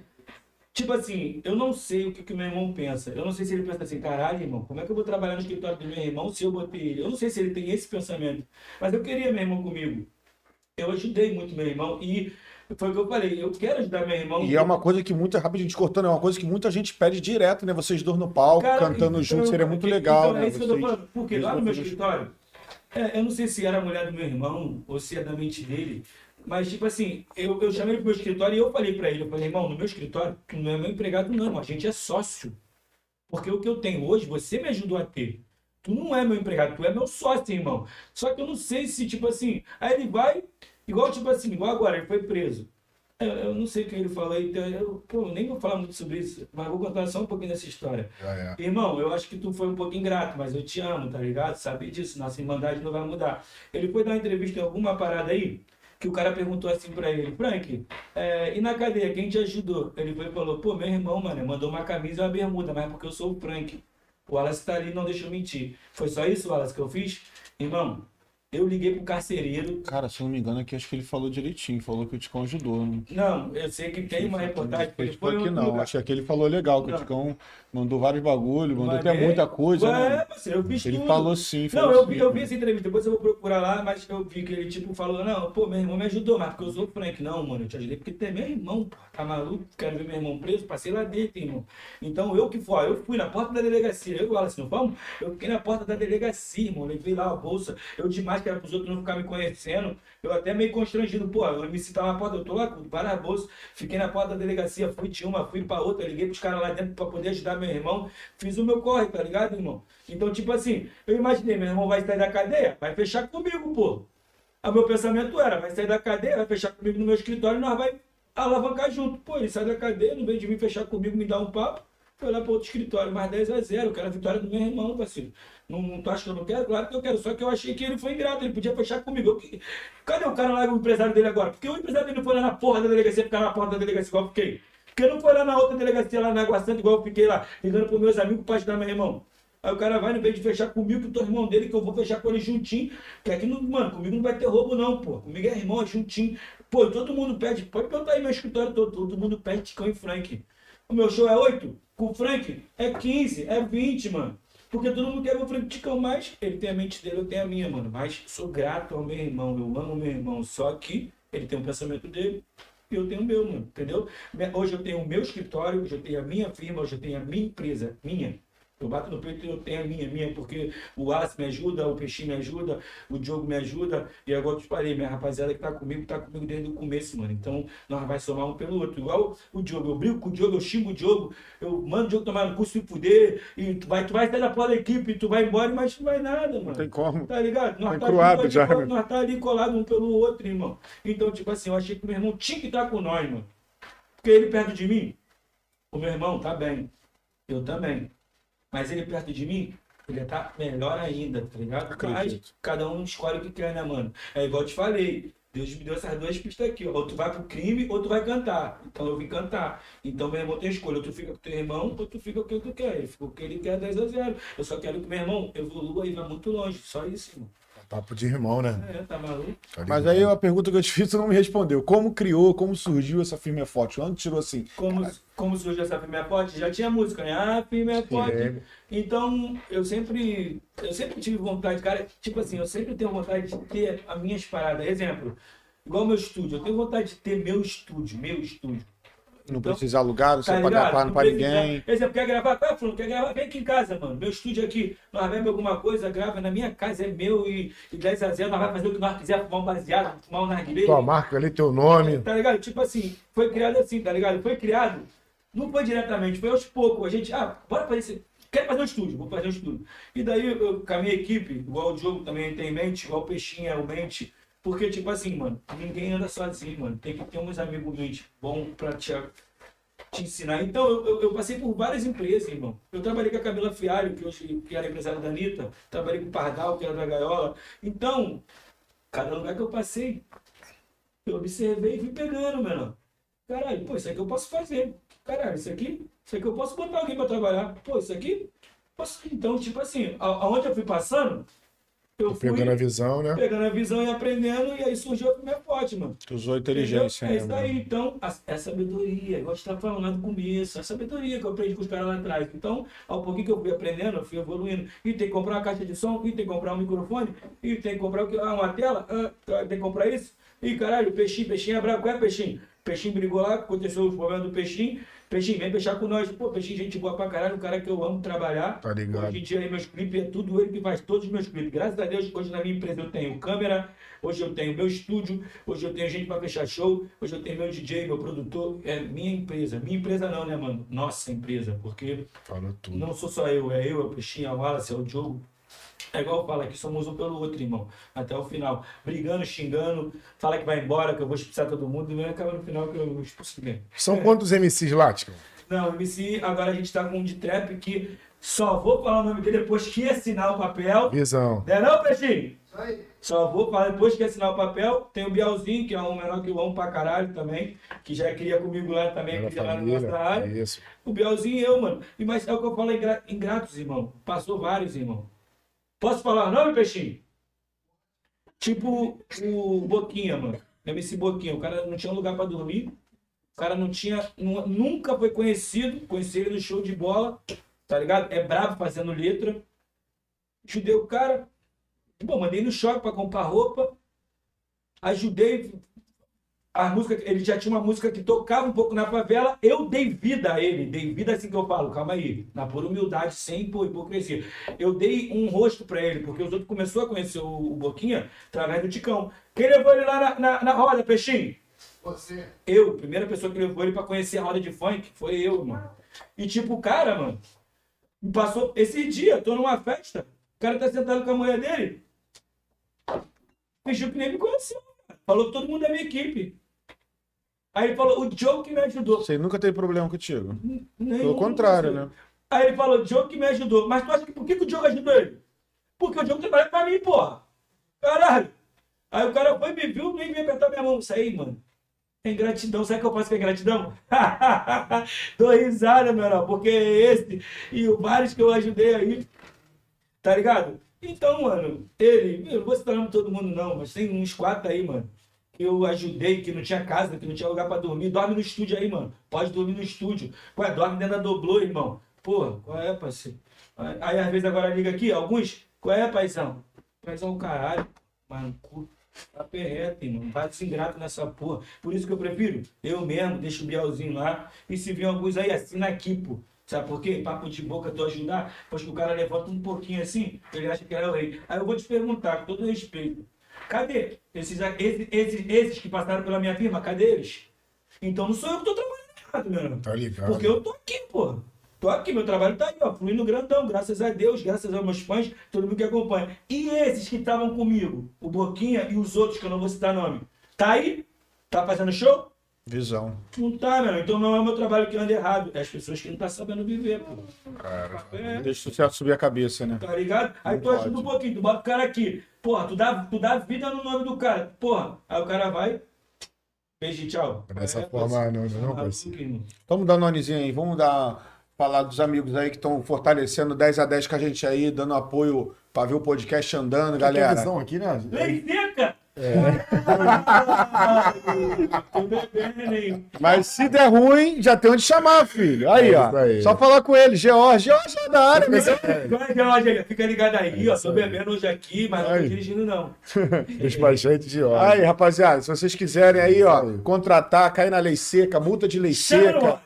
Tipo assim, eu não sei o que, que meu irmão pensa. Eu não sei se ele pensa assim, caralho, irmão, como é que eu vou trabalhar no escritório do meu irmão se eu botei ele? Eu não sei se ele tem esse pensamento. Mas eu queria meu irmão comigo. Eu ajudei muito meu irmão e foi o que eu falei, eu quero ajudar meu irmão. E é uma coisa que muita, rapidinho te cortando, é uma coisa que muita gente pede direto, né? Vocês dois no palco, Cara, cantando então, juntos, seria muito legal, então né? É isso que eu tô falando. Porque lá no meu escritório, é, eu não sei se era a mulher do meu irmão ou se é da mente dele, mas tipo assim, eu, eu chamei ele pro meu escritório e eu falei pra ele, eu falei, irmão, no meu escritório, tu não é meu empregado não, a gente é sócio. Porque o que eu tenho hoje, você me ajudou a ter. Tu não é meu empregado, tu é meu sócio, irmão. Só que eu não sei se, tipo assim, aí ele vai, igual, tipo assim, igual agora, ele foi preso. Eu, eu não sei o que ele falou aí, então eu pô, nem vou falar muito sobre isso, mas vou contar só um pouquinho dessa história. Já é. Irmão, eu acho que tu foi um pouco ingrato, mas eu te amo, tá ligado? Sabe disso, nossa irmandade não vai mudar. Ele foi dar uma entrevista em alguma parada aí, que o cara perguntou assim pra ele, Frank, é, e na cadeia, quem te ajudou? Ele foi e falou, pô, meu irmão, mano, mandou uma camisa e uma bermuda, mas é porque eu sou o Frank. O Wallace tá ali, não deixa eu mentir. Foi só isso, Wallace, que eu fiz? Irmão, eu liguei pro carcereiro, Cara, se eu não me engano, aqui acho que ele falou direitinho, falou que o Ticão ajudou. Né? não, eu sei que tem uma reportagem, que ele foi outro não, lugar. acho que aqui ele falou legal, que Não. o Ticão mandou vários bagulho, mandou Mas até é- muita coisa, Ué, né? eu Ele tudo. falou sim, Não, falou eu sim. vi, eu vi essa entrevista, depois eu vou procurar lá, mas eu vi que ele tipo falou, não, pô, meu irmão me ajudou, mas porque eu sou Frank. Não, mano, eu te ajudei porque tu é meu irmão, pô. Tá maluco? Quero ver meu irmão preso, passei lá dentro, irmão. Então eu que fui, eu fui na porta da delegacia, eu e o Wallace, não vamos? Eu fiquei na porta da delegacia, irmão, levei lá a bolsa, eu de máscara pros outros não ficarem me conhecendo. Eu até meio constrangido, pô, eu me citar na porta, eu tô lá com várias bolsas, fiquei na porta da delegacia, fui de uma, fui pra outra, liguei pros caras lá dentro pra poder ajudar meu irmão, fiz o meu corre, tá ligado, irmão? Então, tipo assim, eu imaginei, meu irmão vai sair da cadeia, vai fechar comigo, pô. O meu pensamento era, vai sair da cadeia, vai fechar comigo no meu escritório e nós vai alavancar junto. Pô, ele sai da cadeia, não vem de mim fechar comigo, me dar um papo, foi lá para outro escritório, mais 10 a 0, eu quero a vitória do meu irmão, parceiro. Não, não tu acha que eu não quero? Claro que eu quero, só que eu achei que ele foi ingrato, ele podia fechar comigo. Eu Cadê o cara lá, o empresário dele agora? Porque o empresário dele foi lá na porra da delegacia, ficar na porta da delegacia igual eu fiquei. Porque não foi lá na outra delegacia, lá na Água Santa, igual eu fiquei lá, ligando pros meus amigos pra ajudar meu irmão. Aí o cara vai, no vez de fechar comigo, que eu tô irmão dele, que eu vou fechar com ele juntinho. Que aqui, não, mano, comigo não vai ter roubo, não, pô. Comigo é irmão, é juntinho. Pô, todo mundo pede, pode perguntar aí meu escritório todo, todo mundo pede Ticão e Frank. O meu show é 8, com o Frank é 15, é 20, mano. Porque todo mundo quer o Frank Ticão, mas ele tem a mente dele, eu tenho a minha, mano. Mas sou grato ao meu irmão, eu amo meu irmão. Só que ele tem um pensamento dele e eu tenho o meu, mano. Entendeu? Hoje eu tenho o meu escritório, hoje eu tenho a minha firma, hoje eu tenho a minha empresa, minha. Eu bato no peito e eu tenho a minha, minha, porque o Wallace me ajuda, o Peixinho me ajuda, o Diogo me ajuda, e agora eu te falei, minha rapaziada que tá comigo, tá comigo desde o começo, mano. Então, nós vai somar um pelo outro. Igual o Diogo, eu brigo com o Diogo, eu xingo o Diogo, eu mando o Diogo tomar no curso e fuder, e tu vai, tu vai sair da porra da equipe, tu vai embora, mas não vai nada, mano. Não tem como. Tá ligado? Nós Tá tá, encruado ali, já, colo- né? nós tá ali colado um pelo outro, irmão. Então, tipo assim, eu achei que meu irmão tinha que estar com nós, mano. Porque ele perto de mim, o meu irmão tá bem. Eu também. Mas ele perto de mim, ele tá melhor ainda, tá ligado? Acredito. Mas cada um escolhe o que quer, né, mano? É igual eu te falei. Deus me deu essas duas pistas aqui, ó. Ou tu vai pro crime ou tu vai cantar. Então eu vim cantar. Então meu irmão tem escolha. Ou tu fica com teu irmão ou tu fica com o que tu quer. Ele fica com o que ele quer 10 a 0. Eu só quero que meu irmão evolua e vá muito longe. Só isso, irmão. Papo de irmão, né? É, tá maluco? Tá Mas aí a pergunta que eu te fiz, tu não me respondeu. Como criou, como surgiu essa firma é forte? Onde tirou assim? Como, como surgiu essa firma é forte? Já tinha música, né? Ah, firma é forte. É. Então, eu sempre, eu sempre tive vontade, cara, tipo assim, eu sempre tenho vontade de ter as minhas paradas. Exemplo, igual meu estúdio, eu tenho vontade de ter meu estúdio, meu estúdio. Não Então, precisa alugar, não Tá precisa pagar ligado? plano precisa- ninguém. Exemplo, quer gravar? Qual é, Bruno? Quer gravar? Vem aqui em casa, mano. Meu estúdio aqui, nós vemos alguma coisa, grava na minha casa, é meu e, e 10 a 0, nós vamos fazer o que nós quiser, fumar um baseado, fumar um narguilé. Tua marca ali, teu nome. Tá ligado? Tipo assim, foi criado assim, tá ligado? Foi criado, não foi diretamente, foi aos poucos. A gente, ah, bora fazer isso. Quero fazer um estúdio, vou fazer um estúdio. E daí eu, com a minha equipe, igual o Diogo também tem em mente, igual o Peixinho é o mente. Porque, tipo assim, mano, ninguém anda sozinho, mano. Tem que ter uns amigos mente bom pra te, te ensinar. Então, eu, eu, eu passei por várias empresas, irmão. Eu trabalhei com a Camila Fialho, que hoje que era empresária da Anitta. Trabalhei com o Pardal, que era da Gaiola. Então, cada lugar que eu passei, eu observei e fui pegando, menor. Caralho, pô, isso aqui eu posso fazer. Caralho, isso aqui, isso aqui eu posso botar alguém pra trabalhar. Pô, isso aqui, posso... Então, tipo assim, aonde eu fui passando, eu fui Pegando a visão, né? pegando a visão e aprendendo, e aí surgiu a minha forte, mano. Tu usou a inteligência, Entendeu? É né, isso aí, mano? então, a, é sabedoria, igual você estava falando lá no começo, a sabedoria que eu aprendi com os caras lá atrás. Então, ao pouquinho que eu fui aprendendo, eu fui evoluindo. E tem que comprar uma caixa de som, e tem que comprar um microfone, e tem que comprar o que? Ah, uma tela, ah, tem que comprar isso. E caralho, peixinho, peixinho é bravo. Qual é peixinho? Peixinho brigou lá, aconteceu os problemas do peixinho. Peixinho, vem fechar com nós. Pô, peixinho, gente boa pra caralho, um cara que eu amo trabalhar. Tá ligado. Hoje em dia, aí, meus clipes, é tudo ele que faz todos os meus clipes. Graças a Deus, hoje na minha empresa eu tenho câmera, hoje eu tenho meu estúdio, hoje eu tenho gente para fechar show, hoje eu tenho meu DJ, meu produtor. É minha empresa. Minha empresa não, né, mano? Nossa empresa, porque Falou tudo. não sou só eu, é eu, é o Peixinho, é o Wallace, é o Diogo. É igual fala aqui, somos um pelo outro, irmão. Até o final. Brigando, xingando, fala que vai embora, que eu vou expulsar todo mundo, e acaba no final que eu expulso ninguém. São quantos MCs lá, Tico? Não, MC, agora a gente tá com um de trap que só vou falar o nome dele depois que assinar o papel. Visão. Não é não, Peixinho? Isso aí. Só vou falar depois que assinar o papel. Tem o Bielzinho, que é um menor que eu amo pra caralho também, que já cria comigo lá também, Pela cria lá na nossa área. Isso. O Bielzinho e eu, mano. E mas é o que eu falo ingra- ingratos, irmão. Passou vários, irmão. Posso falar nome, Peixinho? Tipo o Boquinha, mano. MC Boquinha. O cara não tinha lugar pra dormir. O cara não tinha. nu- Nunca foi conhecido. Conheci ele no show de bola. Tá ligado? É brabo fazendo letra. Ajudei o cara. Pô, mandei no shopping pra comprar roupa. Ajudei. A música, ele já tinha uma música que tocava um pouco na favela, eu dei vida a ele, dei vida assim que eu falo, calma aí, na pura humildade, sem pô, hipocrisia. Eu dei um rosto pra ele, porque os outros começou a conhecer o, o Boquinha através do Ticão. Quem levou ele lá na, na, na roda, Peixinho? Você. Eu, primeira pessoa que levou ele pra conhecer a roda de funk, foi eu, mano. E tipo, o cara, mano, passou esse dia, tô numa festa, o cara tá sentado com a mulher dele, fingiu que nem me conheceu, falou com todo mundo da minha equipe. Aí ele falou, o Joe que me ajudou. Você nunca teve problema contigo. Nenhum, Pelo contrário, né? Aí ele falou, Diogo que me ajudou. Mas tu acha que por que, que o Diogo ajudou ele? Porque o Diogo trabalha pra mim, porra. Caralho. Aí o cara foi, me viu, nem veio apertar minha mão. Isso aí, mano. É ingratidão. Sabe o que eu faço com a ingratidão? (laughs) Dou risada, meu irmão, porque é esse e o vários que eu ajudei aí. Tá ligado? Então, mano, ele, eu não vou citar o nome de todo mundo, não, mas tem uns quatro aí, mano. Eu ajudei, que não tinha casa, que não tinha lugar pra dormir. Dorme no estúdio aí, mano. Pode dormir no estúdio. Ué, dorme dentro da doblô, irmão. Porra, qual é, parceiro? Aí, às vezes agora liga aqui, alguns. Qual é, paizão? Paizão, caralho. Mano, cu. Tá perreto, irmão. Vai desingrato nessa porra. Por isso que eu prefiro. Eu mesmo, deixo o Bielzinho lá. E se vier alguns aí, assina aqui, pô. Sabe por quê? Papo de boca, tu ajudar. Depois que o cara levanta um pouquinho assim, ele acha que é o rei. Aí eu vou te perguntar, com todo respeito. Cadê esses, esses, esses, esses que passaram pela minha firma? Cadê eles? Então não sou eu que tô trabalhando errado, meu irmão. Tá ligado. Porque eu tô aqui, pô. Tô aqui, meu trabalho tá aí, ó, fluindo grandão, graças a Deus, graças aos meus fãs, todo mundo que acompanha. E esses que estavam comigo, o Boquinha e os outros, que eu não vou citar nome, tá aí? Tá fazendo show? Visão. Não tá, meu. Então não é o meu trabalho que anda errado. É as pessoas que não tá sabendo viver, pô. É, Deixa o sucesso subir a cabeça, né? tá ligado? Aí Não tu ajuda pode. um pouquinho, tu bota o cara aqui. Porra, tu dá, tu dá vida no nome do cara. Porra, aí o cara vai. Beijo, tchau. Dessa É, forma, não, não, não. Vamos dar um nonezinho aí, vamos dar. Falar dos amigos aí que estão fortalecendo 10 a 10 com a gente aí, dando apoio pra ver o podcast andando, Tem galera. visão aqui, né? Lei seca! Tô bebendo, hein? Mas se der ruim, já tem onde chamar, filho. Aí, É ó. aí. Só falar com ele, George. George é da área, meu. Vai, George, fica ligado aí, ó. Tô bebendo hoje aqui, mas não tô dirigindo, não. (laughs) Despachante de óleo. Aí, rapaziada, se vocês quiserem aí, ó, contratar, cair na lei seca, multa de lei seca.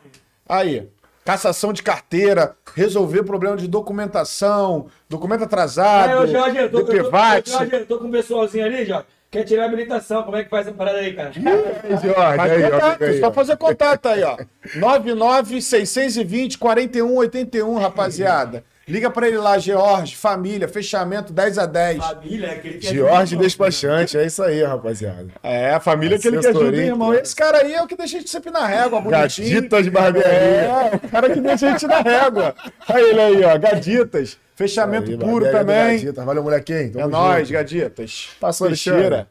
Aí, cassação de carteira, resolver problema de documentação, documento atrasado, Aí, ô, Jorge, eu tô, eu DPVAT. Jorge, eu tô com um pessoalzinho ali, Jorge. Quer tirar a habilitação, como é que faz essa parada aí, cara? Jorge, Faz aí, ó, contato, aí, só fazer contato aí, ó. 99 620 4181, rapaziada. Liga pra ele lá, George, família, fechamento 10 a 10. Família, é aquele que é Jorge irmão. Despachante, é isso aí, rapaziada. É, a família é aquele que ajuda, Assessoria, hein, irmão. Esse cara aí é o que deixa a gente sempre na régua, bonitinho. Gaditas Barbearia. É, o cara que deixa a gente na régua. Olha ele aí, ó, Gaditas. Fechamento Aí, puro também. Gadita. Valeu, molequinho. É nóis, Gaditas. Passou, Teixeira.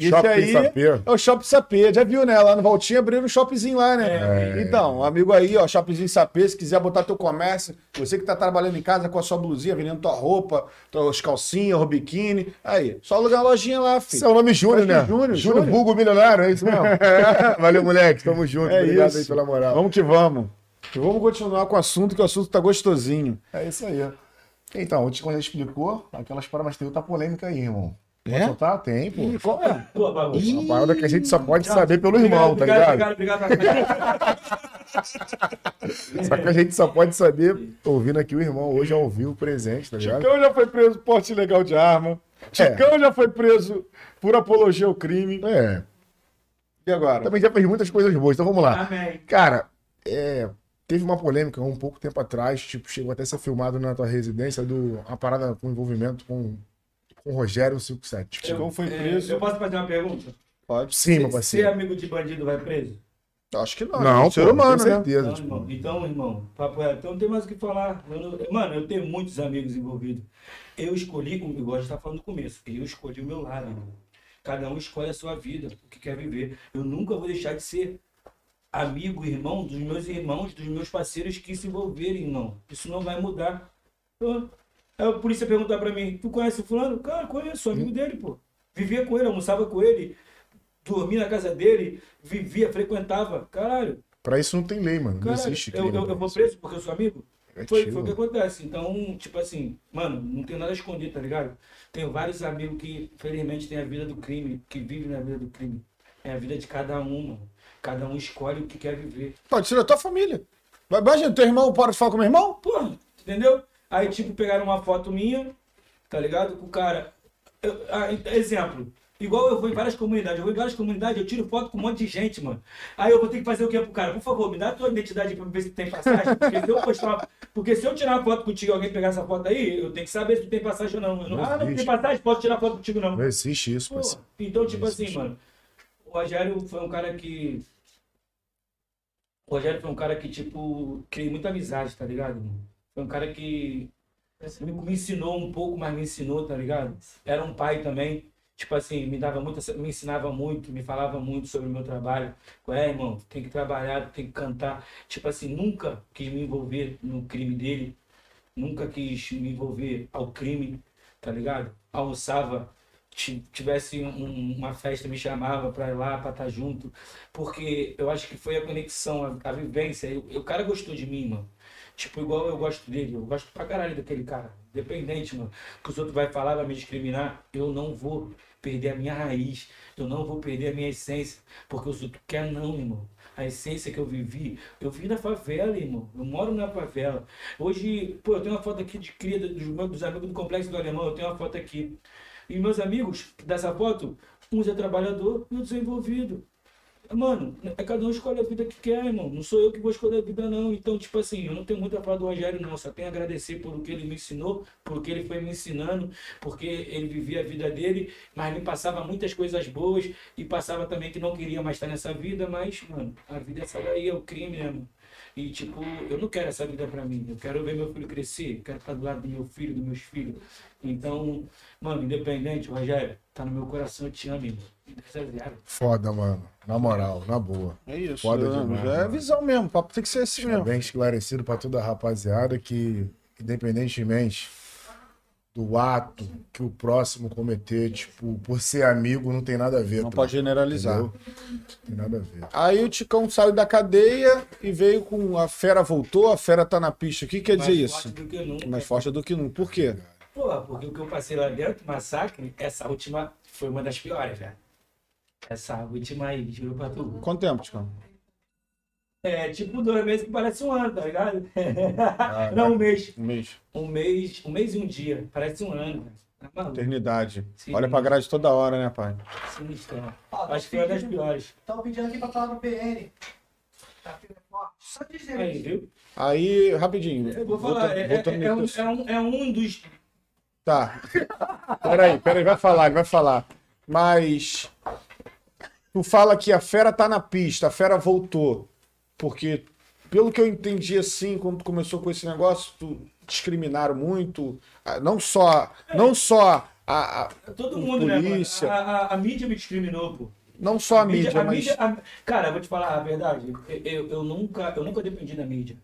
Shopping aí Sapê. é o Shopping Sapê. Já viu, né? Lá no Valtinho abriram um shoppingzinho lá, né? É. Então, amigo aí, ó, Shoppingzinho Sapê, se quiser botar teu comércio, você que tá trabalhando em casa com a sua blusinha, vendendo tua roupa, tuas calcinhas, o biquíni, aí, só alugar a lojinha lá, filho. Seu nome é Júnior, né? Júnior, Júnior. Vulgo Milionário, é isso mesmo? (laughs) Valeu, moleque. Tamo junto. É Obrigado isso. aí pela moral. Vamos que vamos. E vamos continuar com o assunto, que o assunto tá gostosinho. É isso aí. Então, o Tico já explicou aquelas paradas, mas tem outra polêmica aí, irmão. Pode É? soltar? Tem, pô. Ih, qual é? Uma parada que a gente só pode saber pelo Obrigado, irmão, tá obrigado, ligado? Obrigado, obrigado, (laughs) Só que a gente só pode saber ouvindo aqui o irmão hoje ao vivo presente, tá ligado? Chicão já foi preso por porte ilegal de arma. Chicão já foi preso por apologia ao crime. É. E agora? Também já fez muitas coisas boas, então vamos lá. Amém. Cara, é, teve uma polêmica um pouco tempo atrás, tipo, chegou até a ser filmado na tua residência, do, uma parada com envolvimento com, com o Rogério 57. Chicão foi É, preso. Eu posso fazer uma pergunta? Pode. Sim, meu Ser parceiro. amigo de bandido vai preso? Acho que não. Não, ser pô, humano, tenho né? certeza. Não, tipo, irmão. Então, irmão, papo reto, então não tem mais o que falar. Mano, eu tenho muitos amigos envolvidos. Eu escolhi, como igual a gente tá falando no começo, eu escolhi o meu lado, irmão. Cada um escolhe a sua vida, o que quer viver. Eu nunca vou deixar de ser amigo, irmão dos meus irmãos, dos meus parceiros que se envolverem, irmão. Isso não vai mudar. Então, Aí a polícia perguntar pra mim, tu conhece o fulano? Cara, conheço, sou amigo dele, pô. Vivia com ele, almoçava com ele, dormia na casa dele, vivia, frequentava. Caralho, Pra isso não tem lei, mano. Não Cara, existe eu, crime. eu, eu vou preso porque eu sou amigo? isso. Foi, É foi o que acontece. Então, tipo assim, mano, não tenho nada a esconder, tá ligado? Tenho vários amigos que, felizmente, têm a vida do crime, que vivem na vida do crime. É a vida de cada um, mano. Cada um escolhe o que quer viver. Pode ser da tua família. Vai- Imagina, teu irmão para de falar com meu irmão? Porra, entendeu? Aí, tipo, pegaram uma foto minha, tá ligado? Com o cara. Eu- ah, exemplo. Igual eu vou em várias comunidades. Eu vou em várias comunidades, eu tiro foto com um monte de gente, mano. Aí eu vou ter que fazer o quê pro cara? Por favor, me dá a tua identidade pra ver se tem passagem. Porque se eu postar uma- Porque se eu tirar uma foto contigo e alguém pegar essa foto aí, eu tenho que saber se tu tem passagem ou não. Não- Não ah, não tem passagem, posso tirar foto contigo não. Não existe isso, Pô, então, tipo assim, mano, o Rogério foi um cara que. O Rogério foi um cara que, tipo, criei muita amizade, tá ligado? mano? Foi um cara que me, ensinou um pouco, mas me ensinou, tá ligado? Era um pai também. Tipo assim, me dava muito, me ensinava muito, me falava muito sobre o meu trabalho. É, irmão, tem que trabalhar, tem que cantar. Tipo assim, nunca quis me envolver no crime dele. Nunca quis me envolver ao crime, tá ligado? Almoçava, ti- tivesse um- uma festa, me chamava pra ir lá, pra estar junto. Porque eu acho que foi a conexão, a, a vivência. O- o cara gostou de mim, mano. Tipo, igual eu gosto dele. Eu gosto pra caralho daquele cara. Independente, mano. Que os outros vai falar, vai me discriminar. Eu não vou perder a minha raiz. Eu não vou perder a minha essência. Porque os outros querem não, irmão. A essência que eu vivi, eu vim da favela, irmão. Eu moro na favela. Hoje, pô, eu tenho uma foto aqui de cria dos dos amigos do Complexo do Alemão. Eu tenho uma foto aqui. E meus amigos dessa foto, uns é trabalhador e outros é envolvido. Mano, é cada um escolhe a vida que quer, irmão. Não sou eu que vou escolher a vida, não. Então, tipo assim, eu não tenho muito a do Rogério, não. Só tenho a agradecer por o que ele me ensinou, por que ele foi me ensinando, porque ele vivia a vida dele, mas me passava muitas coisas boas e passava também que não queria mais estar nessa vida, mas, mano, a vida é essa daí, é o crime, né, mano? E, tipo, eu não quero essa vida pra mim. Eu quero ver meu filho crescer, eu quero estar do lado do meu filho, dos meus filhos. Então, mano, independente, Rogério, tá no meu coração, eu te amo, irmão. É. Foda, mano. Na moral, na boa. É isso. Foda né? demais, Já é mano. visão mesmo. O papo tem que ser assim mesmo. bem esclarecido pra toda a rapaziada que, independentemente do ato que o próximo cometer, tipo, por ser amigo, não tem nada a ver. Não tá? pode generalizar. Entendeu? Não tem nada a ver. Aí o Ticão saiu da cadeia e veio com a fera voltou, a fera tá na pista. O que quer dizer Mais isso? forte do que nunca. Mais forte do que nunca. Por quê? Porra, porque o que eu passei lá dentro, massacre, essa última foi uma das piores, velho. Essa última aí, juro pra tu. Quanto tempo, Ticão? É tipo dois meses que parece um ano, tá ligado? (laughs) Não, um mês. Um mês. Um mês, um mês e um dia. Parece um ano, velho. Tá maluco? Eternidade. Sim. Olha pra grade toda hora, né, pai? Sinistro. Ó, Acho que foi uma das piores. Estão pedindo aqui pra falar pro PN. Tá. Só de Aí, gente. viu? Aí, rapidinho. Eu vou falar, voltando- é, é- voltando é um, é um- é um dos. Tá. Peraí, peraí, vai falar, ele vai falar. Mas. Tu fala que a fera tá na pista, a fera voltou. Porque, pelo que eu entendi assim, quando tu começou com esse negócio, tu discriminaram muito. ah, Não só. Não só a, a- Todo mundo, né? polícia. A, a- a mídia me discriminou, pô. não só a mídia, a mas. mídia- a- Cara, eu vou te falar a verdade. Eu, eu, eu nunca, eu nunca dependi da mídia.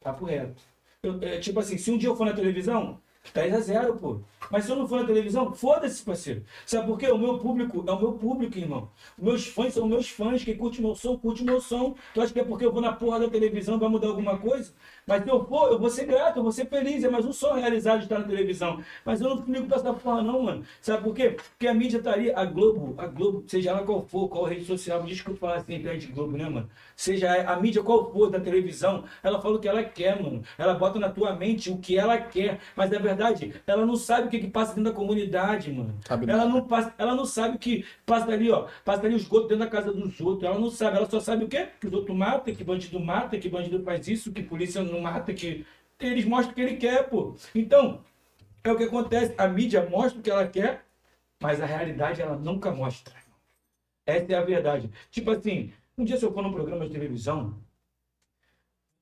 Papo reto. Eu- é, tipo assim, se um dia eu for na televisão, 10 a 0, pô. Mas se eu não for na televisão, foda-se, parceiro. Sabe por quê? O meu público é o meu público, irmão. Meus fãs são meus fãs. Quem curte meu som, curte meu som. Tu acha que é porque eu vou na porra da televisão vai mudar alguma coisa? Mas se eu for, eu vou ser grato, eu vou ser feliz. É mais um sonho realizado de estar na televisão. Mas eu não ligo pra essa porra, não, mano. Sabe por quê? Porque a mídia tá ali, a Globo, a Globo, seja lá qual for, qual rede social, desculpa falar assim, internet Globo, né, mano? Seja a mídia qual for da televisão, ela fala o que ela quer, mano. Ela bota na tua mente o que ela quer. Mas na verdade, ela não sabe o que, que passa dentro da comunidade, mano. Sabe ela não passa, ela não sabe o que passa ali, ó. Passa ali o esgoto dentro da casa dos outros. Ela não sabe, ela só sabe o quê? Que os outros matam, que bandido mata, que bandido faz isso, que polícia não mata, que. Eles mostram o que ele quer, pô. Então, é o que acontece. A mídia mostra o que ela quer, mas a realidade ela nunca mostra. Essa é a verdade. Tipo assim, um dia se eu for num programa de televisão,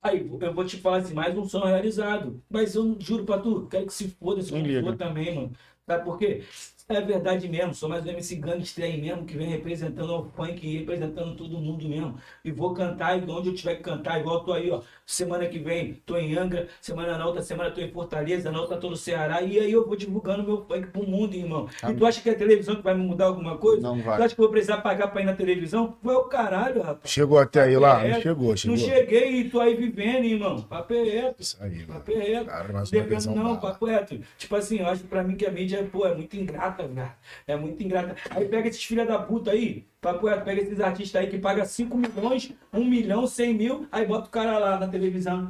aí eu vou te falar assim, mais um sonho realizado. Mas eu juro pra tu, quero que se foda se for também, mano. Sabe por quê? É verdade mesmo, sou mais um MC gangster aí mesmo, que vem representando o funk e representando todo mundo mesmo. E vou cantar e onde eu tiver que cantar, igual eu tô aí, ó. Semana que vem tô em Angra, semana na outra semana tô em Fortaleza, na outra tô no Ceará. E aí eu vou divulgando meu funk pro mundo, irmão. E tu acha que é a televisão que vai me mudar alguma coisa? Não vai. Tu acha que eu vou precisar pagar pra ir na televisão? Vai o caralho, rapaz. Chegou até aí lá? É, Não chegou, chegou. Não cheguei e tô aí vivendo, irmão. Papo é reto. Isso aí, mano. Papo é reto. Cara, vez Devendo não papo reto. Tipo assim, eu acho pra mim que a mídia, pô, é muito ingrata, velho. (laughs) É muito ingrata. Aí pega esses filha da puta aí, papo pega esses artistas aí que paga 5 milhões, 1 milhão, 100 mil, aí bota o cara lá na televisão.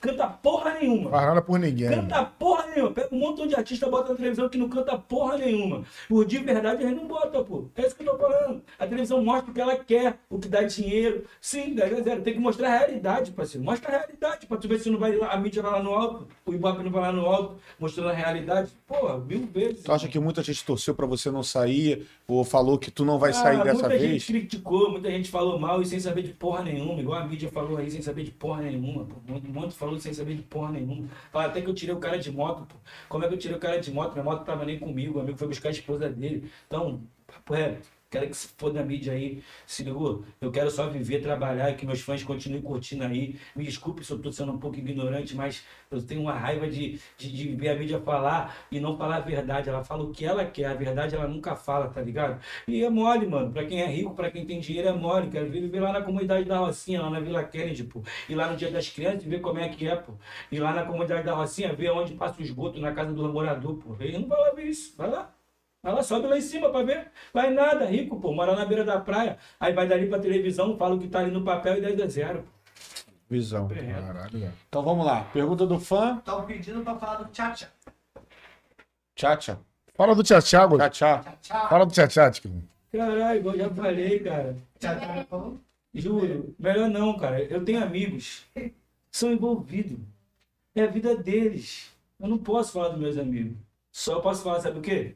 Canta porra nenhuma. Faz nada por ninguém. Canta porra nenhuma. Pega um montão de artista, bota na televisão que não canta porra nenhuma. Por de verdade, gente não bota, pô. É isso que eu tô falando. A televisão mostra o que ela quer, o que dá dinheiro. Sim, 10 a 0. Tem que mostrar a realidade, parceiro. Mostra a realidade, pra tu ver se não vai lá, a mídia vai lá no alto, o Ibope não vai lá no alto, mostrando a realidade. Porra, mil vezes. Tu acha que muita gente torceu pra você não sair, ou falou que tu não vai sair Ah, dessa muita vez? gente criticou, muita gente falou mal e sem saber de porra nenhuma, igual a mídia falou aí, sem saber de porra nenhuma. Pô. Muito, muito falou sem saber de porra nenhuma. Fala até que eu tirei o cara de moto, pô. Como é que eu tirei o cara de moto? Minha moto tava nem comigo, o amigo foi buscar a esposa dele. Então, papo reto. Quero que se foda a mídia aí, se ligou? Eu quero só viver, trabalhar e que meus fãs continuem curtindo aí. Me desculpe se eu tô sendo um pouco ignorante, mas eu tenho uma raiva de, de, de ver a mídia falar e não falar a verdade. Ela fala o que ela quer, a verdade ela nunca fala, tá ligado? E é mole, mano. Pra quem é rico, pra quem tem dinheiro, é mole. Quero ver viver lá na comunidade da Rocinha, lá na Vila Kennedy, pô. Ir lá no Dia das Crianças e ver como é que é, pô. Ir lá na comunidade da Rocinha, ver onde passa o esgoto na casa do morador, pô. Ele não vai lá ver isso. Vai lá. Lá, sobe lá em cima pra ver. Vai nada, rico, pô. Mora na beira da praia. Aí vai dali pra televisão, fala o que tá ali no papel e 10 a 0. pô. Visão. É. Caralho. Então vamos lá. Pergunta do fã. Estão pedindo pra falar do tchatcha. Tchatcha. Fala do Tchatchá, Gol. Tchatchá. Tchatcha. Fala do Tchatchá, tipo. Caralho, igual eu já falei, cara. Tchatcha. Juro, melhor não, cara. Eu tenho amigos são envolvidos. É a vida deles. Eu não posso falar dos meus amigos. Só posso falar, sabe o quê?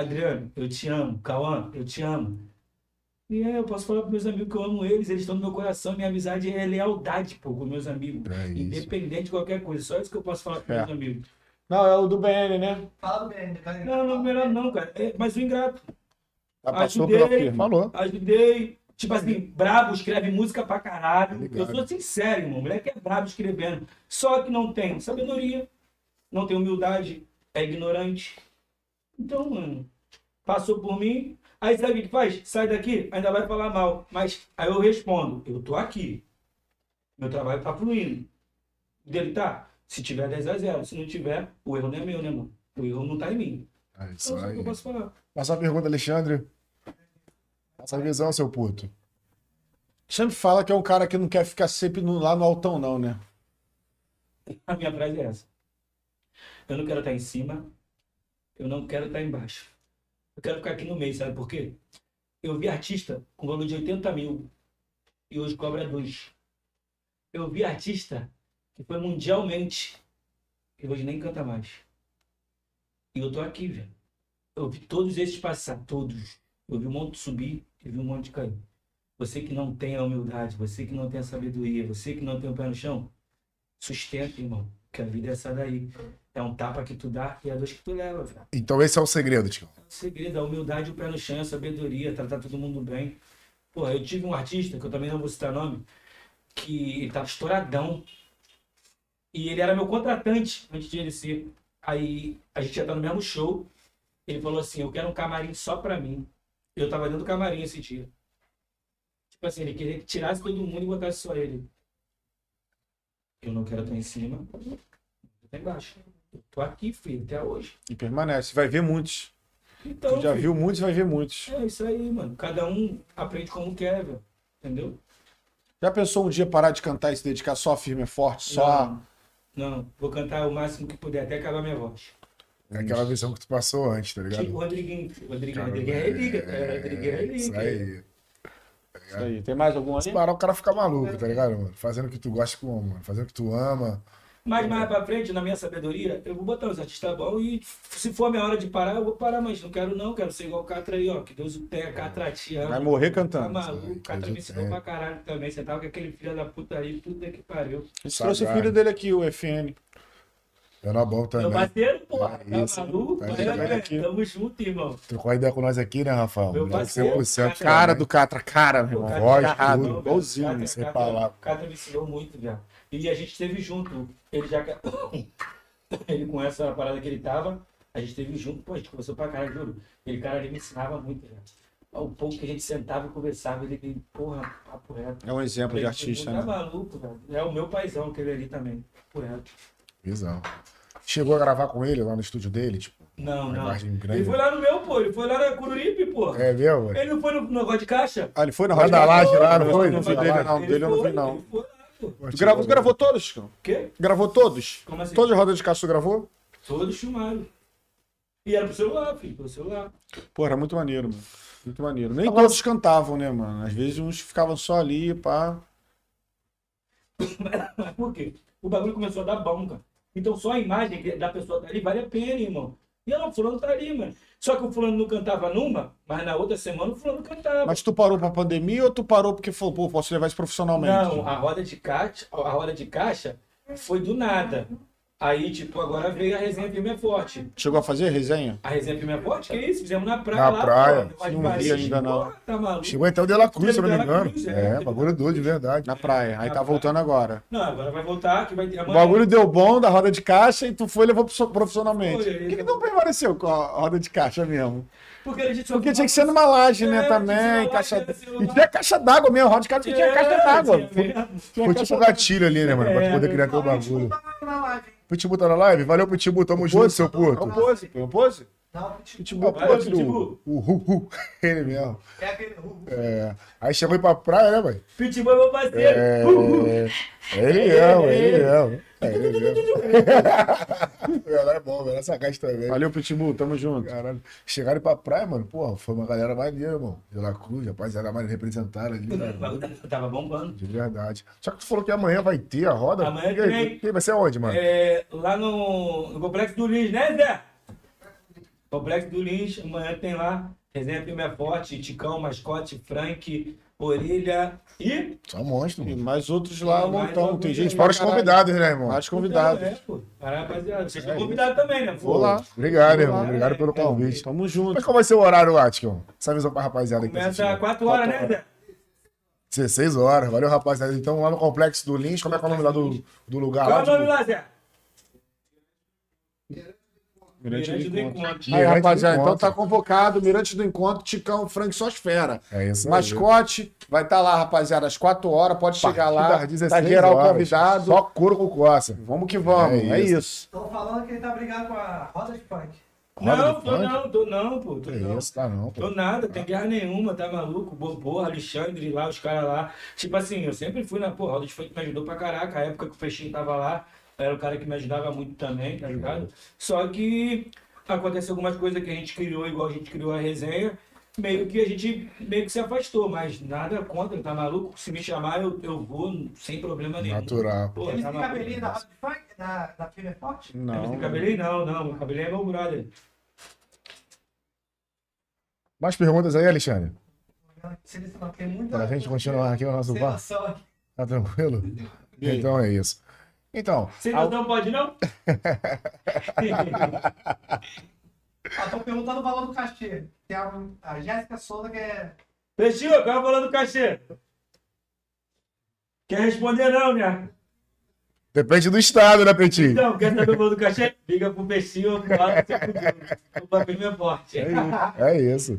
Adriano, eu te amo. Cauã, eu te amo. E é, eu posso falar para meus amigos que eu amo eles, eles estão no meu coração. Minha amizade é lealdade, pô, com meus amigos. É isso. Independente de qualquer coisa. Só isso que eu posso falar para É. meus amigos. Não, é o do BN, né? Fala do BN, cara. Não, não, melhor não, cara. É, mas o ingrato. Já passou Ajudei. pela firma. Falou. Ajudei. Tipo assim, brabo, escreve música pra caralho. Ligado. Eu sou sincero, irmão. Moleque é brabo escrevendo. Só que não tem sabedoria, não tem humildade, é ignorante. Então, mano, passou por mim. Aí sabe o que faz? Sai daqui, ainda vai falar mal. Mas aí eu respondo, eu tô aqui. Meu trabalho tá fluindo. O Dele tá? Se tiver 10 a 0. Se não tiver, o erro não é meu, né, mano? O erro não tá em mim. É isso Então, é o que aí. eu posso falar. Passa a pergunta, Alexandre. Passa a visão, seu puto. Sempre fala que é um cara que não quer ficar sempre no- lá no altão, não, né? (laughs) A minha frase é essa. Eu não quero estar em cima, eu não quero estar embaixo. Eu quero ficar aqui no meio, sabe por quê? Eu vi artista com valor de 80 mil e hoje cobra dois. eu vi artista que foi mundialmente e hoje nem canta mais. E eu tô aqui, velho. Eu vi todos esses passar, todos. Eu vi um monte subir e vi um monte cair. Você que não tem a humildade, você que não tem a sabedoria, você que não tem o pé no chão, sustenta, irmão. Que a vida é essa daí. É um tapa que tu dá e é dois que tu leva, velho. Então esse é o segredo, Tião. O segredo, a humildade, o pé no chão, a sabedoria, tratar todo mundo bem. Porra, eu tive um artista, que eu também não vou citar nome, que ele tava estouradão. E ele era meu contratante antes de ele ser. Aí a gente ia estar no mesmo show. Ele falou assim: Eu quero um camarim só pra mim. Eu tava dentro do camarim esse dia. Tipo assim, ele queria que tirasse todo mundo e botasse só ele. Eu não quero estar em cima, eu tô embaixo. Eu tô aqui, filho, até hoje. E permanece. Vai ver muitos. Então, Tu já filho, viu muitos, vai ver muitos. É isso aí, mano. Cada um aprende como quer, velho. Entendeu? Já pensou um dia parar de cantar e se dedicar só a firme e forte? Só. Não, não, vou cantar o máximo que puder, até acabar minha voz. É aquela visão que tu passou antes, tá ligado? Tipo o Rodriguinho. Rodriguinho, Cara, Rodriguinho é relíquia. É, Rodriguinho é Isso aí. Isso aí. Tem mais algum Se aí? parar, o cara fica maluco, tá ligado, mano? Fazendo o que tu gosta com, mano. Fazendo o que tu ama. Mas mais pra frente, na minha sabedoria, eu vou botar os artistas bons e se for a minha hora de parar, eu vou parar, mas não quero não, quero ser igual o Catra aí, ó. Que Deus o tenha, Catra te ama. Vai morrer Tá cantando. maluco, o Catra me o ensinou tenha. pra caralho também. Você tava com aquele filho da puta aí, puta que pariu. Gente trouxe o filho dele aqui, o FN. Eu não bom Meu também. parceiro, porra, É tá maluco? Tá É. Tamo junto, irmão. Trocou ideia com nós aqui, né, Rafael? Meu parceiro, 100% Cara também. do Catra, cara, meu irmão. Cara, voz, tudo. igualzinho. Sem Catra- palavra. Catra me ensinou muito, velho. E a gente esteve junto. Ele já. (coughs) Ele com essa parada que ele tava, a gente esteve junto, pô, a gente conversou pra caralho, juro. Ele, cara, ele me ensinava muito, velho. O pouco que a gente sentava e conversava, ele, ele porra, papo reto. É um exemplo de Ele, artista, Tá né? maluco, velho. É o meu paizão, aquele ali também. Papo reto. Visão. Chegou a gravar com ele lá no estúdio dele, tipo, Não, não. Ele foi lá no meu, pô. Ele foi lá na Cururipe, pô. É mesmo? Ele não foi no negócio de caixa? Ah, ele foi na Roda da laje lá, não foi? Não Da dele, não. Ele Dele eu não foi, vi, não. Ele foi lá. Tu gravou, tu gravou todos? O quê? Gravou todos? Como assim? Todas as rodas de caixa tu gravou? Todo filmado. E era pro celular, filho, pro celular. Pô, era muito maneiro, mano. Muito maneiro. Nem Agora- todos cantavam, né, mano? Às vezes uns ficavam só ali, pá. Mas (laughs) por quê? O bagulho começou a dar bom, cara. Então só a imagem que- da pessoa tá ali vale a pena, irmão. E ela, o fulano tá ali, mano. Só que o fulano não cantava numa, mas na outra semana o fulano cantava. Mas tu parou pra pandemia ou tu parou porque falou, pô, posso levar isso profissionalmente? Não, a roda de caixa, a roda de caixa foi do nada. Aí, tipo, agora veio a resenha Firme é Forte. Chegou a fazer resenha? A resenha Firme é Forte, que isso? Fizemos na praia Na lá, praia. pô, Não vi ainda, não. porra, Tá? Chegou até o De La Cruz, se eu não me Dela engano. Cruz, É, é. bagulho doido, de verdade. Na praia. Aí tá voltando agora. Não, agora vai voltar, que vai ter O amanhã. bagulho deu bom da roda de caixa e tu foi e levou pro- profissionalmente. Foi, Por que, que não permaneceu com a roda de caixa mesmo? Porque a gente Porque tinha que ser numa laje, né, É, tinha que também. Caixa... laje, celular. E tinha caixa d'água mesmo, roda de caixa tinha caixa d'água. É, tinha mesmo. Tinha Foi caixa tipo um gatilho ali, né, mano? Pra tu poder criar teu Realmente, bagulho. não na live. Pitbull tá na live? Valeu, Pitbull. Tamo junto, seu É o puto. pose, pô, é o pose. Não, Pitbull, Vai, pose. Pitbull. O hu. (laughs) Ele mesmo. é aquele. uh, É. Aí chegou aí pra praia, né, mãe? Pitbull é meu parceiro. É. É ele mesmo, é ele mesmo. É (laughs) mesmo. Ela é bom, velho. Essa também. Valeu, Pitbull, tamo junto. Caralho. Chegaram pra praia, mano. Porra, foi uma galera maneira, irmão. De La Cruz, rapaziada mais representaram ali, O né? bagulho Tava bombando. De verdade. Só que tu falou que amanhã vai ter a roda. Amanhã E tem. que- Vai ser onde, mano? É, lá no, no Complexo do Lins, né, Zé? Complexo do Lins, amanhã tem lá. Resenha Firme é Forte, Ticão, Mascote, Frank, Orelha e... Só um monstro, E mais outros lá, um montão. Tem gente Fora os convidados, né, irmão? Vários convidados. É, pô. Para, rapaziada. Vocês É estão isso. convidados também, né? Vou lá. Obrigado, irmão. Obrigado pelo Então, convite. Tamo Mas junto. qual vai ser o horário, Atkin? Essa visão pra rapaziada aqui. Começa assistindo. 4 horas, né, Zé? 16 horas. Valeu, rapaziada. Então, lá no Complexo do Lins, como é que é o nome lá do, do lugar Qual lá? é o nome tipo? lá, Zé? Mirante do Mirante do Encontro. Encontro. Aí, rapaziada, então tá convocado. Mirante do Encontro, Ticão, Frank Sosfera. É isso aí. Mascote, vai estar lá, rapaziada, às 4 horas. Pode chegar lá. Tá 16 geral horas. convidado. Só couro com coça. Vamos que vamos. É É, isso. Estão falando que ele tá brigado com a roda de funk. Roda Não, tô não, tô não, pô. Tô não. isso, tá não, pô. Tô nada, tem guerra nenhuma, tá maluco? Bobô, Alexandre lá, os caras lá. Tipo assim, eu sempre fui na porra, roda de funk me ajudou pra caraca. A época que o Peixinho tava lá, era o cara que me ajudava muito também, tá ligado? Só que aconteceu algumas coisas que a gente criou, igual a gente criou a resenha. meio que a gente meio que se afastou, mas nada contra, tá maluco? Se me chamar, eu, eu vou sem problema nenhum. Natural. Pô, Eles tá têm cabelinho da Rock Funk, da, da Firme Forte? Não. Tem cabelinho? Não, não. Meu cabelinho é meu brother. Mais perguntas aí, Alexandre? Eles tem muita. Pra gente continuar aqui no nosso bar? Tá tranquilo? (laughs) Então é isso. Então, Você não pode, não? (laughs) Ah, tô perguntando o valor do cachê. Tem a, a Jéssica Souza que é. Peixinho, qual é o valor do cachê? Quer responder não, né? depende do estado, né, Pretinho? Então, quer saber o valor do cachê? Liga pro Peixinho, você fudiu. O papel é forte. É isso.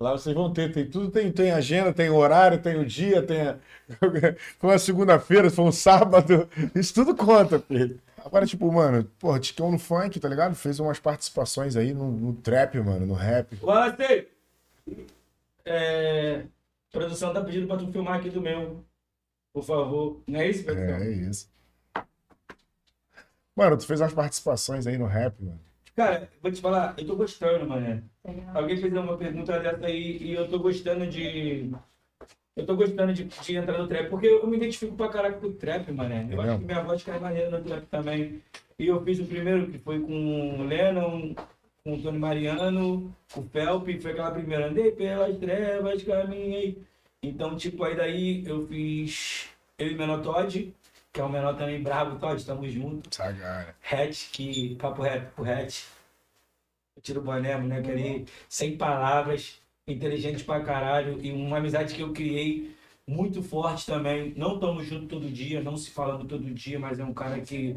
Lá vocês vão ter, tem tudo, tem, tem agenda, tem horário, tem o dia, tem. a- (laughs) Foi uma segunda-feira, foi um sábado. (laughs) Isso tudo conta, filho. Agora, tipo, mano, porra, Ticão no funk, tá ligado? Fez umas participações aí no, no trap, mano, no rap. Wallace, é, a produção tá pedindo pra tu filmar aqui do meu. Por favor. Não é isso, produção? É, é isso. Mano, tu fez umas participações aí no rap, mano. Cara, vou te falar, eu tô gostando, mané. Alguém fez uma pergunta dessa aí e eu tô gostando de. Eu tô gostando de, de entrar no trap, porque eu me identifico pra caraca com o trap, mané. Eu É acho mesmo? que minha voz cai maneira no trap também. E eu fiz o primeiro, que foi com o Lennon, com o Tony Mariano, com o Felpe, foi aquela primeira, andei pelas trevas, caminhei. Então, tipo, aí daí eu fiz eu e Todd, que é um menor também brabo, Todd, estamos juntos. Sagara. Hatch, que papo reto pro Hatch. Eu tiro o boné, moleque ali, sem palavras, inteligente pra caralho, e uma amizade que eu criei muito forte também. Não estamos juntos todo dia, não se falando todo dia, mas é um cara que,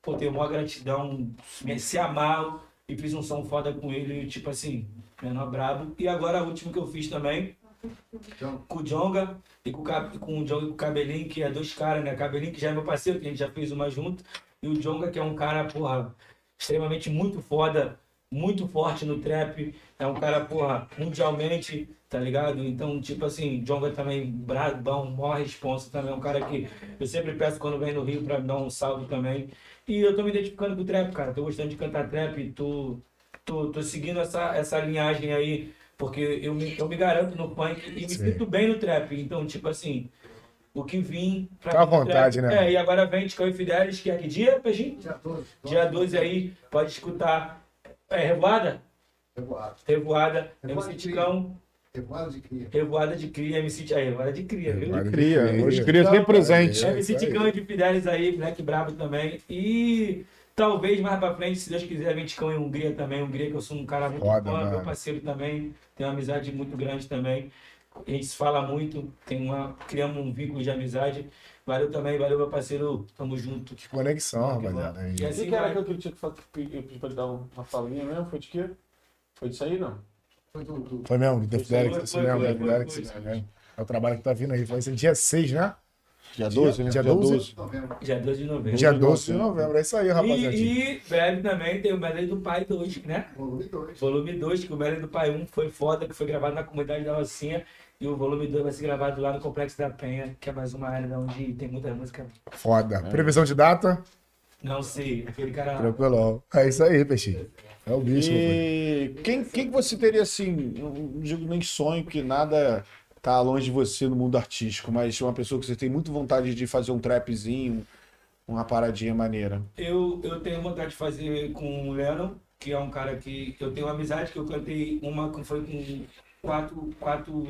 pô, tenho maior gratidão, me- se amar, e fiz um som foda com ele, tipo assim, menor brabo. E agora, o último que eu fiz também, com o Jonga e com, com o Jonga e com o Cabelinho, que é dois caras, né? Cabelinho, que já é meu parceiro, que a gente já fez uma junto. E o Jonga, que é um cara, porra, extremamente muito foda, muito forte no trap. É um cara, porra, mundialmente, tá ligado? Então, tipo assim, Jonga também, brabão, maior responsa também. É um cara que eu sempre peço quando vem no Rio pra me dar um salve também. E eu tô me identificando com o trap, cara. Tô gostando de cantar trap, tô, tô, tô seguindo essa, essa linhagem aí. Porque eu me, eu me garanto no funk e me Sim. sinto bem no trap. Então, tipo assim, o que vim pra Tá à vontade, trap- né? É, e agora vem Ticão e Fidelis, que é que dia, Peixinho? Dia 12. Dia 12 aí, pode escutar. É, Revoada? Revoado. Revoada, Revoada MC de Ticão, Revoado de cria. Revoada de Cria, MC Aí, Revoada de Cria, viu? Revoada de Cria, cria. hoje cria sempre presente. É MC. Ticão e de Fidelis aí, Black Brabo também. E talvez mais pra frente, se Deus quiser, vem Ticão e Hungria também. Hungria, que eu sou um cara muito Foda, fã, meu mano. parceiro também. Tenho uma amizade muito grande também. A gente se fala muito, tem uma, criamos um vínculo de amizade. Valeu também, valeu meu parceiro, tamo junto. Que conexão, rapaziada. Aí. E assim que era vai. que ele tinha que eu pedi pra ele dar uma falinha mesmo? Foi de quê? Foi disso aí, não? Foi do, do Foi mesmo, The Fidelix, Foi, isso foi, mesmo, Fidelix, foi. isso mesmo. É o trabalho que tá vindo aí. Foi esse dia 6, né? Dia 12, né? dia 12? novembro. Dia 12 de novembro. Dia de 12 de novembro. É isso aí, rapaziada. E, e breve também tem o Medley do Pai 2, né? Volume 2. Volume 2, que o Medley do Pai 1 foi foda, que foi gravado na comunidade da Rocinha. E o volume 2 vai ser gravado lá no Complexo da Penha, que é mais uma área onde tem muita música. Foda. Previsão de data? Não sei, aquele cara. Tranquilão. É isso aí, peixinho. É o bicho. E quem, quem que você teria assim, não digo nem sonho, que nada tá longe de você no mundo artístico, mas uma pessoa que você tem muito vontade de fazer um trapzinho, uma paradinha maneira. Eu, eu tenho vontade de fazer com o Lennon, que é um cara que eu tenho uma amizade, que eu cantei uma que foi com quatro, quatro,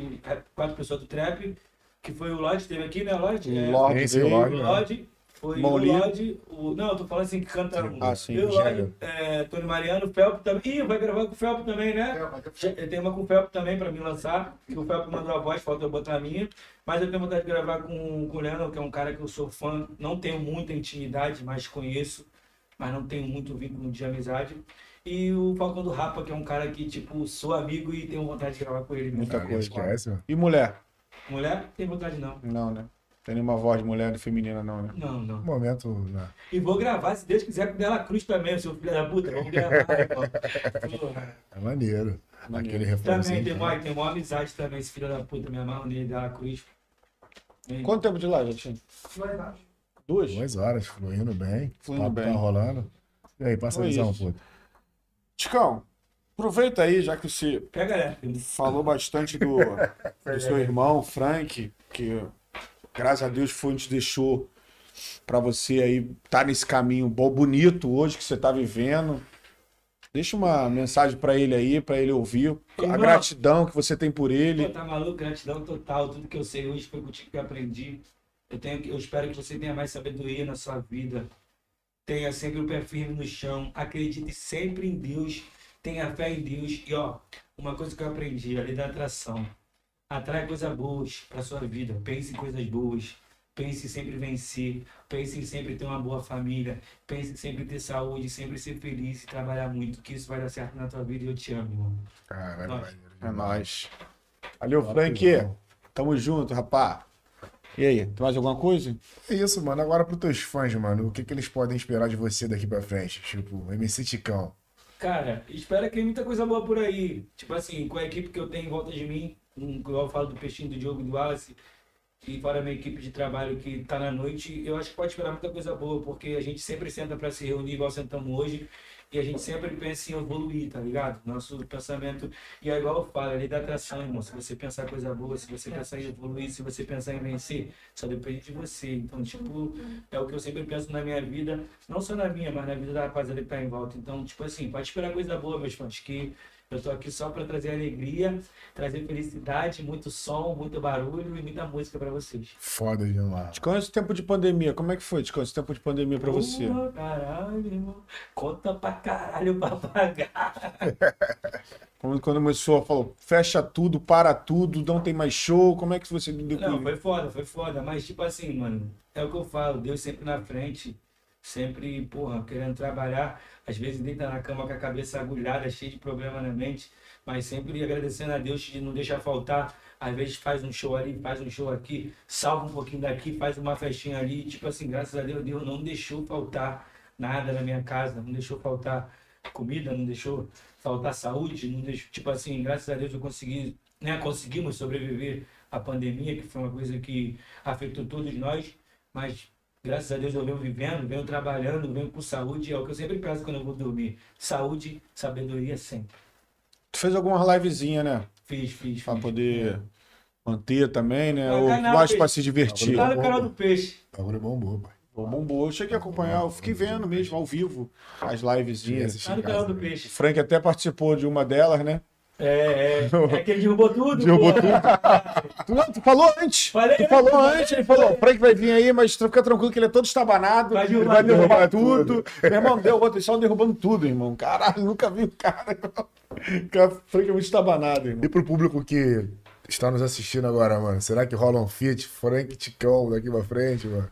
quatro pessoas do trap, que foi o Lodge, teve aqui, né, Lodge? É, veio, Lorde. O Lodge, foi Mão o. Lodge, o... Não, eu tô falando assim que canta um. Ah, sim, Eu, Gênero. Lodge, é, Tony Mariano, Felp também. Ih, vai gravar com o Felp também, né? É, eu- tenho uma com o Felp também pra me lançar, que o Felp mandou a voz, falta eu botar a minha. Mas eu tenho vontade de gravar com, com o Leandro, que é um cara que eu sou fã, não tenho muita intimidade, mas conheço, mas não tenho muito vínculo de amizade. E o Falcão do Rapa, que é um cara que, tipo, sou amigo e tenho vontade de gravar com ele. mesmo. Muita Cara, coisa. Mano. E mulher? Mulher, tem vontade não. Não, né? Tem nenhuma voz de mulher feminina, não, né? Não, não. Momento. Né? E vou gravar, se Deus quiser, com Bela Cruz também, seu filho da puta. Vamos gravar. (laughs) É maneiro. Maneiro. Aquele refrãozinho. Também tem uma, tem uma amizade também, esse filho da puta, me amarro nele, Bela Cruz. E- Quanto tempo de live, Jatinho? Dois anos. Duas? Duas horas, fluindo bem. Fluindo papo bem. Tá rolando. E aí, passa a Foi visão, isso. pô. Ticão, Aproveita aí, já que você Pega, falou bastante do, (laughs) do seu irmão, Frank, que graças a Deus foi onde deixou para você aí estar nesse caminho bom, bonito hoje que você tá vivendo. Deixa uma mensagem para ele aí, para ele ouvir a Irmão. gratidão que você tem por Pô, ele. tá maluco? Gratidão total. Tudo que eu sei hoje foi contigo que eu aprendi. Eu, tenho, eu espero que você tenha mais sabedoria na sua vida. Tenha sempre o pé firme no chão. Acredite sempre em Deus. Tenha fé em Deus. E ó, uma coisa que eu aprendi, a lei da atração. Atrai coisas boas pra sua vida. Pense em coisas boas. Pense em sempre vencer. Pense em sempre ter uma boa família. Pense em sempre ter saúde, sempre ser feliz e trabalhar muito. Que isso vai dar certo na tua vida e eu te amo, irmão. Caralho, É nóis. Valeu, Frank. Tamo junto, rapá. E aí, tem mais alguma coisa? É isso, mano. Agora pros teus fãs, mano, o que, que eles podem esperar de você daqui pra frente? Tipo, MC Ticão. Cara, espera que tem muita coisa boa por aí. Tipo assim, com a equipe que eu tenho em volta de mim, igual eu falo do Peixinho, do Diogo, do Wallace, e fora a minha equipe de trabalho que tá na noite, eu acho que pode esperar muita coisa boa, porque a gente sempre senta pra se reunir igual sentamos hoje, e a gente sempre pensa em evoluir, tá ligado? Nosso pensamento, e é igual eu falo, é lei da atração, irmão. Se você pensar coisa boa, se você pensar em evoluir, se você pensar em vencer, só depende de você. Então, tipo, é o que eu sempre penso na minha vida, não só na minha, mas na vida da rapaziada que tá em volta. Então, tipo assim, pode esperar coisa boa, meus fãs, que eu tô aqui só pra trazer alegria, trazer felicidade, muito som, muito barulho e muita música pra vocês. Foda demais. Ticão, esse tempo de pandemia, como é que foi, Ticão, esse tempo de pandemia pra você? Caralho, irmão. Conta pra caralho (laughs) pra pagar. Quando, quando começou, falou, fecha tudo, para tudo, não tem mais show, como é que você Não, foi foda, foi foda. Mas, tipo assim, mano, é o que eu falo. Deus sempre na frente, sempre, porra, querendo trabalhar. Às vezes deita na cama com a cabeça agulhada, cheia de problema na mente. Mas sempre agradecendo a Deus de não deixar faltar. Às vezes faz um show ali, faz um show aqui, salva um pouquinho daqui, faz uma festinha ali. Tipo assim, graças a Deus, Deus não deixou faltar nada na minha casa, não deixou faltar comida, não deixou faltar saúde, não deixou, tipo assim, graças a Deus eu consegui, né, conseguimos sobreviver à pandemia, que foi uma coisa que afetou todos nós, mas graças a Deus eu venho vivendo, venho trabalhando, venho com saúde, é o que eu sempre peço quando eu vou dormir. Saúde, sabedoria sempre. Tu fez alguma livezinha, né? Fiz, fiz, Pra fiz. poder manter também, né? Ou mais pra se divertir. Lá no canal do Peixe. O bagulho bombou, pai. Pô, bombou. Eu cheguei a acompanhar, eu fiquei vendo mesmo, ao vivo, as livezinhas. Lá no canal do O Peixe. Frank até participou de uma delas, né? É, é. É que ele derrubou tudo. Derrubou pô. (laughs) Tu, tu falou antes. Falei Tu falou antes, ele falou, o Frank vai vir aí, mas tu fica tranquilo que ele é todo estabanado. Vai ele derrubar vai derrubar tudo. tudo. Meu irmão, deu outro, eles estavam derrubando tudo, irmão. Caralho, nunca vi o cara. Cara, O Frank é muito estabanado, irmão. E pro público que está nos assistindo agora, mano, será que rola um feat Frank Ticão daqui pra frente, mano?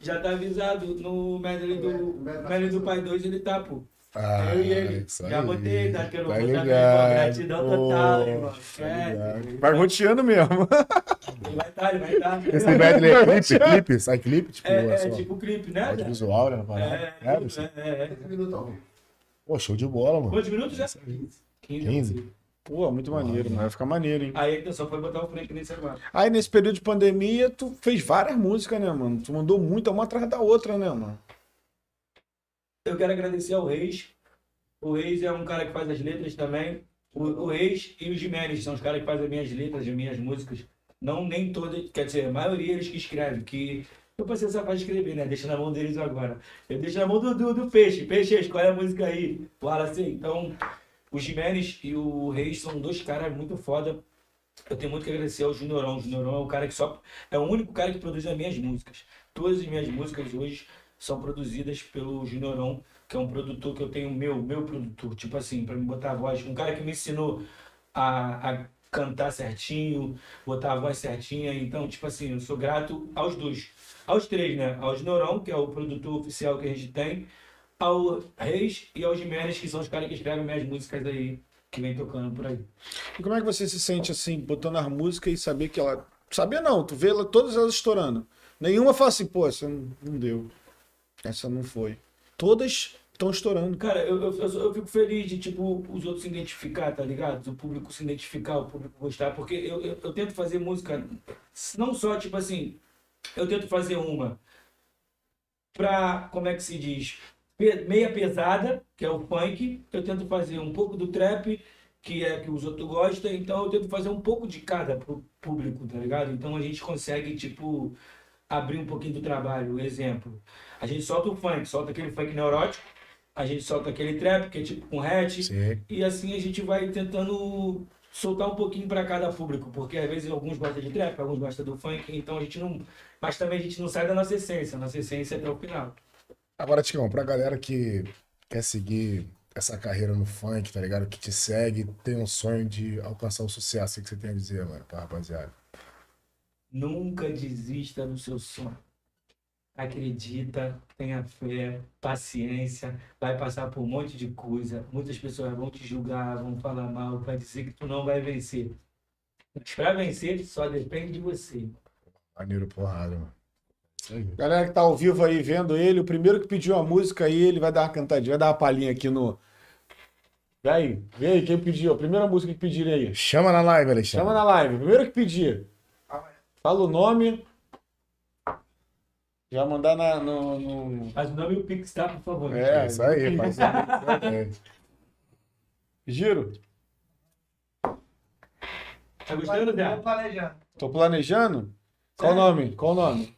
Já tá avisado no medley do, medley do Pai 2, ele tá, pô. Ah, eu e ele. isso Já aí. botei, tá? Que eu não Tá ligado. gratidão Pô, total, irmão. tá Esquece. Vai roteando mesmo. Ele vai estar, ele vai estar. Esse medley é clipe, clipe? Sai clipe? Tipo, É, é só tipo clipe, né? audiovisual, né? parada? É, É, é, é. 15 minutos ao vivo. Pô, show de bola, mano. Quantos minutos já? 15. 15? Pô, muito maneiro, mano. Vai ficar maneiro, hein? Aí a intenção foi botar o Frank nesse agora. Aí nesse período de pandemia, tu fez várias músicas, né, mano? Tu mandou muita, uma atrás da outra, né, mano? Eu quero agradecer ao Reis. O Reis é um cara que faz as letras também. O, o Reis e o Jimenez são os caras que fazem as minhas letras, as minhas músicas. Não nem todas, quer dizer, a maioria eles que escrevem, que eu passei essa fase de escrever, né? Deixa na mão deles agora. Eu deixo na mão do, do, do Peixe. Peixe, escolhe a música aí. Fala assim. Então, o Jimenez e o Reis são dois caras muito foda. Eu tenho muito que agradecer ao Juniorão. O Juniorão é o cara que só. É o único cara que produz as minhas músicas. Todas as minhas músicas hoje são produzidas pelo Juniorão, que é um produtor que eu tenho meu, meu produtor, tipo assim, para me botar a voz, um cara que me ensinou a, a cantar certinho, botar a voz certinha, então, tipo assim, eu sou grato aos dois, aos três, né? Ao Juniorão, que é o produtor oficial que a gente tem, ao Reis e aos Jimenez, que são os caras que escrevem minhas músicas aí, que vem tocando por aí. E como é que você se sente assim, botando as músicas e saber que ela. Saber não, tu vê todas elas estourando. Nenhuma fala assim, pô, não, não deu. Essa não foi. Todas estão estourando. Cara, eu, eu, eu, eu fico feliz de, tipo, os outros se identificar, tá ligado? O público se identificar, o público gostar, porque eu, eu, eu tento fazer música, não só, tipo assim, eu tento fazer uma pra, como é que se diz? meia pesada, que é o funk. Eu tento fazer um pouco do trap, que é que os outros gostam. Então eu tento fazer um pouco de cada pro público, tá ligado? Então a gente consegue, tipo, abrir um pouquinho do trabalho. Exemplo, a gente solta o funk, solta aquele funk neurótico. A gente solta aquele trap, que é tipo com hatch. Sim. E assim a gente vai tentando soltar um pouquinho para cada público, porque às vezes alguns gostam de trap, alguns gostam do funk, então a gente não. Mas também a gente não sai da nossa essência, nossa essência é até o final. Agora, Ticão, pra galera que quer seguir essa carreira no funk, tá ligado? Que te segue, tem um sonho de alcançar o sucesso, o que você tem a dizer, mano, pra rapaziada? Nunca desista do seu sonho. Acredita, tenha fé, paciência, vai passar por um monte de coisa. Muitas pessoas vão te julgar, vão falar mal, vai dizer que tu não vai vencer. Mas pra vencer só depende de você. Maneiro porrada, mano. Galera que tá ao vivo aí vendo ele, o primeiro que pediu a música aí, ele vai dar uma cantadinha, vai dar uma palhinha aqui no. Vem aí, vem aí, quem pediu? A primeira música que pediram aí. Chama na live, Alexandre. Chama na live, primeiro que pedir. Fala o nome. Já mandar na, no, no- Mas o nome e o Pix, tá, por favor. É, É isso aí, (laughs) faz aí. Giro. Tá gostando, Zé? Tô planejando. Tô planejando? Qual o nome? Qual o nome?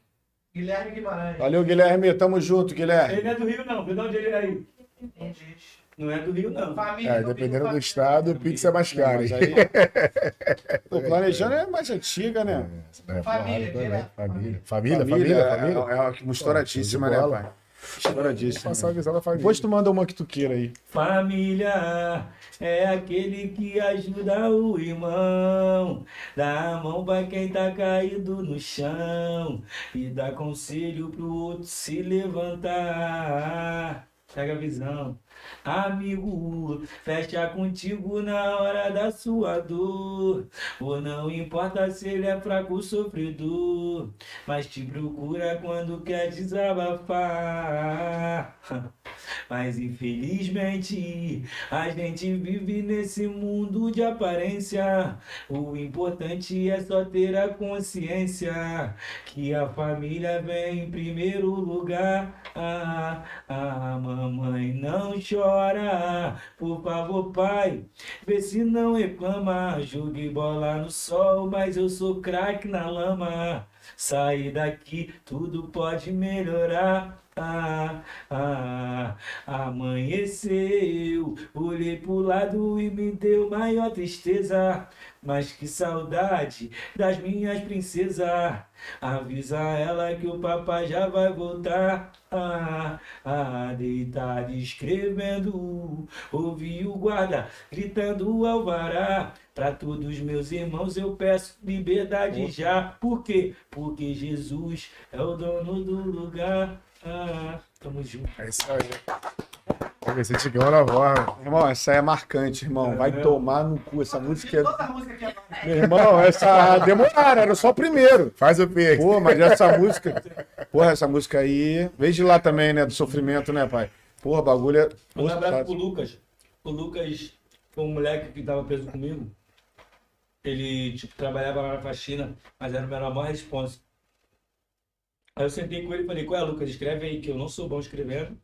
Guilherme Guimarães. Valeu, Guilherme. Tamo junto, Guilherme. Ele não é do Rio, não. Vê de onde ele é aí. Entendi. Não é do Rio, não. Família. É, dependendo do estado, o Pix é mais caro. Pô, planejando é mais antiga, né? É, Família, direto. Família. Família, família, família. É, é uma estouradíssima, né, pai? Estouradíssima. Passar a visão da família. Depois tu manda uma que tu queira aí. Família é aquele que ajuda o irmão, dá a mão pra quem tá caído no chão e dá conselho pro outro se levantar. Pega a visão. Amigo, fecha contigo na hora da sua dor. Ou não importa se ele é fraco sofredor, mas te procura quando quer desabafar. (laughs) Mas infelizmente a gente vive nesse mundo de aparência. O importante é só ter a consciência que a família vem em primeiro lugar. Ah, ah, mamãe não chora, por favor, pai, vê se não reclama. Joguei bola no sol, mas eu sou craque na lama. Sair daqui, tudo pode melhorar. Ah, ah, amanheceu, olhei pro lado e me deu maior tristeza. Mas que saudade das minhas princesas. Avisa ela que o papai já vai voltar. Ah, ah, deitado escrevendo. Ouvi o guarda gritando alvará. Pra todos meus irmãos eu peço liberdade já. Por quê? Porque Jesus é o dono do lugar. Ah, tamo junto. É isso aí. Se Ticão na voz, mano. Irmão, essa é marcante, irmão. Vai tomar no cu. Essa música é. Toda a música aqui agora. Meu irmão, essa demoraram, era só o primeiro. Faz o Pix. Pô, mas essa música. Porra, essa música aí. De lá também, né? Do sofrimento, né, pai? Porra, bagulho é. Um abraço Nossa, pro Lucas. O Lucas foi um moleque que tava preso comigo. Ele, tipo, trabalhava na faxina, mas era o menor maior responsa. Aí eu sentei com ele e falei, qual é, Lucas? Escreve aí, que eu não sou bom escrevendo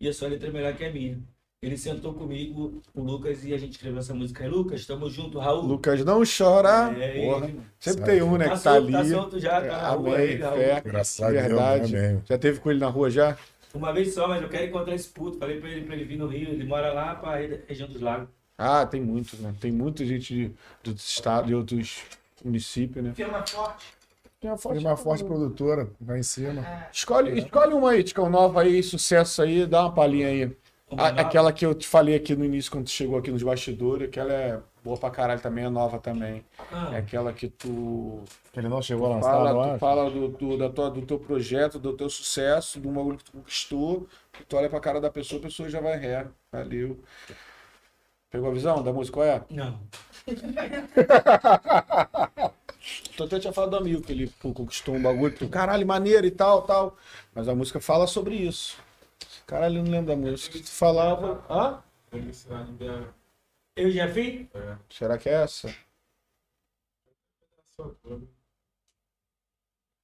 e a sua letra é melhor que a minha. Ele sentou comigo, o Lucas, e a gente escreveu essa música aí. Lucas, tamo junto, Raul. Lucas não chora. É, Porra. ele. Sempre Sabe. tem um, né, Tá que tá solto, ali. tá solto já, tá na rua Amém, aí, Raul. fé. Graças Deus, Verdade. Já teve com ele na rua já? Uma vez só, mas eu quero encontrar esse puto. Falei pra ele, pra ele vir no Rio. Ele mora lá pra região dos lagos. Ah, tem muitos, né? Tem muita gente de, do estado e outros municípios, né? Firma forte. Tem uma Foi uma forte produtora lá em cima. É. Escolhe, escolhe uma aí, Ticão, nova aí, sucesso aí, dá uma palhinha aí. A- aquela que eu te falei aqui no início, quando tu chegou aqui nos bastidores, aquela é boa pra caralho também, é nova também. Ah, É aquela que tu Que ele não chegou a lançar, fala, não tu fala do, do, da tua, do teu projeto, do teu sucesso, do bagulho que tu conquistou, que tu olha pra cara da pessoa, a pessoa já vai ré. Valeu. Pegou a visão da música? Qual é? Não. (laughs) Tu até tinha falado do amigo que ele pô, conquistou um bagulho, tu, caralho, maneiro e tal, tal. Mas a música fala sobre isso. Caralho, eu não lembro da música. Tu falava. Hã? Eu já fiz? É. Será que é essa?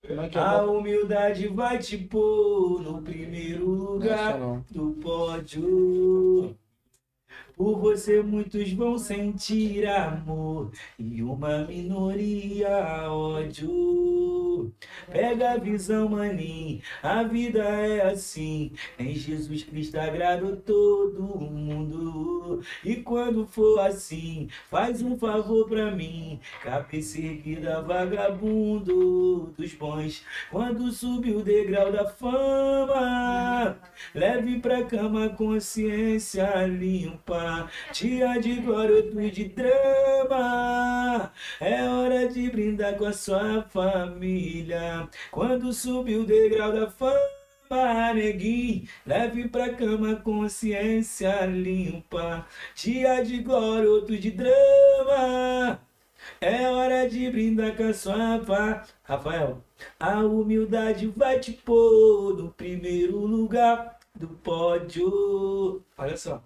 É é? A humildade vai te pôr no primeiro lugar não. do pódio. Por você muitos vão sentir amor e uma minoria ódio. Pega a visão, maninho, a vida é assim. Em Jesus Cristo agrada todo mundo. E quando for assim, faz um favor pra mim. Cabeça erguida, vagabundo dos bons. Quando subir o degrau da fama, leve pra cama consciência limpa. Dia de glória, outro de drama. É hora de brindar com a sua família. Quando subir o degrau da fama, neguinho, leve pra cama consciência limpa. Dia de outro de drama. É hora de brindar com a sua pá. Rafael, a humildade vai te pôr no primeiro lugar do pódio. Olha só.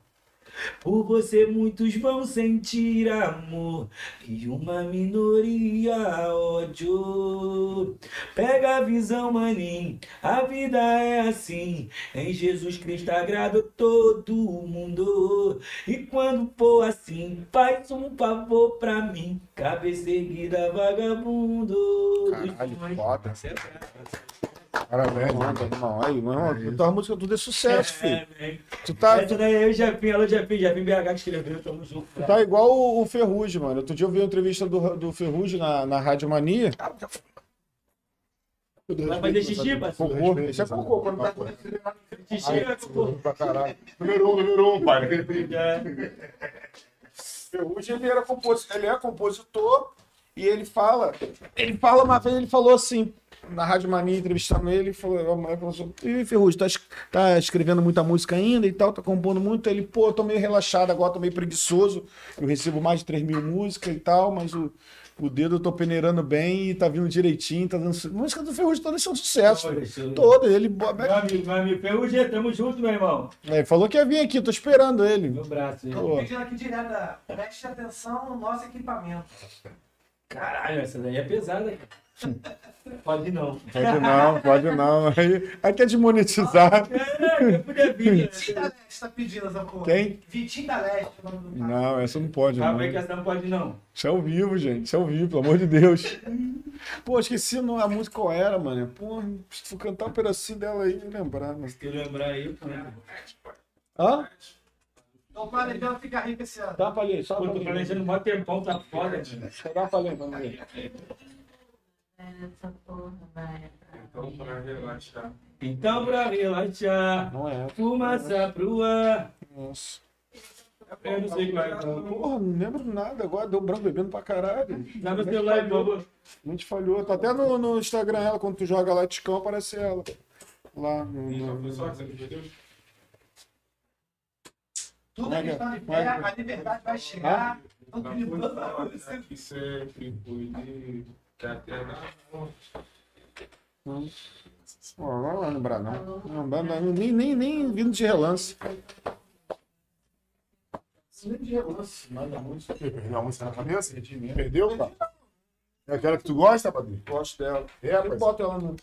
Por você muitos vão sentir amor e uma minoria ódio. Pega a visão, maninho, a vida é assim. Em Jesus Cristo agrada todo mundo. E quando for assim, faz um favor pra mim. Cabeça erguida, vagabundo. Caralho, foda. É. Parabéns, mano. irmão. Aí, meu irmão, tua música tudo é sucesso, filho. É, velho. Tu tá, Essa daí é o Jefinho, alô Jefinho, Jefinho BH que escreveu, tamo junto. tu tá igual o, o Ferrugem, mano. Outro dia eu vi uma entrevista do, do Ferrugem na, na Rádio Mania. Vai fazer xixi, parceiro? Cocô. Isso é cocô. Quando tá Xixi é cocô. Pra caralho. Número um, número um, pai. Ferrugem, ele era compositor, ele é compositor e ele fala, ele fala uma vez, ele falou assim, na Rádio Mania, entrevistando ele, ele falou, a mulher falou assim, e Ferrugem, tá, es- tá escrevendo muita música ainda e tal, tá compondo muito, ele, pô, eu tô meio relaxado agora, tô meio preguiçoso, eu recebo mais de 3 mil músicas e tal, mas o, o dedo eu tô peneirando bem e tá vindo direitinho, tá dando... Música do Ferrugem todas são sucesso, todas, ele... Meu amigo, meu amigo, Ferrugem, tamo junto, meu irmão. É, ele falou que ia vir aqui, tô esperando ele. Meu braço, hein? Tô pedindo aqui direto, ah, preste atenção no nosso equipamento. Caralho, essa daí é pesada, cara. Pode não. Pode não, pode não. Aí, aí quer desmonetizar. Caraca, eu podia vir. (laughs) Vitinho da Leste tá pedindo essa porra. Quem? Vitinho da Leste. o nome do cara. Não, essa não pode, não. Calma aí que essa não pode não. Isso é ao vivo, gente. Isso é ao vivo, pelo amor de Deus. Pô, esqueci não, a música qual era, mano. Pô, se tu cantar um pedacinho dela aí, lembrar. Mas... Se eu lembrar aí, pô. Hã? Tô planejando ficar rico esse ano. Dá pra ler, só Pô, tô planejando mó tempão, tá foda, mano. Só dá pra ler, vamos ver. Essa porra vai. Então, pra relaxar. Então, pra relaxar, Não é. fumaça pro ar. Nossa. Eu não sei qual é. Porra, não lembro nada agora. Deu branco bebendo pra caralho. Dá meu celular, por favor. A gente falhou. Tá até no, no Instagram ela, quando tu joga lá Ticão, aparece ela. Lá no. Não no- foi só que você perdeu? Tudo é que questão de Como é fé, que é? a liberdade vai chegar. Tudo Não de foi tudo falar, vai né, acontecer. que na Pô, não vai lembrar, não. Não, não, não, nem, nem, nem vindo de relance. Nem de relance. Nada muito. Perdeu a música na cabeça? Perdeu, pá? É aquela que tu gosta, Padrinho? Gosto dela. É, Eu boto ela no.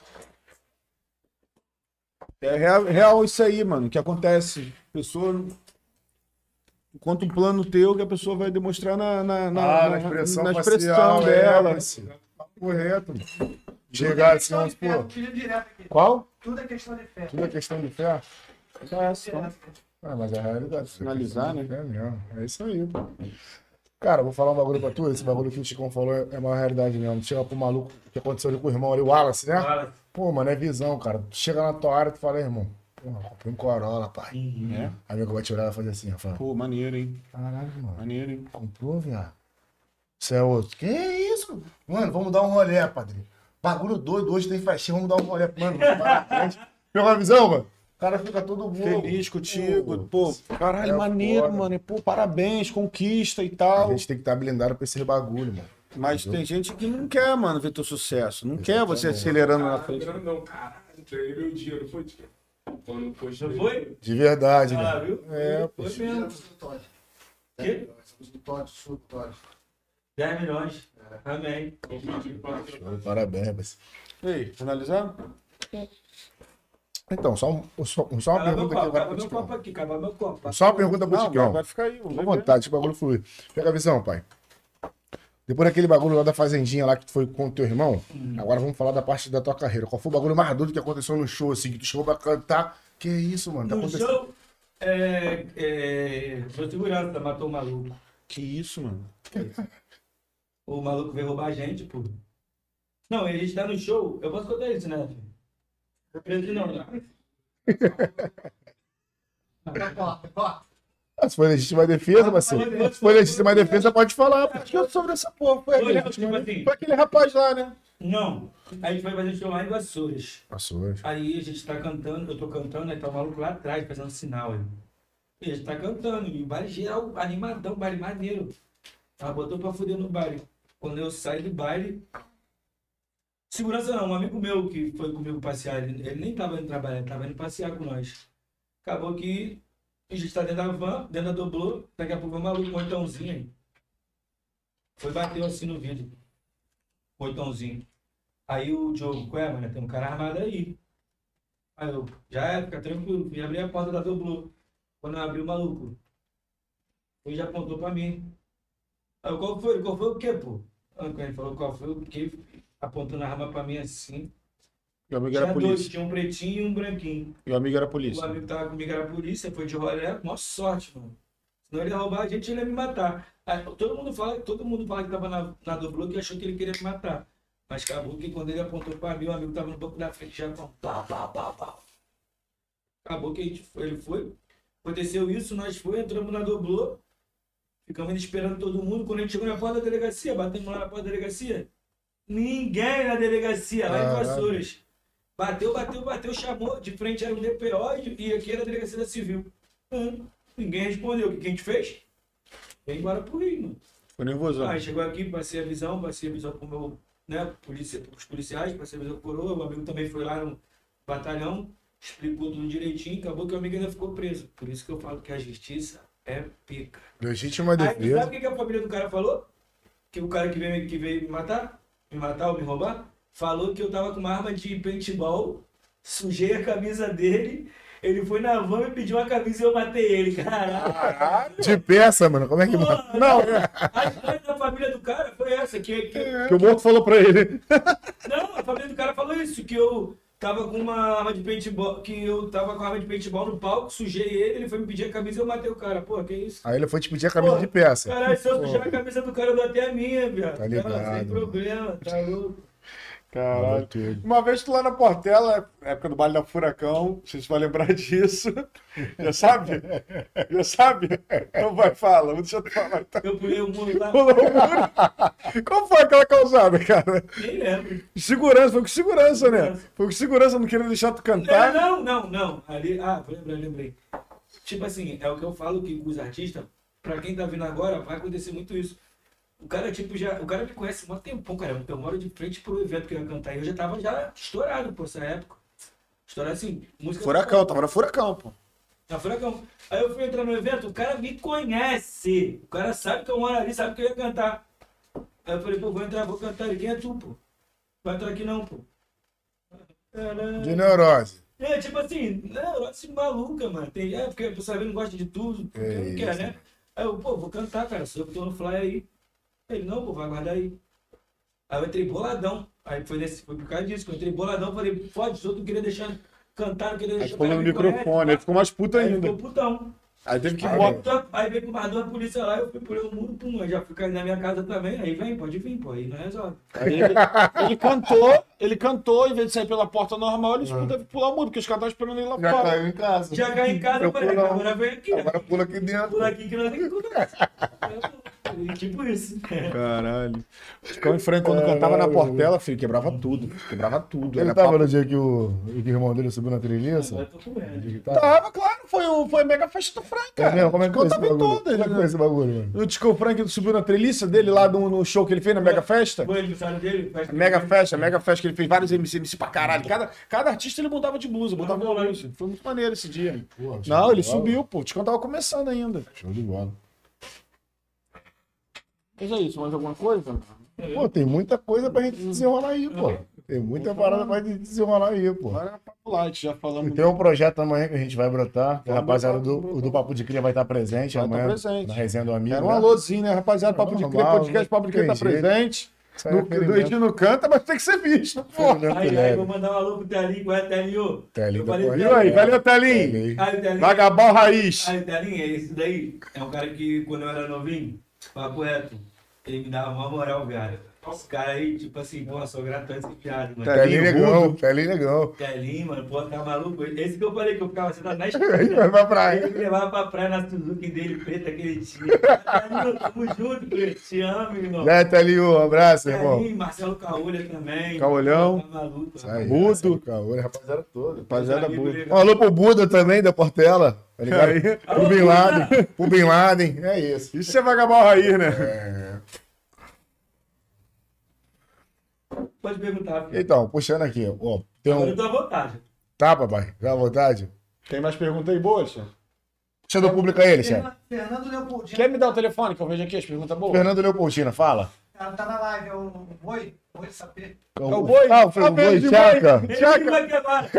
É real, real isso aí, mano. Que acontece. A pessoa. Conta um plano teu que a pessoa vai demonstrar na, na, na, ah, na expressão na facial, expressão é, dela. parceiro. Correto. mano. Chegar assim, vamos, pô. Qual? Tudo é questão de fé. tudo é questão de fé. É, só. Ah, mas é a realidade. Finalizar, né? É mesmo. É isso aí, pô. Cara, vou falar um bagulho pra tu. Esse bagulho que o Chicão falou é é uma realidade mesmo. Chega pro maluco que aconteceu ali com o irmão ali, o Wallace, né? Fala. Pô, mano, é visão, cara. Tu chega na tua área e tu fala, irmão, porra, comprei um Corolla, pai. É. Aí meu vai te olhar e vai fazer assim, Rafael. Pô, maneiro, hein? Caralho, mano. Maneiro, hein? Comprou, viado? Você é outro. Que isso? Mano, vamos dar um rolê, padrinho. Bagulho doido, hoje tem festinha, vamos dar um rolê. Mano, (laughs) parabéns. Pegou a visão, mano? O cara fica todo bobo. Feliz contigo. Pô, Pô, caralho, é maneiro, foda. mano. Pô, parabéns, conquista e A tal. gente tem que estar blindado pra esses bagulho, mano. Mas tem gente que não quer, mano, ver teu sucesso. Não quer você acelerando na Caralho, frente. grandão, caralho. Ganhei meu dia, não foi, tio? Quando. Não foi? De verdade, Ah, né? viu? É, pô. Foi mesmo. Somos do Todd. Quê? Somos do Todd, sul do Todd. 10 milhões. Amém. Parabéns. E aí, finalizando? Então, só, um, só, só uma pergunta aqui acaba meu copo aqui, acaba meu copo. Só uma pergunta pro Ticão. vai ficar aí. vamos Fica à ver. vontade, deixa o bagulho fluir. Pega a visão, pai. Depois daquele bagulho lá da fazendinha lá que tu foi com o teu irmão, agora vamos falar da parte da tua carreira. Qual foi o bagulho mais doido que aconteceu no show, assim, que tu chegou pra cantar? Que isso, mano? Tá No acontecendo? show, é, é, foi segurança, matou o maluco. Que isso, mano? (laughs) O maluco veio roubar a gente, pô. Não, e a gente tá no show, eu posso contar isso, né? filho? Preso não, né? Ah, Se foi legítima defesa, parceiro. Se foi legítima defesa, pode falar. pô. Acho que eu soube dessa porra. Foi, Foi, aquele, tipo assim, foi aquele rapaz lá, né? Não, a gente foi fazer show lá em Vassouras. Passou. Aí a gente tá cantando, eu tô cantando, aí tá o maluco lá atrás fazendo sinal. Aí. E a gente tá cantando, e o baile geral animadão, baile maneiro. Ela botou pra fuder no baile. Quando eu saí do baile. Segurança não, um amigo meu que foi comigo passear, ele, ele nem tava indo trabalhar, ele tava indo passear com nós. Acabou que a gente tá dentro da van, dentro da doblô, daqui a pouco maluco, um oitãozinho aí. Foi bateu assim no vidro. Oitãozinho. Aí o Diogo, qual é, mano? Tem um cara armado aí. Aí eu, já é, fica tranquilo. Fui abrir a porta da Doblô. Quando eu abri o maluco, ele já apontou pra mim. Aí eu, qual foi? Qual foi o quê, pô? Quando ele falou qual foi o quê, apontando a arma pra mim assim. E o amigo Tinha era dois, polícia. tinha um pretinho e um branquinho. E o amigo era O polícia. amigo que tava comigo era polícia, foi de rolé, mó sorte, mano. Senão ele ia roubar a gente, ele ia me matar. Aí, todo mundo fala, todo mundo fala que tava na, na Doblô que achou que ele queria me matar. Mas acabou que quando ele apontou pra mim, o amigo tava no banco da frente já com pá, pá, pá, pá. Acabou que a gente foi, ele foi. Aconteceu isso, nós foi, entramos na Doblô. Ficamos esperando todo mundo. Quando a gente chegou na porta da delegacia, batemos lá na porta da delegacia. Ninguém na delegacia, lá em. Vassouras. Bateu, bateu, bateu, chamou. De frente era um DPO e aqui era a delegacia da civil. Hum, ninguém respondeu. O que a gente fez? Veio embora pro Rio, mano. Ficou nervosão. Aí chegou aqui, passei a visão, passei a visão pro meu, né, polícia, pros policiais, passei a visão pro coroa, o amigo também foi lá no batalhão, explicou tudo direitinho, acabou que o amigo ainda ficou preso. Por isso que eu falo que a justiça é pica. Legítima Aí, defesa. sabe o que a família do cara falou? Que o cara que veio, que veio me matar, me matar ou me roubar, falou que eu tava com uma arma de paintball, sujei a camisa dele, ele foi na van e pediu uma camisa e eu matei ele, caralho. De peça, mano. Como é que. Porra, Não, A história da família do cara foi essa, que, que Que o morto falou pra ele. Não, a família do cara falou isso, que eu tava com uma arma de paintball, que eu tava com arma de paintball no palco, sujei ele, ele foi me pedir a camisa e eu matei o cara. Pô, que isso? Aí ele foi te pedir a camisa Pô, de peça. Caralho, se eu sujar a camisa do cara, eu dou até a minha, viado. Tá ligado, Não, sem problema, tá louco. Caralho. Uma vez tu lá na Portela, época do baile da Furacão, vocês vão lembrar (laughs) disso. Já sabe? Já sabe? Então vai, fala, deixa eu te falar. Então, Eu pulei o muro lá, pulou o muro. Qual foi aquela causada, cara? nem lembro. Segurança, foi com segurança, né? Foi com segurança, não queria deixar tu Não, cantar. não, não, não. Ali, ah, lembrei, lembrei. Tipo assim, é o que eu falo que os artistas, pra quem tá vindo agora, vai acontecer muito isso. O cara, tipo, já. O cara me conhece há um tempão, cara. Eu moro de frente pro evento que eu ia cantar. E eu já tava já estourado, pô, essa época. Estourado assim, música. Furacão, tava na Furacão, pô. Na Furacão. Aí eu fui entrar no evento, o cara me conhece. O cara sabe que eu moro ali, sabe que eu ia cantar. Aí eu falei, pô, vou entrar, vou cantar. Ele, quem é tu, pô? Vai entrar aqui não, pô. De neurose. É, tipo assim, assim, maluca, mano. Tem, é, porque a pessoa não gosta de tudo, porque É não quer, né? Aí eu, pô, vou cantar, cara, sou eu que tô no fly aí. Ele, não, pô, vai guardar aí. Aí eu entrei boladão. Aí foi, nesse, foi por causa disso, que eu entrei boladão, falei, pode, os outros não queria deixar cantar, não queria Aí deixar tu falou no microfone, aí conhece, ficou mais puto Aí ainda. ficou putão. Aí teve que Aí Aí, botar. aí veio com mais duas polícia lá, eu fui pulei o muro, pum, eu já fui cair na minha casa também. Aí vem, pode vir, pô, aí não resolve. Aí ele, ele cantou, ele cantou, em vez de sair pela porta normal, ele Ah. teve que pular o muro, porque os caras estavam esperando ele lá Já fora. caiu em casa. Já caí em casa, Eu falei, agora vem aqui. Agora pula aqui dentro. Por aqui que nós nem conversa. (laughs) (laughs) Tipo isso. Caralho. Ficou em frente quando cantava na Portela, filho, quebrava tudo. Quebrava tudo. Ele Era tava papo- no dia que o, que o irmão dele subiu na trilhiça? Com medo. Tava, claro, foi, o, foi a mega festa do Frank, É cara. mesmo? Como é que foi esse Contava em bagulho? todas, Como é que foi esse bagulho, mano? O Tico Frank subiu na treliça dele lá no, no show que ele fez na Mega Festa. Foi aniversário dele? festa Mega dele. Festa, Mega Festa, que ele fez vários MC, MC pra caralho. Cada, cada artista ele mudava de blusa, botava bom, blusa. Foi muito maneiro esse dia. Porra, Não, de ele subiu, pô. O Ticão tava começando ainda. Show de bola. Mas é isso, mais alguma coisa? Pô, tem muita coisa pra gente desenrolar aí, pô. Tem muita parada pra gente desenrolar aí, pô. Agora é papo light, já E falamos. tem um projeto amanhã que a gente vai brotar. que A Vamos rapaziada brotar, do, o do Papo de Cria vai estar presente Vai estar amanhã. presente. Na resenha do amigo. Era um né? alôzinho, né, rapaziada? Papo de Cria, podcast Papo de Cria tá presente. No, é o ferimento. Doidinho não canta, mas tem que ser visto, pô. Ferimento Aí, aí, vou mandar um alô pro Telinho, qual é Telinho? Telinho tá falei, correndo. E aí, valeu, Telinho. Telinho. Aí, o Telinho. Vagabal Raiz. Aí, Telinho, é esse daí. É um cara que, quando eu era novinho, papo reto, ele me dava uma moral, cara. Esse cara aí, tipo assim, pô, sou grato a esse piada, mano. Telinho Telinho negão. Telinho negão. Telinho, mano, pô, tá maluco? Esse que eu falei que eu ficava sentado na (laughs) Aí esquina. vai pra praia. Ele me levava pra praia na Suzuki dele, preta, que ele tinha. Telinho, tamo junto, preto. Te amo, irmão. Né, Telinho? Um abraço, irmão. Telinho, Marcelo Caolha também. Caolhão. Tá maluco. Aí. Marcelo Caolho, rapaziada toda. Rapaziada boa. legal. Um alô pro Buda também, da Portela. Tá ligado? Aí. Pro Bin Laden. Pro Bin Laden. É isso. Isso é Vagabal Raiz, né? Pode perguntar, filho. Então, puxando aqui. Ó, tem Agora eu um... tô à vontade. Tá, papai? Fica à vontade. Tem mais pergunta aí, boas? Puxa do público aí, Alexandre. Fernando- Fernando Leopoldino. Quer me dar o telefone que eu vejo aqui as perguntas boas? Fernando Leopoldina, fala. Ela tá na live, é o Boi, Sapê. É o boi? Ah, o Ah, boi, Chaca. boi. Ele vai quebrar.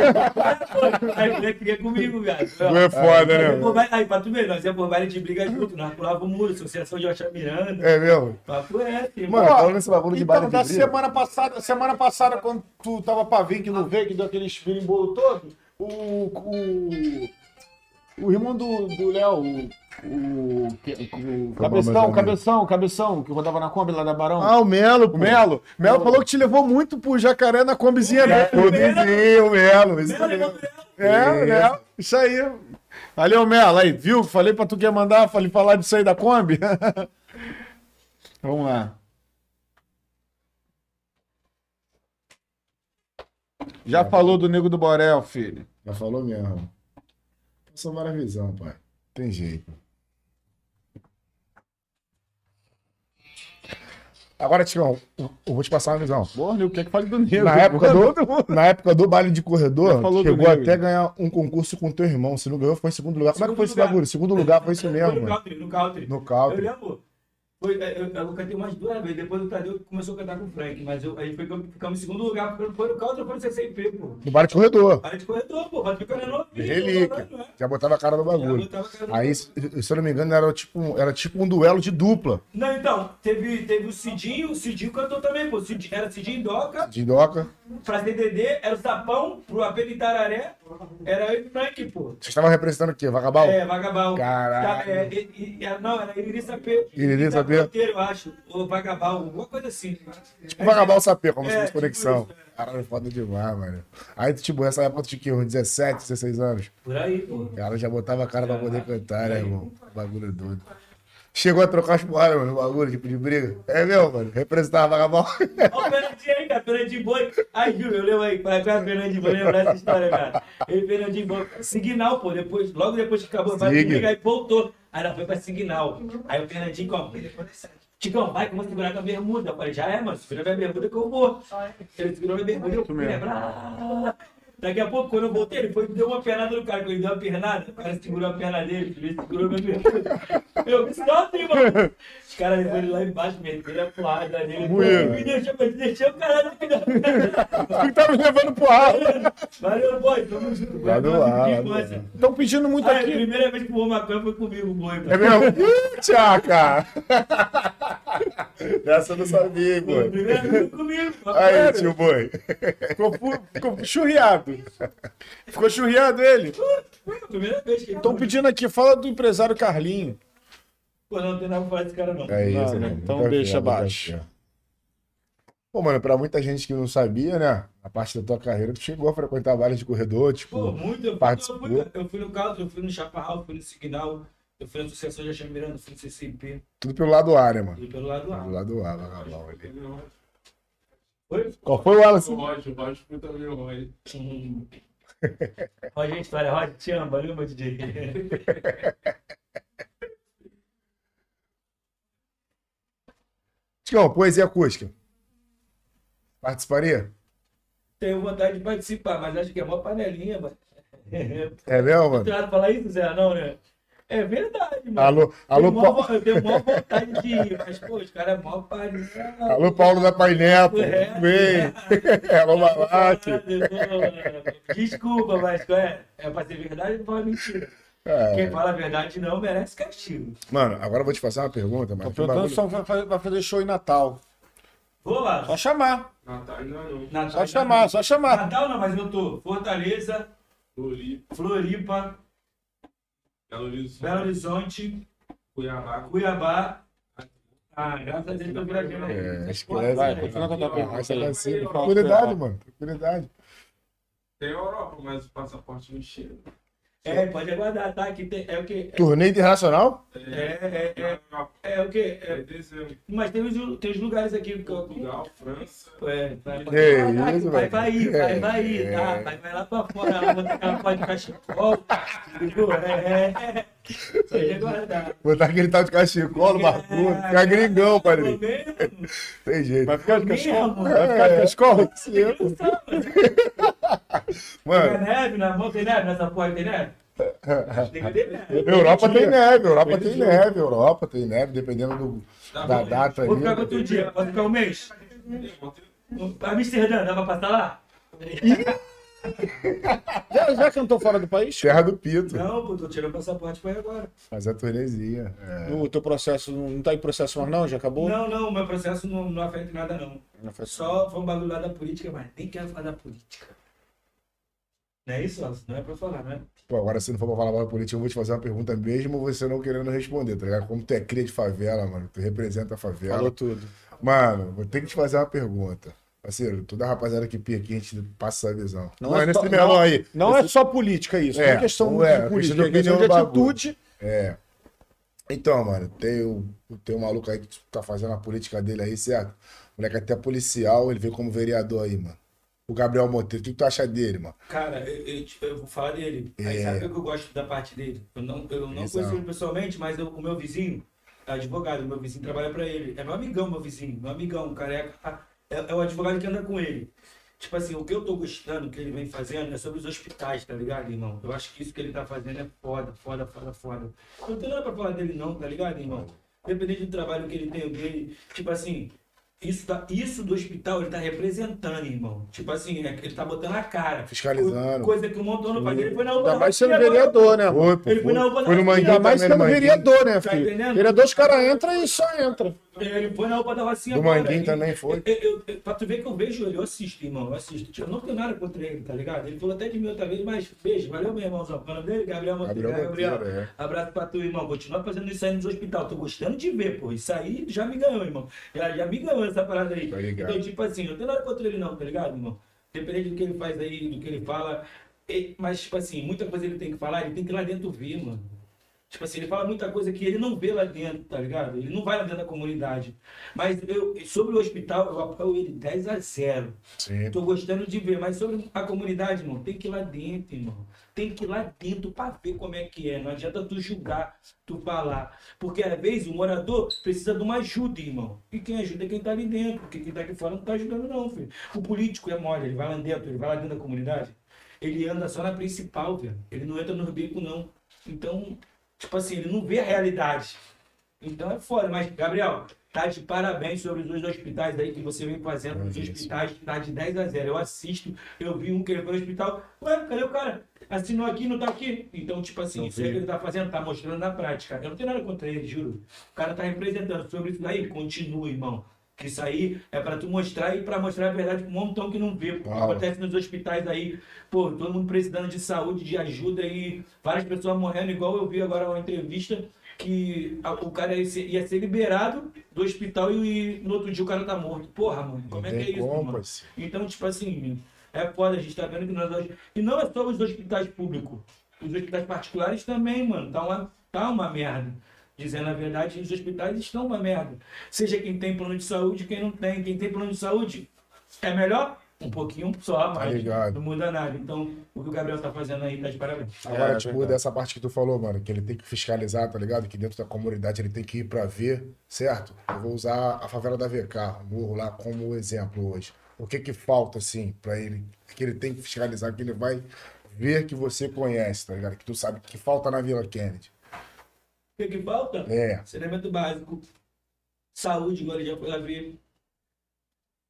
Aí ele queria comigo, cara. é foda, baile- Aí, pra tu ver, nós por baile de briga junto, nós pulava o muro, Associação de Oxa Miranda. É mesmo? Papo é, irmão. Mano, falando nesse bagulho de Então, baile da de briga. semana passada, semana passada, quando tu tava pra vir que não veio, que deu aquele espirimbolo todo, o. O, o irmão do do Léo, o. O, cabeção, amigo. cabeção, cabeção, que rodava na Kombi lá da Barão. Ah, o Melo, o Melo. Melo falou que te levou muito pro jacaré na Kombizinha, né? O vizinho, o Melo. Isso Melo, É, né? Isso aí. Valeu, Melo. Aí, viu? Falei pra tu que ia mandar, falei falar disso aí da Kombi. (laughs) Vamos lá. Já falou do Nego do Borel, filho. Já falou mesmo. Passou maravilhão, pai. Tem jeito. Agora, Tião, eu eu vou te passar uma visão. Porra, Nego, quer que fale do Nego? Na época do, na época do baile de corredor, chegou até ganhar um concurso com teu irmão. Se não ganhou, foi em segundo lugar. Como é que foi esse bagulho? Segundo lugar foi isso Foi mesmo, no country, no country. No Eu country. lembro. Foi, é, eu, eu cantei umas duas vezes, depois o Tadeu começou a cantar com o Frank, mas eu, aí eu- ficamos em segundo lugar, porque foi no country, foi no CCP, pô. No baile de corredor. Para de corredor, pô, vai ficando novinho. Relíquia. não é? Já botava a cara no bagulho. cara Aí, se se eu não me engano, era tipo, um- era tipo um duelo de dupla. Não, então, teve, teve o Cidinho, o Cidinho cantou também, pô. Cidinho, era Cidinho e Doca, De doca. Pra DDD, era o Sapão, pro AP de Itararé, era eu e o Frank, pô. Você estava representando o quê? Vagabal? É, Vagabal. Caralho. É, é, é, é, não, era Iriri Sapê. Iriri Sapê. Roteiro, eu acho. Ou Vagabal, alguma coisa assim. Tipo Vagabal Sapê, como se É, fosse tipo conexão. isso, Caralho, foda demais, mano. Aí, tipo, nessa época tu tinha que, uns 17, 16 anos. Por aí, pô. O cara já botava a cara pra poder cantar, né, irmão? Bagulho doido. Chegou a trocar as porradas, mano, no bagulho, tipo de briga. É meu, mano. Representava vagabundo. Olha o Fernandinho aí, cara. Fernandinho Boi. Ai, Júlio, eu lembro aí. Qual é o Fernandinho Boi? Lembra essa história, cara? Ele, Fernandinho Boi. Signal, pô. Depois, logo depois que acabou, vai comigo, aí voltou. Aí ela foi pra Signal. Aí o Fernandinho, como? Ticão, vai que eu vou segurar com a bermuda. Eu falei, já é, mano. Segura minha bermuda que eu vou. Ele segurou minha bermuda. Eu fui lembrar. Daqui a pouco, quando eu voltei, ele foi e deu uma pernada no cara. Quando ele deu uma pernada, o cara segurou a perna dele. Ele segurou minha bermuda. Eu me assim, mano. Os caras foram lá embaixo, meteram a porrada nele. Moeiro. Me deixou, me deixou o cara aqui. Tu tá me levando pro ar. Valeu, boy. Tamo junto. Lá do Valeu, ar, de lá do infância. ar. Estão pedindo muito Ah, a aqui. primeira vez que fumou maconha foi comigo, boy. É mesmo? Tchaca! (laughs) Essa eu não sabia, a pô. primeira vez comigo. Aí, tio boi. Ficou, fu- ficou churriado. Ficou churriado ele. A primeira vez que ele Estão pedindo aqui, fala do empresário Carlinho. Pô, não tem nada pra falar desse cara, não. É isso, né? então Muita deixa abaixo. Pô, mano, pra muita gente que não sabia, né? A parte da tua carreira, tu chegou a frequentar bares de corredor, tipo. Pô, muito. Eu fui, Participou. eu, fui, eu fui no caso, eu fui no Chaparral, eu fui no Signal, eu fui na Associação de Miranda, eu fui no CCP, Tudo pelo lado A, né, mano? tudo pelo lado Pelo lá. lado A, vagabão ali. Foi? Qual foi o Wallace? O Roger, o Roger foi também o Roger. (laughs) Roger, história, Roger, te amo, valeu, meu DJ. (laughs) Ticão, poesia acústica. Participaria? Tenho vontade de participar, mas acho que é uma panelinha, mano. É mesmo, mano? Não falar isso, Zé? Não, né? É verdade, mano. Alô, alô, eu, tenho maior Paulo, eu tenho maior vontade de ir, mas, pô, os caras é mó pariu. alô, Paulo da Paineto. É. Vem. (laughs) Alô, Malate. (laughs) Desculpa, mas é? É pra ser verdade ou pra falar mentira? É. Quem fala a verdade não merece castigo. Mano, agora eu vou te fazer uma pergunta, mano. Tô perguntando só vai fazer- show em Natal. Vou lá. Só chamar. Natal ainda não. Natal, Só chamar, só chamar. Natal não, mas eu tô. Fortaleza, Floripa, Floripa, Belo Horizonte, Belo Horizonte, Cuiabá. Cuiabá. Ah, graças a Deus eu tô viajando aí. É, Essas esquece. portas Vai, aí. continua com a tua pergunta. essa vai ser- Aí. Tranquilidade, mano. Tranquilidade. Tem Europa, mas o passaporte não chega. É, pode aguardar, tá? Que tem, é o que? Turnê internacional? É, é, é, é o que? é É, dezembro. mas tem os, tem os lugares aqui que eu. Portugal, França. É, vai, vai, isso, vai, vai ir, vai, vai ir, É. tá? Vai, vai lá pra fora, lá, botar aquela pó de cachecol. entendeu? É, é. Pode aguardar. Botar aquele tal de cachecol no barbudo. Ficar gringão, padrinho. Mesmo, Tem jeito. Vai ficar de cachecol? mesmo. Vai ficar de cachecol? Tem (laughs) Mano, neve na mão, tem neve nessa porra, tem neve? Tem que ter neve. (laughs) Europa tem neve, Europa tem neve, Europa tem neve, dependendo do, da data aí. Vou ficar quanto dia? Pode ficar um mês? Amsterdã, dá pra passar lá? (laughs) Já, já cantou fora do país? Terra do Pito. Não, pô, tô tirando o passaporte pra ir agora. Mas a turnezinha. É. O teu processo não tá em processo mais não? Já acabou? Não, não, meu processo não, não afeta em nada, não. Não foi Só foi um bagulho lá da política, mas nem quero falar da política. Não é isso? Não é pra falar, né? Pô, agora se não for pra falar mal política, eu vou te fazer uma pergunta mesmo você não querendo responder, tá ligado? Como tu é cria de favela, mano, tu representa a favela. Falou tudo. Mano, vou ter que te fazer uma pergunta. Parceiro, toda a rapaziada que pia aqui, a gente passa a visão. Não Não, é é nesse só- melão não- aí. Não é só política isso, não É, é questão é, de é política, é de questão de atitude. É. Então, mano, tem o, tem um maluco aí que tá fazendo a política dele aí, certo? O moleque até policial, ele veio como vereador aí, mano. O Gabriel Monteiro, o que tu acha dele, mano? Cara, eu, eu, eu vou falar dele. Aí É. sabe o que eu gosto da parte dele? Eu não, eu não Exato. conheço ele pessoalmente, mas eu- o meu vizinho, é advogado, meu vizinho trabalha pra ele. É meu amigão, meu vizinho, meu amigão, careca. É, é o advogado que anda com ele. Tipo assim, o que eu tô gostando que ele vem fazendo é sobre os hospitais, tá ligado, irmão? Eu acho que isso que ele tá fazendo é foda, foda, foda, foda. Não tenho nada pra falar dele não, tá ligado, irmão? Independente do trabalho que ele tem, dele, tipo assim, isso, tá, isso do hospital ele tá representando, irmão. Tipo assim, é, ele tá botando a cara. Fiscalizando. Coisa que o Montão não faz. Ele foi na Ainda mais sendo vereador, né? Foi, pô, Ele foi foi, na UPA foi no da Manguinho Ainda mais sendo vereador, né, Tá filho? entendendo? Vereador, os caras entram e só entra. Ele foi na UPA da Rocinha agora. Manguinho também foi. Eu, eu, eu- pra tu ver que eu vejo ele, eu assisto, irmão. Eu assisto. Tipo, Eu não tenho nada contra ele, tá ligado? Ele falou até de mim outra vez, mas beijo, valeu, meu irmãozão. Qual é o nome dele? Gabriel Monteiro. Gabriel Gabriel. Monteiro, é. Abraço pra tu, irmão. Continua fazendo isso aí nos hospital. Tô gostando de ver, pô. Isso aí já me ganhou, irmão. Já, já me ganhou essa parada aí. Tá. Então, tipo assim, eu não tenho nada contra ele, não, tá ligado, irmão? Dependendo do que ele faz aí, do que ele fala. Mas, tipo assim, muita coisa ele tem que falar, ele tem que ir lá dentro ver, mano. Tipo assim, ele fala muita coisa que ele não vê lá dentro, tá ligado? Ele não vai lá dentro da comunidade. Mas eu, sobre o hospital, eu apoio ele 10 a 0. Sim. Tô gostando de ver, mas sobre a comunidade, irmão, tem que ir lá dentro, irmão. Tem que ir lá dentro pra ver como é que é. Não adianta tu julgar, tu falar. Porque às vezes o morador precisa de uma ajuda, irmão. E quem ajuda é quem tá ali dentro. Porque quem tá aqui fora não tá ajudando, não, filho. O político é mole, ele vai lá dentro, ele vai lá dentro da comunidade. Ele anda só na principal, velho. Ele não entra nos bicos, não. Então, tipo assim, ele não vê a realidade. Então é foda, mas, Gabriel, tá de parabéns sobre os dois hospitais aí que você vem fazendo. Os hospitais tá de 10 a 0. Eu assisto, eu vi um que ele foi no hospital. Ué, cadê o cara? Assinou aqui, não tá aqui. Então, tipo assim, Não isso aí que ele tá fazendo, tá mostrando na prática. Eu não tenho nada contra ele, juro. O cara tá representando sobre isso daí, continua, irmão. Que isso aí é pra tu mostrar e pra mostrar a verdade pra um montão que não vê. Porque Uau. acontece nos hospitais aí, pô, todo mundo precisando de saúde, de ajuda e várias pessoas morrendo, igual eu vi agora uma entrevista que a- o cara ia ser, ia ser liberado do hospital e, no outro dia o cara tá morto. Porra, mano, como Não é que é isso, mano? Então, tipo assim, é foda, a gente tá vendo que nós hoje. E não é só os hospitais públicos. Os hospitais particulares também, mano. Tá uma, tá uma merda. Dizendo a verdade, os hospitais estão uma merda. Seja quem tem plano de saúde, quem não tem. Quem tem plano de saúde é melhor? Um pouquinho só, mas ligado. não muda nada. Então, o que o Gabriel tá fazendo aí tá de parabéns. Agora, É, tipo, verdade. dessa parte que tu falou, mano, que ele tem que fiscalizar, tá ligado? Que dentro da comunidade ele tem que ir pra ver, certo? Eu vou usar a favela da VK, o morro lá, como exemplo hoje. O que que falta, assim, pra ele? Que ele tem que fiscalizar, que ele vai ver que você conhece, tá ligado? Que tu sabe que falta na Vila Kennedy. O que que falta? É. Saneamento básico. Saúde, agora já foi ver.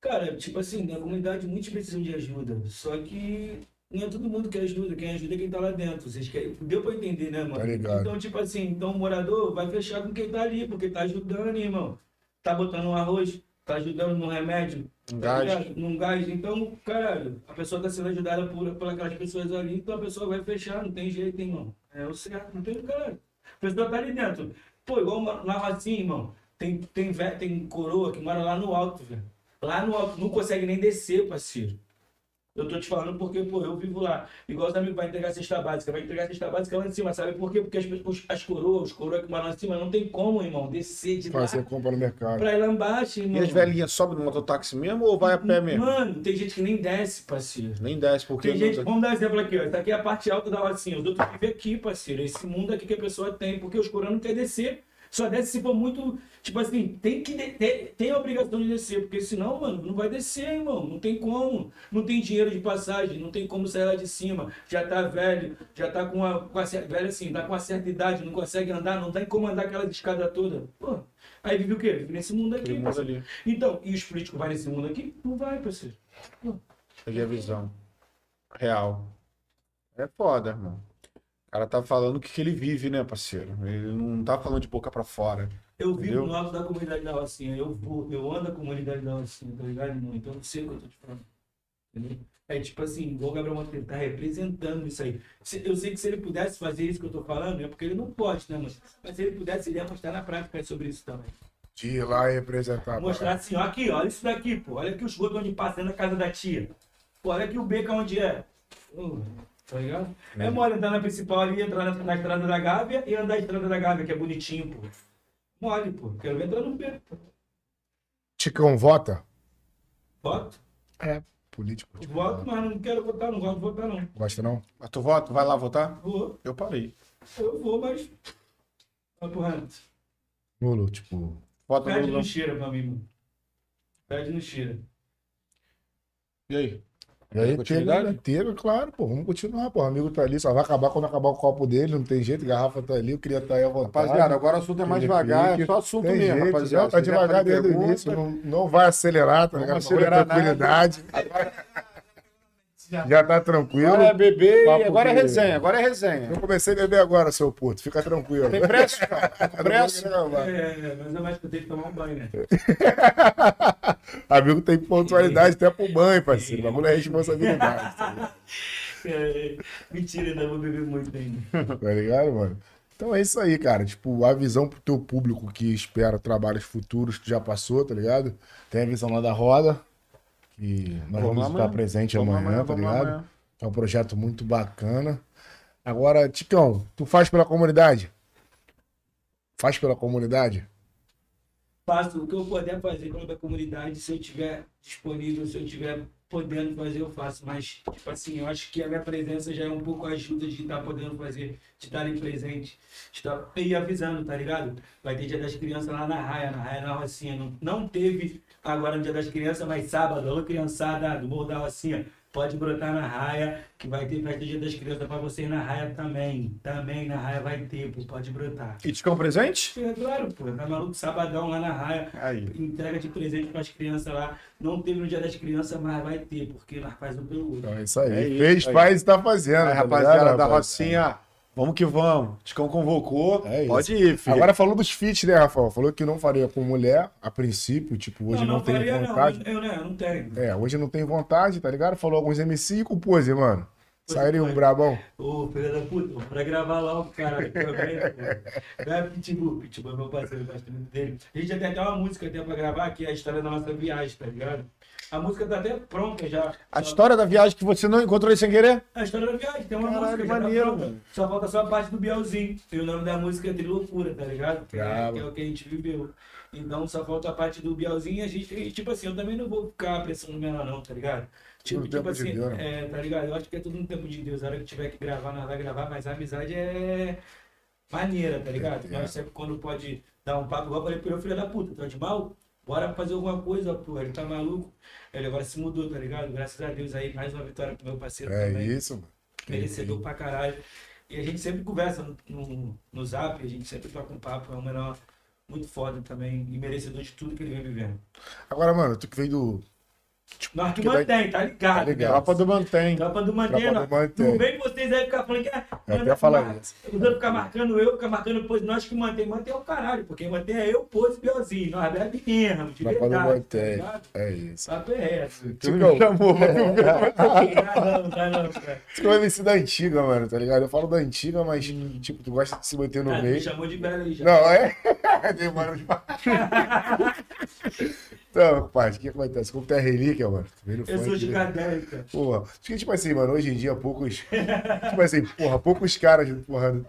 Cara, tipo assim, na comunidade muitos precisam de ajuda. Só que não é todo mundo que ajuda. Quem ajuda é quem tá lá dentro. Vocês querem... Deu pra entender, né, mano? Tá ligado. Então, tipo assim, então o morador vai fechar com quem tá ali, porque tá ajudando, irmão. Tá botando um arroz, tá ajudando no remédio. Um tá gás. Num gás. Então, caralho, a pessoa tá sendo ajudada por, por aquelas pessoas ali, então a pessoa vai fechar, não tem jeito, irmão. É o certo, não tem caralho. Pessoa tá ali dentro. Pô, igual na Rocinha, irmão. Tem, tem, tem coroa que mora lá no alto, velho. Lá no alto, não consegue nem descer, parceiro. Eu tô te falando porque, pô, eu vivo lá. Igual os amigos vai entregar cesta básica. Vai entregar cesta básica lá em cima, sabe por quê? Porque as, pessoas- as coroas, os coroas que moram lá em cima, não tem como, irmão, descer de lá Fazer compra no mercado. pra ir lá embaixo, E irmão. as velhinhas sobem no mototáxi mesmo ou vai a pé mesmo? Mano, tem gente que nem desce, parceiro. Nem desce, porque Tem gente, vamos dar um exemplo aqui, ó. Essa aqui é a parte alta da Rocinha. Os outros vivem aqui, parceiro. Esse mundo aqui que a pessoa tem, porque os coroas não querem descer. Só desce se for muito. Tipo assim, tem que ter, tem a obrigação de descer, porque senão, mano, não vai descer, irmão. Não tem como. Não tem dinheiro de passagem, não tem como sair lá de cima. Já tá velho, já tá com a. Com a velho assim, tá com uma certa idade, não consegue andar, não tem como andar aquela escada toda. Pô. Aí vive o quê? Vive nesse mundo aqui. Mundo. Então, e os políticos vão nesse mundo aqui? Não vai, parceiro. Peguei a visão. Real. É foda, irmão. O cara tá falando o que, que ele vive, né, parceiro? Ele não tá falando de boca pra fora. Eu vivo Entendeu? no alto da comunidade da Rocinha, eu vou, eu ando a comunidade da Rocinha, tá ligado, irmão? Então eu sei o que eu tô te falando. Entendeu? É tipo assim, o Gabriel Monteiro tá representando isso aí. Se- Eu sei que se ele pudesse fazer isso que eu tô falando, é porque ele não pode, né, mano? Mas se ele pudesse, ele ia mostrar na prática sobre isso também. De ir lá e representar. Mostrar assim, ó, aqui, olha isso daqui, pô. Olha aqui o esgoto onde passa da casa da tia. Pô, olha aqui o beco onde é. Hum, tá ligado? É mole andar na principal ali, entrar na, na estrada da Gávea e andar na estrada da Gávea, que é bonitinho, pô. Mole, pô. Quero ver entrar no pô. Ticão vota? Voto, Político. tipo, voto, mas não quero votar, não gosto de votar, não. Gosta não? Mas tu vota? Vai lá votar? Vou, Eu parei. eu vou, mas. Papo reto. Nulo, tipo. Vota Pede no cheira pra mim, mano. Pede não cheira. E aí? E aí, teve, teve, claro, pô. Vamos continuar, pô. O amigo tá ali, só vai acabar quando acabar o copo dele, não tem jeito, garrafa tá ali, eu queria estar aí à vontade. Rapaziada, agora o assunto é mais devagar, é só assunto Tem mesmo, jeito, rapaziada. tá devagar desde o início, não, não vai acelerar, tá ligado? acelerar tranquilidade. Já tá tranquilo. Agora é beber, Papo agora é resenha, agora é resenha. Eu comecei a beber agora, seu puto. Fica tranquilo. Tem pressa, cara? (laughs) Tem pressa? É, mas eu mais que eu tenho que tomar um banho, né? (laughs) Amigo tem pontualidade até pro banho, parceiro. O bagulho é responsabilidade. Tá (laughs) É, mentira, ainda vou beber muito ainda. Tá ligado, mano? Então é isso aí, cara. Tipo, a visão pro teu público que espera trabalhos futuros, tu já passou, tá ligado? Tem a visão lá da roda, que nós Vamos vamos, estar amanhã. presente Vamos amanhã, amanhã, tá ligado? amanhã. É um projeto muito bacana. Agora, Ticão, tu faz pela comunidade? Faz pela comunidade? Faço o que eu puder fazer pela comunidade, se eu tiver disponível, se eu tiver podendo fazer, eu faço. Mas, tipo assim, eu acho que a minha presença já é um pouco ajuda de estar podendo fazer, de estar ali presente, de estar e avisando, tá ligado? Vai ter Dia das Crianças lá na Raia, na Raia na Rocinha. Não, não teve agora no Dia das Crianças, mas sábado, alô criançada do Morro da Rocinha, pode brotar na Raia, que vai ter festa Dia das Crianças pra vocês na Raia também. Também na Raia vai ter, pô, pode brotar. E Ticão presente? É claro, pô, tá maluco, sabadão lá na Raia Aí. entrega de presente para as crianças lá. Não teve no dia das crianças, mas vai ter, porque nós faz um pelo outro. Então é isso aí. É isso Fez, faz e tá fazendo. Aí, tá rapaziada ligado, da rapaziada? Rocinha, vamos que vamos. Ticão convocou, É isso. pode ir, filho. Agora falou dos feats, né, Rafael? Falou que não faria com mulher, a princípio, tipo, hoje não, tem faria, vontade. Não, eu, né, não tenho. É, hoje não tem vontade, tá ligado? Falou alguns MC e compôs, hein, mano. Sairia um brabão. Ô, filho da puta, pra gravar logo, caralho. Também, pô. Vai Pitbull, Pitbull é meu parceiro, eu gosto muito dele. A gente já tem até uma música até pra gravar, que é a história da nossa viagem, tá ligado? A música tá até pronta já. A Só- história da viagem que você não encontrou aí sem querer? A história da viagem, tem uma Caralho, música já maneiro, tá. Só falta só a parte do Bielzinho. E o nome da música é de loucura, tá ligado? Que é, que é o que a gente viveu. Então só falta a parte do Bielzinho e a gente, e, tipo assim, eu também não vou ficar pressionando menor não, tá ligado? Tipo, tipo assim, Deus, né? é, tá ligado? Eu acho que é tudo no tempo de Deus. A hora que tiver que gravar, nós vai gravar, mas a amizade é maneira, tá ligado? É. Nós sempre quando pode dar um papo, igual eu falei pro ele, filho da puta, tá de mal? Bora fazer alguma coisa, pô. Ele tá maluco. Ele agora se mudou, tá ligado? Graças a Deus aí, mais uma vitória pro meu parceiro É também isso, mano. merecedor pra caralho. E a gente sempre conversa no, no, no zap, a gente sempre toca um papo, é um menor muito foda também e merecedor de tudo que ele vem vivendo. Agora, mano, tu que veio do. Nós que Que vai- mantém, tá ligado? Tá ligado. Tropa do Mantém. Tropa do Mantém, Tropa não. do Mantém. Não vem vocês aí ficar falando que é. Eu até ia falar isso. Os outros ficam marcando eu, ficar marcando pose. Nós que mantém, mantém é o caralho, porque mantém é eu, pose e Biozinho. Nós bebe mesmo, de Tropa verdade. Tá Mantém. ligado? É isso. Papo é esse. Tu me chamou, mas tu Não dá não, dá não, cara. Tu que é o MC da antiga, mano, tá ligado? Eu falo da antiga, mas, tipo, tu gosta de se manter no Ah, me meio. chamou de velho aí já. Não, é? (laughs) Demora demais. (laughs) Então, pai, o que acontece? Como tu é relíquia, mano? Tu Eu sou né? gigantesca. Porra, acho que, tipo assim, mano, hoje em dia, poucos. tipo assim, porra, poucos caras, porra,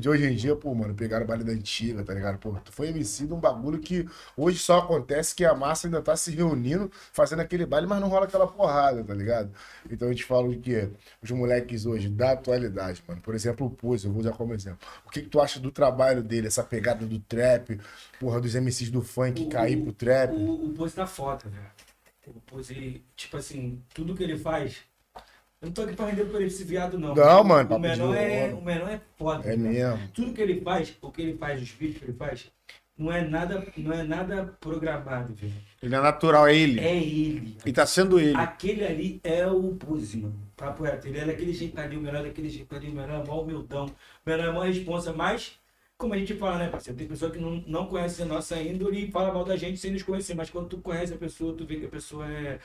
de hoje em dia, pô, mano, pegaram o baile da antiga, tá ligado? Pô, tu foi MC de um bagulho que hoje só acontece que a massa ainda tá se reunindo, fazendo aquele baile, mas não rola aquela porrada, tá ligado? Então a gente fala de que os moleques hoje, da atualidade, mano, por exemplo, o Pose, eu vou usar como exemplo. O que, que tu acha do trabalho dele, essa pegada do trap, porra, dos MCs do funk cair pro trap? O, o Pose tá foda, velho. O Pose, tipo assim, tudo que ele faz. Eu não tô aqui pra render por esse viado, não. Não, mano, O menor é, o menor é foda. É velho. mesmo. Tudo que ele faz, o que ele faz, os vídeos que ele faz, não é nada, não é nada programado, velho. Ele é natural, é ele. É ele. E tá sendo ele. Aquele ali é o Pose, mano. Papo reto. Ele é daquele jeito ali, o menor é daquele jeito ali, o menor é mó humildão. O menor é mó responsa, mas, como a gente fala, né, parceiro? Tem pessoa que não, não conhece a nossa índole e fala mal da gente sem nos conhecer. Mas quando tu conhece a pessoa, tu vê que a pessoa é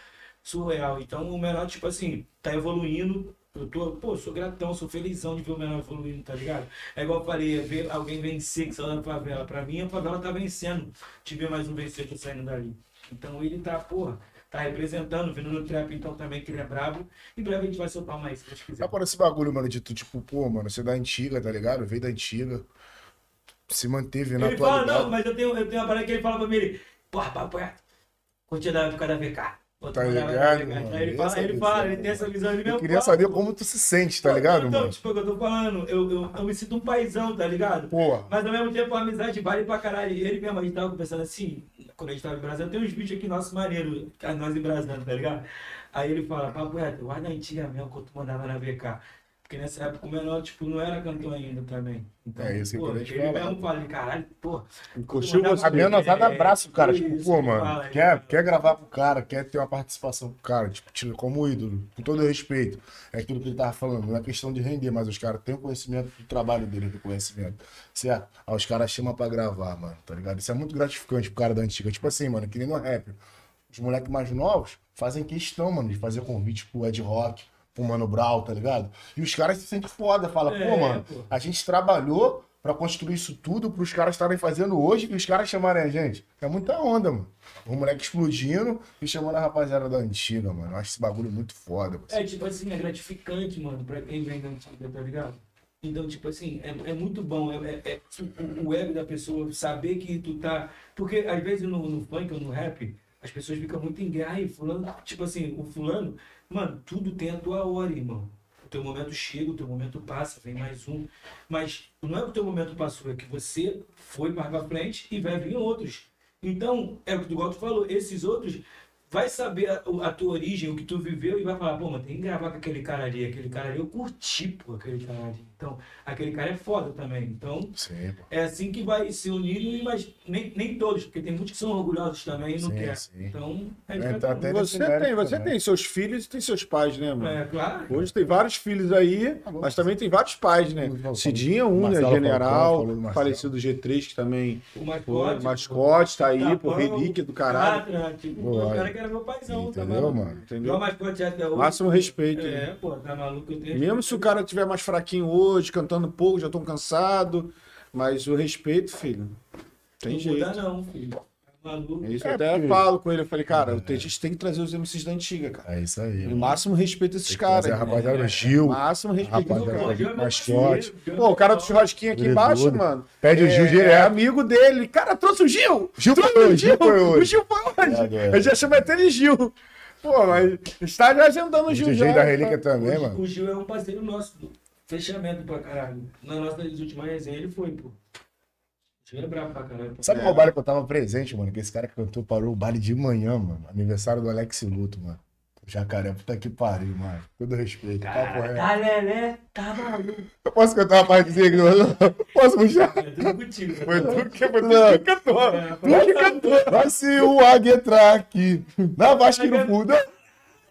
surreal. Então o menor, tipo assim, tá evoluindo. Eu tô, pô, sou gratão, sou felizão de ver o menor evoluindo, tá ligado? É igual eu falei, é ver alguém vencer que saiu da favela. Pra mim, a favela tá vencendo. Te ver mais um vencer que saindo dali. Então ele tá, porra, tá representando, vindo no trap, então também que ele é brabo. Em breve a gente vai soltar aí, se Deus quiser. Tá por esse bagulho, mano, de tu, tipo, pô, mano, você é da antiga, tá ligado? Veio da antiga. Se manteve na Ele fala, atualidade. não, mas eu tenho, eu tenho uma parada que ele fala pra mim, ele, porra, papo. Curtia da época da VK. Tá ligado, mano? Aí ele fala, ele fala, ele tem essa visão, ele Eu queria saber como tu se sente, tá ligado, então, mano? tipo, é eu tô falando, eu, eu, eu me sinto um paizão, tá ligado? Porra. Mas ao mesmo tempo a amizade vale pra caralho. E ele mesmo, a gente tava conversando assim, quando a gente tava em Brasília, tem uns vídeos aqui nossos maneiros, nós em Brasília, tá ligado? Aí ele fala, papo reto, guarda antiga mesmo, quando tu mandava na VK. Porque nessa época o menor, tipo, não era cantor ainda também. Então, É isso que pô, eu te ele mesmo fala, caralho, pô. Curtiu você. A minha notada É, abraça o cara, isso, tipo, pô, mano, fala, quer, fala. quer gravar pro cara, quer ter uma participação pro cara, tipo, tira como ídolo, com todo respeito. É aquilo que ele tava falando, não é questão de render, mas os caras têm o conhecimento do trabalho dele, do conhecimento, certo? Aí os caras chamam pra gravar, mano, tá ligado? Isso é muito gratificante pro cara da antiga. Tipo assim, mano, que nem no rap. Os moleques mais novos fazem questão, mano, de fazer convite pro Ed Rock, pro Mano Brown, tá ligado? E os caras se sentem foda, fala, É, pô, mano, pô. a gente trabalhou pra construir isso tudo pros caras estarem fazendo hoje e os caras chamarem a gente. É muita onda, mano. O moleque explodindo e chamando a rapaziada da antiga, mano. Eu acho esse bagulho muito foda. É, tipo assim, é gratificante, mano, pra quem vem da antiga, tá ligado? Então, tipo assim, é, é muito bom. É, é- é o, o ego da pessoa saber que tu tá. Porque às vezes no, no funk ou no rap, as pessoas ficam muito em guerra e fulano, tipo assim, o fulano, mano, tudo tem a tua hora, irmão. O teu momento chega, o teu momento passa, vem mais um. Mas não é que o teu momento passou, é que você foi mais pra frente e vai vir outros. Então, é o que tu igual tu falou, esses outros vai saber a, a tua origem, o que tu viveu e vai falar, pô, mas tem que gravar com aquele cara ali, aquele cara ali, eu curti, pô, aquele cara ali. Então, aquele cara é foda também. Então, Sim, pô. é assim que vai se unir, mas nem, nem todos, porque tem muitos que são orgulhosos também e não Sim, quer. sim. Então, é É, tá. Você tem, você também. tem seus filhos e tem seus pais, né, mano? É, claro. Hoje tem vários filhos aí, mas também tem vários pais, né? Cidinha é um, né? General, Falcão, falecido G3, que também O mascote. mascote, tá aí, pô, Tapão, relíquia do caralho. Catra, tipo, Pô, o cara que era meu paizão, tá Entendeu, maluco? mano? Entendeu? mascote até hoje. Máximo respeito. né? É, pô, tá maluco, eu tenho Mesmo se o cara tiver mais fraquinho hoje, cantando pouco, já tão cansado, mas o respeito, filho, tem não jeito. muda não, filho. Tá. É isso, É, eu até porque- falo com ele, eu falei, cara, a gente tem que trazer os MCs da antiga, cara. É isso aí. O máximo respeito a esses caras. né? rapaziada do Gil. O máximo respeito a Rapaziada. Gil, mascote. Pô, o cara do churrasquinho aqui Ele embaixo, doido. mano. Pede o Gil é, direto. É amigo dele. Cara, trouxe o Gil! Gil trouxe foi hoje, Gil foi hoje. O Gil foi hoje. É. Eu já chamei até ele Gil. Pô, mas está já agendando o O Gil DJ já. da Relíquia também, o, mano. o Gil é um parceiro nosso do fechamento pra caralho. Na nossa última resenha ele foi, pô. O Gil é brabo pra caralho. Sabe É. qual baile que eu tava presente, mano? Que esse cara que cantou parou o baile de manhã, mano. Aniversário do Alex Luto, mano. Jacaré, puta que pariu, mano. Todo respeito. Papo reto. Tá lelé, tá maluco. Eu posso cantar uma partezinha aqui? não? Posso puxar? É tudo contigo. Foi tu que, foi tu que cantou. Tu que cantou. Vai se o águia entrar aqui na Vasco no fundo.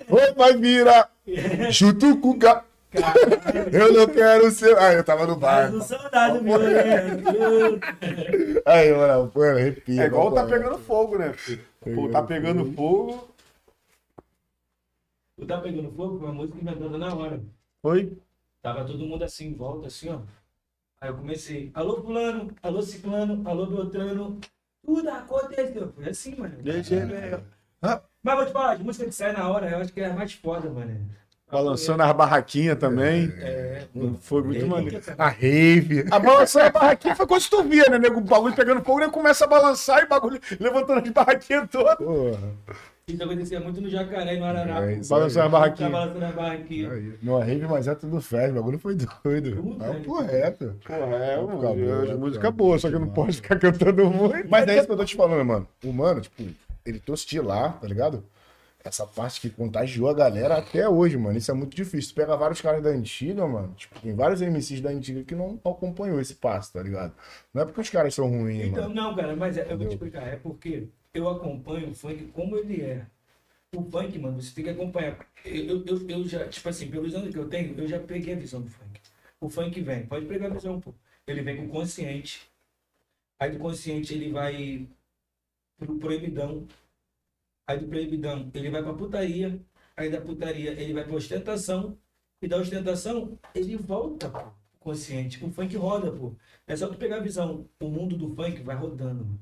Oi, vai virar. (laughs) Chuto com o ga... Eu não quero ser. Ah, eu tava no bar. Mas um soldado meu, né? Aí, mano, pô, arrepia. É igual tá pegando fogo, né? filho? Pô, tá pegando fogo. O Tá Pegando Fogo foi uma música inventada na hora. Foi? Tava todo mundo assim, em volta, assim, ó. Aí eu comecei, alô fulano, alô ciclano, alô beltrano, tudo aconteceu. Foi assim, mano. Deixa ele. Mas vou te falar, de música que sai na hora, eu acho que é a mais foda, mano. Balançando as barraquinhas também. É, Foi muito maneiro. A rave. A balançar a barraquinha foi quando tu via, né, nego? O bagulho pegando fogo, né? Começa a balançar e o bagulho levantando as barraquinhas todas. Porra. Isso acontecia muito no Jacaré e no Arará. É Balançar a Tá barraquinha. balançando a barraquinha. Aí, Numa rave, mas é tudo festa. O bagulho foi doido. Tudo, É um velho. correto. Porra, é, Vai mano. boa, músicas ficar boas, só que eu não boa. posso ficar cantando muito. Mas é isso que eu tô te falando, mano. O mano, tipo, ele trouxe de lá, tá ligado? Essa parte que contagiou a galera até hoje, mano. Isso é muito difícil. Tu pega vários caras da antiga, mano. Tipo, tem vários MCs da antiga que não acompanhou esse passo, tá ligado? Não é porque os caras são ruins, Então, mano. não, cara, mas é- eu vou te explicar. É porque eu acompanho o funk como ele é. O funk, mano, você tem que acompanhar. Eu, eu, eu já, tipo assim, pelos anos que eu tenho, eu já peguei a visão do funk. O funk vem, pode pegar a visão, pô. Ele vem com o consciente. Aí do consciente ele vai pro proibidão. Aí do proibidão ele vai pra putaria. Aí da putaria ele vai pra ostentação. E da ostentação ele volta pro consciente. O funk roda, pô. É só tu pegar a visão. O mundo do funk vai rodando.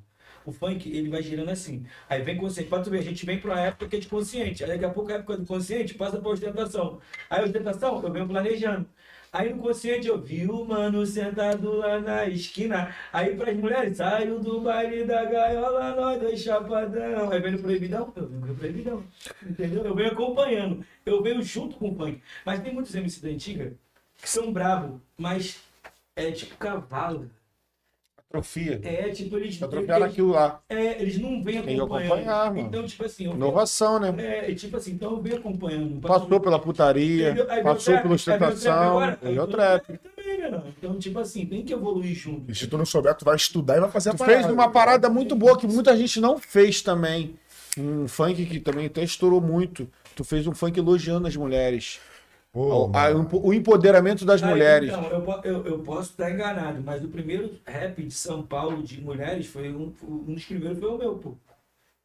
O funk, ele vai girando assim. Aí vem consciente. Pra tu ver, a gente vem pra época que é de consciente. Aí daqui a pouco a época do consciente passa pra ostentação. Aí a ostentação, eu venho planejando. Aí no consciente eu vi o mano sentado lá na esquina. Aí pras mulheres, saiu do baile da gaiola, nós dois chapadão. Aí vem no proibidão, eu venho no proibidão. Entendeu? Eu venho acompanhando. Eu venho junto com o funk. Mas tem muitos MC da antiga que são bravos, mas é tipo cavalo. Atrofia. É, tipo, eles, Atrofiar eles, aquilo lá. é, eles não vêm Tem que acompanhando. acompanhar, mano. Então, tipo assim, eu, Inovação, né? é, e tipo assim, então eu venho acompanhando. Passou pela putaria? Aí passou pela ostentação, e aí é o trap. também, né? Então, tipo assim, tem que evoluir junto. E se tu não souber, tu vai estudar e vai fazer a Tu parada. fez uma parada muito boa que muita gente não fez também. Um funk que também até estourou muito. Tu fez um funk elogiando as mulheres. Pô, mano. a- o empoderamento das Aí, mulheres. Então, eu, eu, eu posso estar enganado, mas o primeiro rap de São Paulo de mulheres foi um, um dos primeiros foi o meu, pô.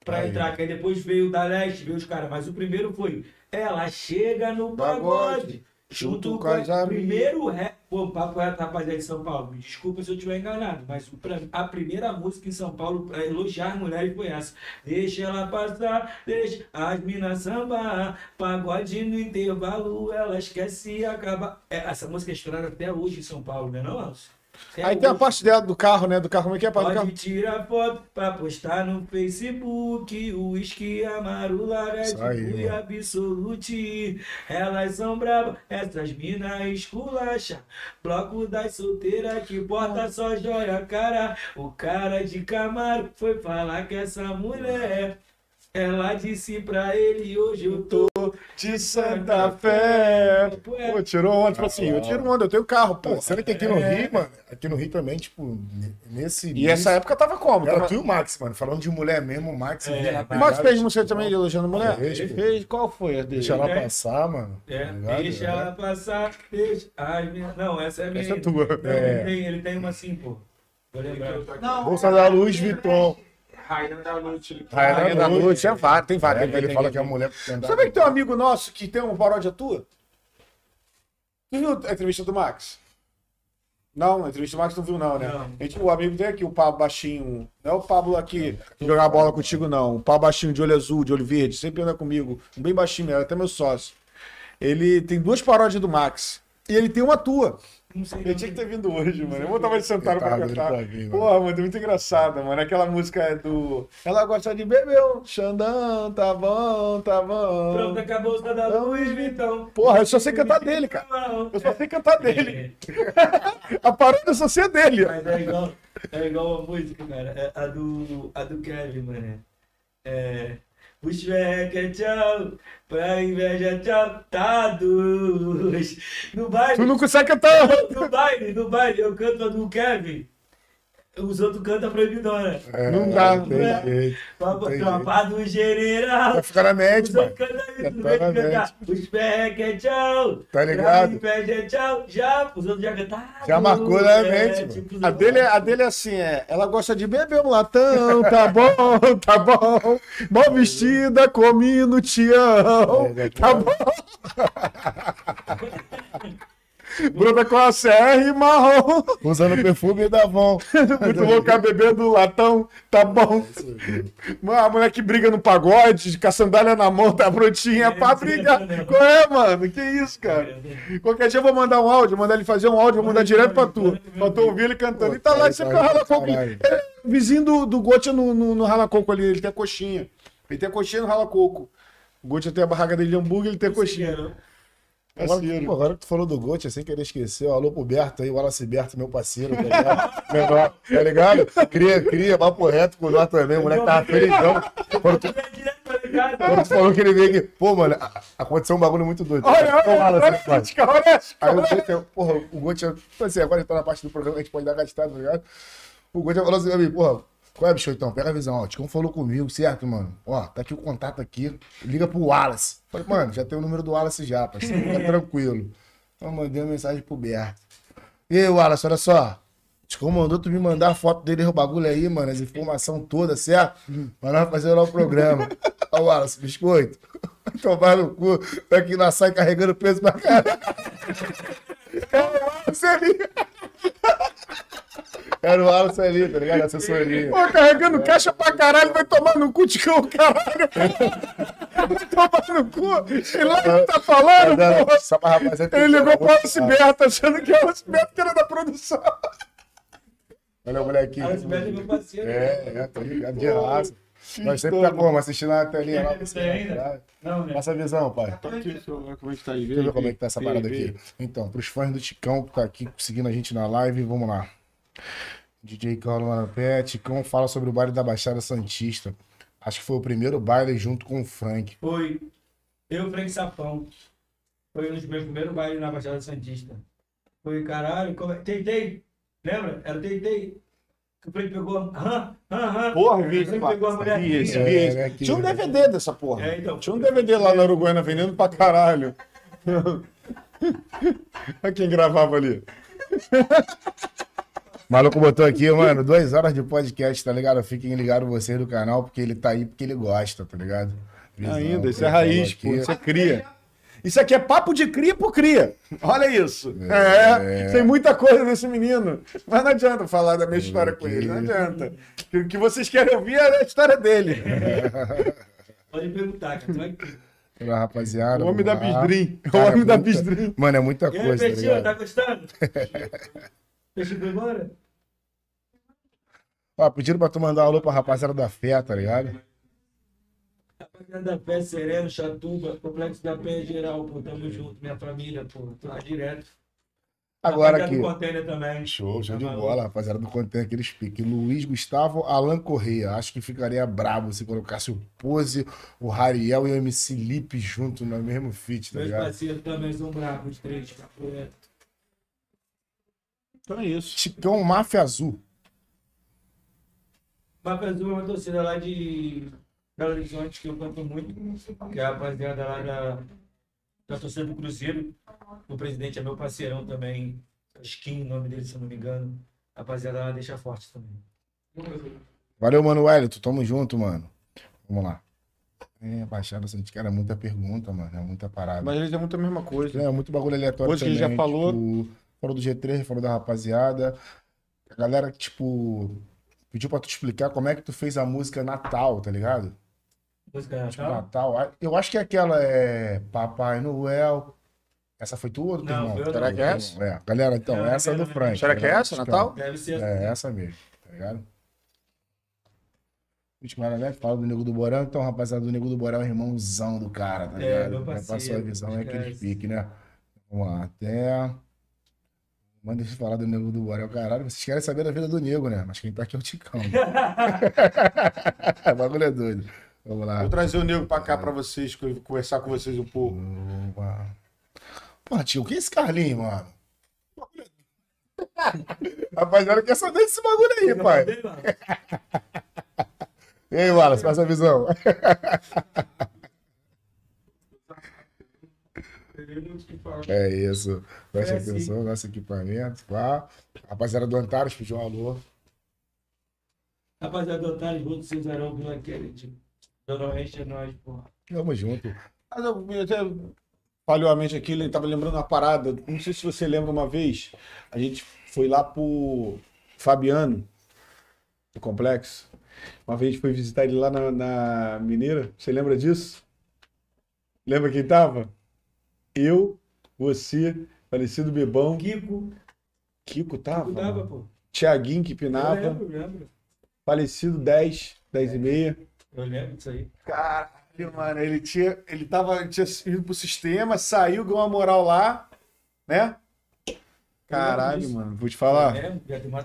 Pra Aí. entrar, que aí depois veio o da Leste, veio os caras, mas o primeiro foi Ela chega no pagode, junto com as o amigas. primeiro rap. Pô, papo reto, rapaziada de São Paulo. Me desculpa se eu estiver enganado, mas a primeira música em São Paulo pra elogiar mulheres foi essa. Deixa ela passar, deixa as minas sambar, pagode no intervalo, ela esquece e acaba. É, essa música é estourada até hoje em São Paulo, não é não, Alcio? Até Aí tem a parte dela do carro, né? Do carro, como é que é a parte do Pode carro? tirar foto pra postar no Facebook. O uísque amarula é Isso aí, tipo e mano. absolute. Elas são bravas, essas minas esculacha. Bloco das solteiras que porta só joia cara. O cara de Camaro foi falar que essa mulher. Ela disse pra ele, hoje eu tô De Santa Fé. Pô, é. Tirou onda. Tipo assim, eu tiro onda, eu tenho carro, pô. Sendo que aqui no Rio, mano, aqui no Rio também, tipo, nesse. E essa época tava como? Era Tava... tu e o Max, mano. Falando de mulher mesmo, o Max. É, O Max fez tipo, música também de elogiando mulher? Ele fez. Qual foi a dele? Deixa ela É. passar, mano. É, tá deixa É. ela passar, deixa. Ai, minha... Não, essa é minha. Essa é tua. Não, É. ele, tem, ele tem uma assim, pô. Vou lembrar. Não, Bolsa da Luz, Viton. Rainha da noite. Rainha da Noite, é vários, tem vários. É, ele tem- fala tem- que a mulher. Sabe que tem um amigo nosso que tem uma paródia tua? Tu viu a entrevista do Max? Não, a entrevista do Max não viu, não, né? Não. A gente, o amigo tem aqui, o Pablo Baixinho. Não é o Pablo aqui que jogar bola contigo, não. O Pablo Baixinho de olho azul, de olho verde, sempre anda comigo. Um bem baixinho, mesmo, até meu sócio. Ele tem duas paródias do Max. E ele tem uma tua. Não sei. Ele tinha que ter vindo hoje, mano. Eu tava sentado Ele pra cantar. pra vir, mano. Porra, mano, é muito engraçada, mano. Aquela música é do. Ela gosta de beber um Xandão, tá bom, tá bom. Pronto, acabou a da Luiz Vitão. Porra, eu só sei cantar dele, cara. Eu só sei cantar dele. (laughs) A paródia eu só sei a dele. Mas é igual, é igual a música, cara. É a do, a do Kevin, mano. É. Perreca, tchau. Pra inveja, tchau. Tá. No baile. Tu não consegue cantar. No baile, no baile, eu canto a do Kevin. Os outros cantam proibidora. É, Não dá. Tem jeito. Tropa, do general. Vai ficar na Os mano. tá cantar. Os perreca, tchau. Tá ligado? Pra inveja, tchau. Já, os outros já cantaram. Já marcou na mente, mano. tipo, os A dele, é- a dele é assim, é. Ela gosta de beber um latão, (laughs) tá bom, tá bom. Mal vestida, comi no tião. É, Tá bom. (laughs) Bruna com a CR marrom. Usando perfume da Avon. Muito louca bebendo latão, tá bom. Mano, a mulher que briga no pagode, com a sandália na mão, tá prontinha pra brigar. Qual é, mano? Que isso, cara? Qualquer dia eu vou mandar um áudio, mandar ele fazer um áudio, vou mandar direto pra tu. Pra tu ouvir ele cantando. E tá lá, sempre com o rala-coco. Caralho. Ele é vizinho do, do Gotia no, no, no rala-coco ali, ele tem a coxinha. Ele tem a coxinha no rala-coco. O Gotia tem a barraca dele de hambúrguer, ele tem a coxinha. Agora, pô, agora que tu falou do Gotti, sem querer esquecer, ó, alô pro Berto aí, o Wallace Berto, meu parceiro, tá ligado? (laughs) Menor, tá ligado? Cria, cria, papo reto com nós também, o moleque tava felizão. Quando tu, É quando tu falou que ele veio aqui, pô, mano, aconteceu um bagulho muito doido. Olha, olha, olha, pai? olha, olha, Aí o Gotti, porra, o Gotti, tipo assim, agora ele tá na parte do programa que a gente pode dar gastado, tá ligado? O Gotti falou assim pra mim, porra, qual é, biscoitão? Pega a visão, ó. O Ticão falou comigo, certo, mano? Ó, tá aqui o contato aqui. Liga pro Wallace. Falei, mano, já tem o número do Wallace já, parceiro. Fica (laughs) tranquilo. Então mandei uma mensagem pro Berto. E aí, Wallace, olha só. Ticão mandou tu me mandar a foto dele, o bagulho aí, mano, as informações todas, certo? Mas nós fazer lá o programa. (laughs) Ó, Wallace, biscoito. (laughs) Tomar no cu. Tá aqui na sai carregando peso pra caralho. É o Wallace ali. Era o Wallace ali, tá ligado? Assessoria. Pô, carregando caixa pra caralho, vai tomar no cu de cão, caralho. Vai tomar no cu. E lá ele tá falando, Mas porra. Só pra rapaziada. Ele ligou pro Alice Berta, achando que é o Alice Berta que era da produção. Olha o molequinho. Alex Berto é meu parceiro. É, é, tô ligado, de raça. Nós sempre tá como? Assistindo a telinha lá. Tem ainda? Não, né? Passa a visão, pai. Tá aqui como é que tá aí? Deixa eu ver como é que tá essa parada aqui. Então, pros fãs do Ticão que tá aqui seguindo a gente na live, vamos lá. DJ Carlos Marapé, Ticão fala sobre o baile da Baixada Santista. Acho que foi o primeiro baile junto com o Frank. Foi eu e o Frank Sapão. Foi um dos meus primeiros bailes na Baixada Santista. Foi, caralho, como... é- tentei. Lembra? Era tentei. Que o Frank pegou. Hã? Hã? Porra, O vi Frank pegou a mulher. Vi esse, É, vi esse. né, que- Tinha um DVD dessa porra. É, então. Tinha um DVD lá na Uruguaiana vendendo pra caralho. (laughs) Olha quem gravava ali. Maluco botou aqui, mano, duas horas de podcast, tá ligado? Fiquem ligados vocês do canal, porque ele tá aí porque ele gosta, tá ligado? Visão, Ainda, isso é raiz, pô. Isso é cria. Isso aqui é papo de cria por cria. Olha isso. É, tem muita coisa desse menino. Mas não adianta falar da minha história com ele. Não adianta. O que vocês querem ouvir é a história dele. (laughs) Pode perguntar, cara. Tu vai... Olha, rapaziada. O homem da. Bisdrim. O homem é da Bisdrim. Mano, é muita E aí, coisa, tá Peixinho, tá gostando? (laughs) Peixinho foi embora? Ó, pediram pra tu mandar um alô pra rapaziada da fé, tá ligado? Rapaziada da Pé, Sereno, Chatuba, Complexo da Pé geral, pô. Tamo junto, minha família, pô. Tô lá direto. Agora aqui. do container também. Show, show de Tá bola, rapaziada do Content, aqueles piques. Luiz Gustavo, Alan Correia. Acho que ficaria brabo se colocasse o Pose, o Rariel e o MC Lipe junto no mesmo feat, tá Meus ligado? parceiros também são bravos, os três, papo reto. Então é isso. Chicão Máfia Azul. Mapa Azul é uma torcida lá de Belo Horizonte que eu canto muito, que é a rapaziada lá da, da torcida do Cruzeiro. O presidente é meu parceirão também, Skin, o nome dele, se eu não me engano. A rapaziada lá deixa forte também. Valeu, mano Wellington. Tamo junto, mano. Vamos lá. É, Baixada Santista, cara, é muita pergunta, mano. É muita parada. Mas eles é muito a mesma coisa. É, muito bagulho aleatório Coisa que ele já falou. Tipo, falou do G3, falou da rapaziada. A galera, tipo, pediu pra tu explicar como é que tu fez a música Natal, tá ligado? Música Tipo, Natal? Natal. Eu acho que aquela é Papai Noel. Essa foi tua ou do teu Não, irmão? Será que é essa? É, galera, então, Não, essa é do. Frank. Será que é essa, Natal? Deve ser É, essa mesmo, tá ligado? Última hora, né? Fala do Nego do Borão, então, rapaziada, do Nego do Borão é irmãozão do cara, tá É, ligado? meu Já Passou a parceiro, visão, é aquele pique, né? Vamos lá, até. Manda eles falar do Nego do Borão, caralho. Vocês querem saber da vida do Nego, né? Mas quem tá aqui é o Ticão. (laughs) o bagulho é doido. Vamos lá. Vou trazer o nego pra cá pra vocês, co- conversar com vocês um pouco. Opa. Pô, tio, o que é esse Carlinhos, mano? (laughs) Rapaziada, quer saber desse bagulho aí, pai. (laughs) E aí, Wallace, passa a visão. (laughs) É isso. Preste É atenção no nosso equipamento. Pá. Rapaziada do Antares pediu um alô. Rapaziada, otário, vou do Cesarão pela aquele de Noroeste é nós, porra. Tamo junto. Mas eu, eu até falhou a mente aqui, ele tava lembrando uma parada. Não sei se você lembra uma vez, a gente foi lá pro Fabiano, do complexo. Uma vez foi visitar ele lá na, na Mineira. Você lembra disso? Lembra quem tava? Eu, você, falecido Bebão, Kiko, Kiko tava, Kiko mano. pô. Tiaguinho que Eu pinava, lembro, eu lembro. falecido 10, 10 e meia. Eu lembro disso aí. Caralho, mano, ele tinha, ele tava, ele tinha ido pro sistema, saiu, ganhou uma moral lá, né? Caralho, mano, vou te falar.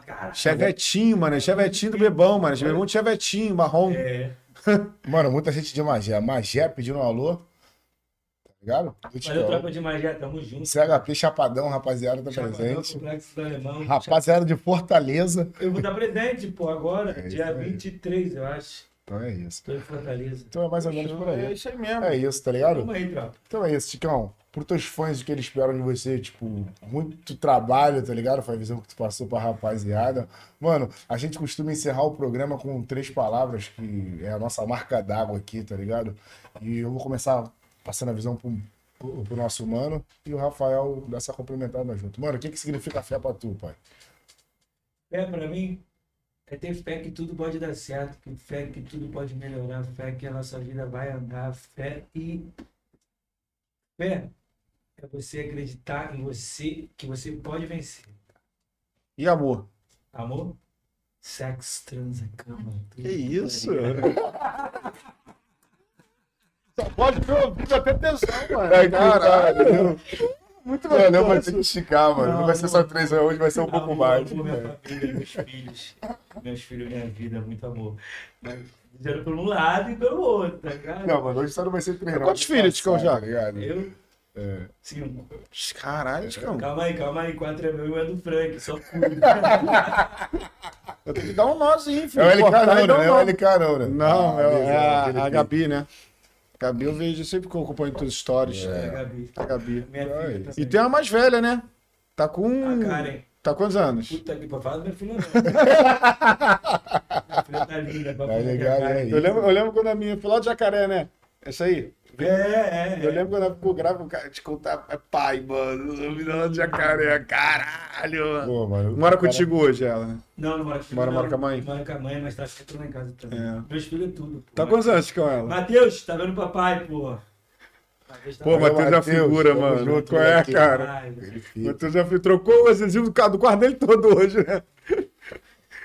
caralho. Chevetinho, mano, é chevetinho do Bebão, mano. Bebão de chevetinho, marrom. É. (laughs) Mano, muita gente de Magé. Magé pedindo um alô. Tá ligado? Do Valeu, tropa de Magé, tamo junto. CHP Chapadão, rapaziada, tá Chapadão, presente. Alemão. Rapaziada de Fortaleza. Eu vou dar presente, pô, agora, É dia isso aí. 23, eu acho. Então é isso. Tô em Fortaleza. Então é mais ou menos por É aí. isso aí mesmo. É isso, tá ligado? Tamo aí, tropa. Então é isso, Ticão. Pro teus fãs, o que eles esperam de você, tipo, muito trabalho, tá ligado? Foi a visão que tu passou pra rapaziada. Mano, a gente costuma encerrar o programa com três palavras, que é a nossa marca d'água aqui, tá ligado? E eu vou começar passando a visão pro, pro, pro nosso mano e o Rafael dessa complementada junto. Mano, o que que significa fé pra tu, pai? Fé pra mim é ter fé que tudo pode dar certo, que fé que tudo pode melhorar, fé que a nossa vida vai andar, fé e fé é você acreditar em você que você pode vencer. E amor? Amor, sexo, transa, cama. tudo Que isso? putaria. Só pode ver o vídeo até tesão, mano. Ai, Caralho. (laughs) Muito Mano, eu vou ter que esticar, mano. Não, Não, vai ser só três hoje, vai ser um pouco Amor, mais. amor, minha família, meus filhos, meus filhos, minha vida, muito amor. Mas, Dizendo por um lado e pelo outro, tá ligado? Não, mano, hoje só não vai ser três. não. Quantos filhos, Ticão, já? Tá ligado? Eu, É. cinco. Caralho, Ticão. Calma aí, calma aí. Quatro é meu e um é do Frank, só cuida. (laughs) Eu tenho que dar um nozinho, filho. É o LK não, dar né? É o. LK não, né? Não, Ah, é, é a, Gabi, né? Gabi eu vejo sempre que eu acompanho todas as stories. É, Gabi. A Gabi. Minha E tem uma mais velha, né? Tá com. A Karen. Tá quantos anos? Puta que pariu. Minha filha não. (laughs) minha filha tá linda. Tá legal, é Eu lembro, eu lembro quando a minha foi lá de jacaré, né? Essa aí. É, é, Eu é. lembro quando ela ficou grávida, o cara te contar, é pai, mano. Eu vi ela de jacaré, caralho, mano. Pô, mano. Mora cara- contigo hoje, ela, né? Não, não mora com Mora- mora com a mãe? Mora com a mãe, mas tá sempre lá em casa também. É. Meus filhos é tudo. pô. Tá quantos anos com ela? Matheus, tá vendo o papai, pô? Tá Pô, Matheus é figura, mano. junto, Qual é, cara? Ele. Matheus já fez- trocou o adesivo do carro, do quarto dele todo hoje, né?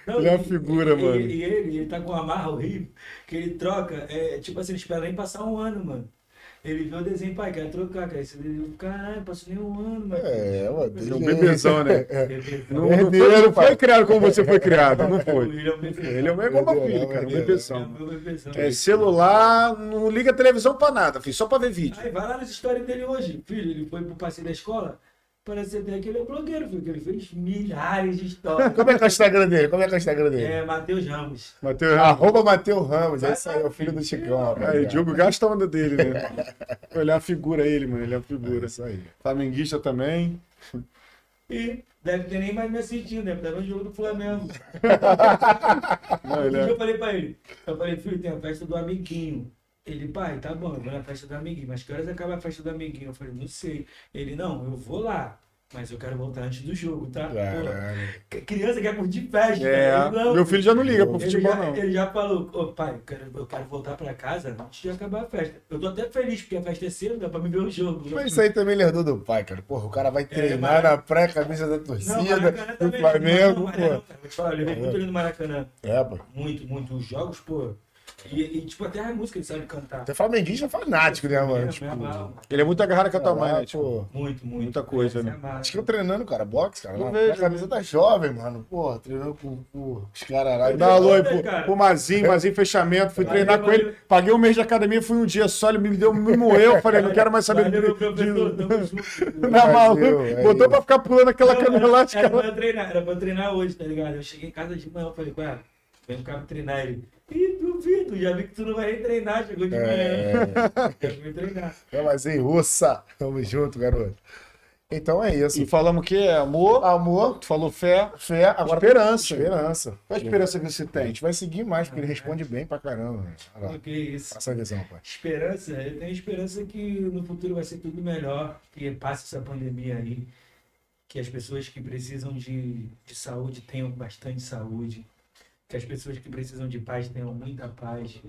Não, Ele é uma e- figura, e- mano. E ele, ele tá com uma marra horrível, que ele troca, é, tipo assim, não espera nem passar um ano, mano. Ele vê o desenho, pai, quer trocar, cara. Esse desenho, caralho, passou nem um ano, mano. É, mano. Ele é um bebezão, né? (laughs) Bebezão. Não, não foi, não foi criado como você foi criado, não foi. Ele é bebezão. Ele é o mesmo meu filho, cara, um. É bebezão. É celular, não liga a televisão pra nada, filho, só pra ver vídeo. Aí vai lá nas histórias dele hoje, filho. Ele foi pro passeio da escola. Até que ele é blogueiro, filho, que ele fez milhares de histórias. Como é que é o Instagram dele? Como é que é o Instagram dele? É, Matheus Ramos. Matheus, Arroba Mateu Ramos, é isso aí, é o filho do Chicão, rapaz. aí, Diogo gasta a onda dele, né? (laughs) Ele é uma figura ele, mano, ele é uma É figura. isso aí. Flamenguista também. E deve ter nem mais me assistindo, deve estar no jogo do Flamengo. (laughs) Não, é... eu falei pra ele, eu falei, filho, tem a festa do amiguinho. Ele, pai, tá bom, eu vou na festa do amiguinho, mas que horas acaba a festa do amiguinho? Eu falei, não sei. Ele, não, eu vou lá, mas eu quero voltar antes do jogo, tá? Pô, criança quer curtir festa. É. Ele, não. meu filho já não liga pro futebol, já, não. ele já falou, ô pai, eu quero, eu quero voltar pra casa antes de acabar a festa. Eu tô até feliz, porque a festa é cedo, dá pra me ver o jogo. Mas isso aí também ele herdou do pai, cara. Porra, o cara vai treinar mas- na pré-camisa da Não, torcida, Maracanã do Flamengo, não, não, pô. cara, vou te falar, eu levei muito ele no Maracanã. É, pô. Muito, muito. Os jogos, pô. E, e, tipo, até a música ele sabe cantar. Até flamenguista fanático, né, mano? É, Tipo, amarro. Ele é muito agarrado com a tua mãe, né? Tipo, Muito, muito. Muita coisa, né? amarra. Acho que eu treinando, cara, boxe, cara. Eu Na, vejo. na camisa tá jovem, mano. Pô, treinando com, com os caras lá. Dá alô aí Cara. pro, pro Mazinho, Mazinho fechamento. Fui Valeu, treinar com ele. valeu. Paguei um mês de academia, fui um dia só, ele me deu, me moeu. Falei, não quero mais saber Valeu, de- de-. (laughs) Na maluco. é Botou pra ficar pulando aquela Não, câmera lá de era, cara. pra eu treinar, era pra eu treinar hoje, tá ligado? Eu cheguei em casa de manhã, eu falei, ué, vem cá me treinar ele. Ih, duvido, já vi que tu não vai treinar, chegou de manhã. É, Eu vim treinar. é, mas aí, russa. Tamo junto, garoto. Então é isso. E falamos o quê? Amor, Amor, tu falou fé. fé, agora Esperança. Esperança. Qual a esperança que você A tem? gente vai seguir mais, porque ele responde bem pra caramba. Olha lá, que é isso? Passa a visão, pai. Esperança, eu tenho esperança que no futuro vai ser tudo melhor, que passe essa pandemia aí, que as pessoas que precisam de, de saúde tenham bastante saúde, que as pessoas que precisam de paz tenham muita paz.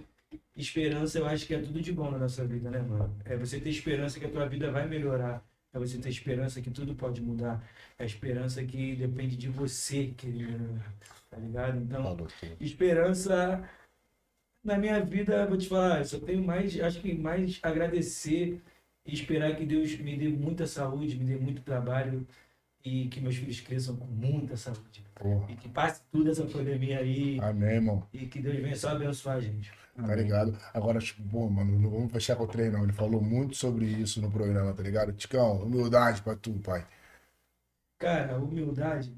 Esperança, eu acho que é tudo de bom na nossa vida, né, mano? É você ter esperança que a tua vida vai melhorar. É você ter esperança que tudo pode mudar. É a esperança que depende de você melhorar. Tá ligado? Então, Falou esperança na minha vida, vou te falar, eu só tenho mais, acho que mais agradecer e esperar que Deus me dê muita saúde, me dê muito trabalho e que meus filhos cresçam com muita saúde. Porra. E que passe tudo essa pandemia aí Amém, irmão. e que Deus venha só abençoar a gente. Tá ligado? Agora, tipo, pô, mano, não vamos fechar com o trem, não. Ele falou muito sobre isso no programa, tá ligado? Ticão, humildade pra tu, pai. Cara, humildade.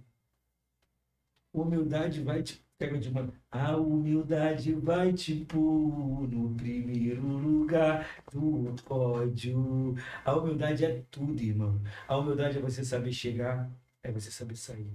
Humildade vai te. Pega de uma. A humildade vai te pôr no primeiro lugar do pódio. A humildade é tudo, irmão. A humildade é você saber chegar, é você saber sair.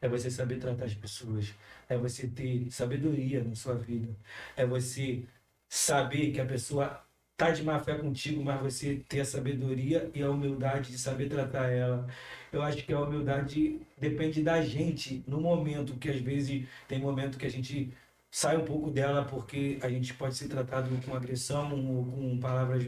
É você saber tratar as pessoas. É você ter sabedoria na sua vida. É você saber que a pessoa tá de má fé contigo, mas você ter a sabedoria e a humildade de saber tratar ela. Eu acho que a humildade depende da gente no momento, que às vezes tem momento que a gente sai um pouco dela porque a gente pode ser tratado com agressão ou com palavras,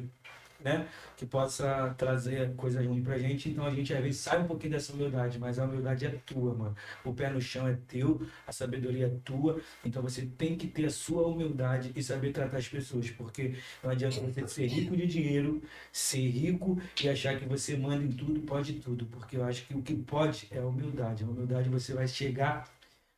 né, que possa trazer coisas ruins pra gente. Então a gente às vezes sai um pouquinho dessa humildade, mas a humildade é tua, mano. O pé no chão é teu, a sabedoria é tua. Então você tem que ter a sua humildade e saber tratar as pessoas, porque não adianta você ser rico de dinheiro, ser rico e achar que você manda em tudo, pode tudo, porque eu acho que o que pode é a humildade. A humildade você vai chegar,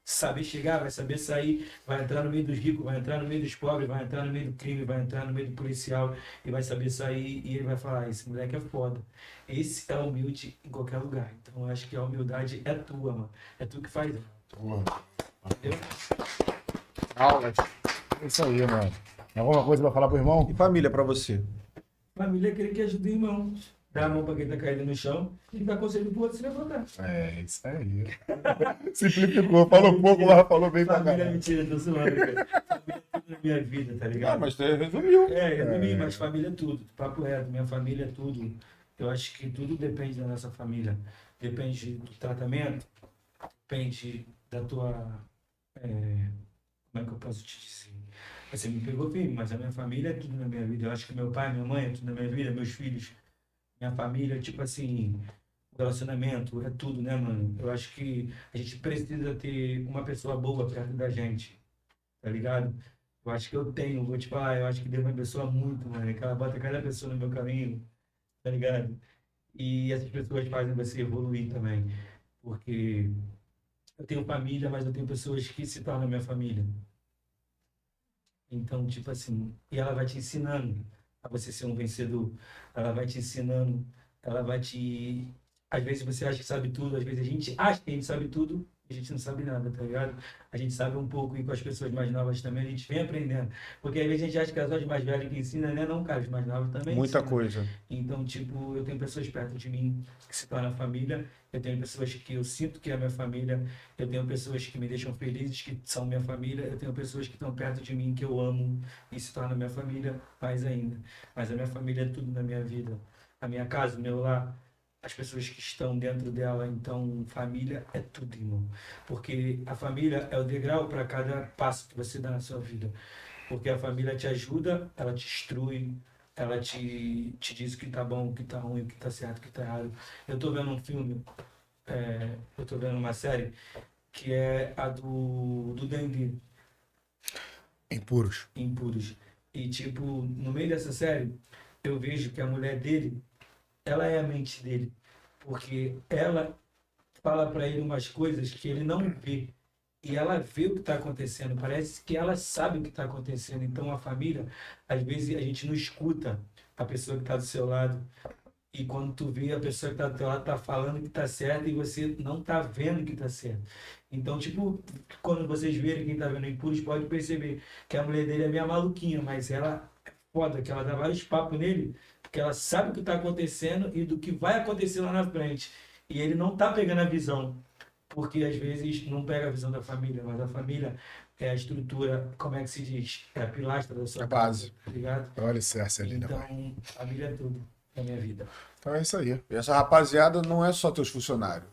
saber chegar, vai saber sair, vai entrar no meio dos ricos, vai entrar no meio dos pobres, vai entrar no meio do crime, vai entrar no meio do policial e vai saber sair e ele vai falar: esse moleque é foda. Esse é humilde em qualquer lugar. Então eu acho que a humildade é tua, mano. É tu que faz. Porra. Entendeu? Aulas. É isso aí, mano. Alguma coisa pra falar pro irmão? E família pra você? Família é aquele que ajuda o irmão. Dá a mão pra quem tá caído no chão e dá conselho pro outro se levantar. É, isso aí. (laughs) Simplificou, falou pouco, mas falou bem pra Família é caralho. mentira, tô zoando, cara. Família é tudo na minha vida, tá ligado? Ah, mas você resumiu. É, resumir, É. mas família é tudo. Papo reto, minha família é tudo. Eu acho que tudo depende da nossa família. Depende do tratamento, depende da tua. é, como é que eu posso te dizer? Você me pegou firme, mas a minha família é tudo na minha vida. Eu acho que meu pai, minha mãe é tudo na minha vida, meus filhos, minha família, tipo assim, relacionamento é tudo, né, mano? Eu acho que a gente precisa ter uma pessoa boa perto da gente, tá ligado? Eu acho que eu tenho, vou te falar, eu acho que Deus me abençoa muito, mano. Que ela bota cada pessoa no meu caminho, tá ligado? E essas pessoas fazem você evoluir também. Porque eu tenho família, mas eu tenho pessoas que se tornam minha família. Então, tipo assim, e ela vai te ensinando a você ser um vencedor. Ela vai te ensinando, ela vai te. Às vezes você acha que sabe tudo, às vezes a gente acha que a gente sabe tudo a gente não sabe nada, tá ligado? A gente sabe um pouco e com as pessoas mais novas também a gente vem aprendendo. Porque às vezes a gente acha que só os mais velhos que ensinam, né? Não, cara, os mais novos também Muita ensinam. coisa. Então, tipo, eu tenho pessoas perto de mim que se tornam família, eu tenho pessoas que eu sinto que é minha família, eu tenho pessoas que me deixam felizes, que são minha família, eu tenho pessoas que estão perto de mim que eu amo e se tornam minha família mais ainda. Mas a minha família é tudo na minha vida. A minha casa, o meu lar, as pessoas que estão dentro dela, então família é tudo, irmão. Porque a família é o degrau para cada passo que você dá na sua vida. Porque a família te ajuda, ela te instrui, ela te, te diz o que tá bom, o que tá ruim, o que tá certo, o que tá errado. Eu tô vendo um filme, é, eu tô vendo uma série que é a do, do Dengue. Impuros. impuros. E, tipo, no meio dessa série, eu vejo que a mulher dele, ela é a mente dele. Porque ela fala pra ele umas coisas que ele não vê. E ela vê o que está acontecendo. Parece que ela sabe o que está acontecendo. Então, a família, às vezes, a gente não escuta a pessoa que está do seu lado. E quando tu vê a pessoa que está do teu lado tá falando que tá certo e você não tá vendo que tá certo. Então, tipo, quando vocês verem quem tá vendo Impuros, pode perceber que a mulher dele é meio maluquinha, mas ela é foda, que ela dá vários papos nele, porque ela sabe o que tá acontecendo e do que vai acontecer lá na frente. E ele não tá pegando a visão, porque às vezes não pega a visão da família, mas a família é a estrutura, como é que se diz? É a pilastra da sua É a base. casa, tá ligado? É o alicerce ali, Então, pai? família é tudo na minha vida. Então é isso aí. E essa rapaziada não é só teus funcionários,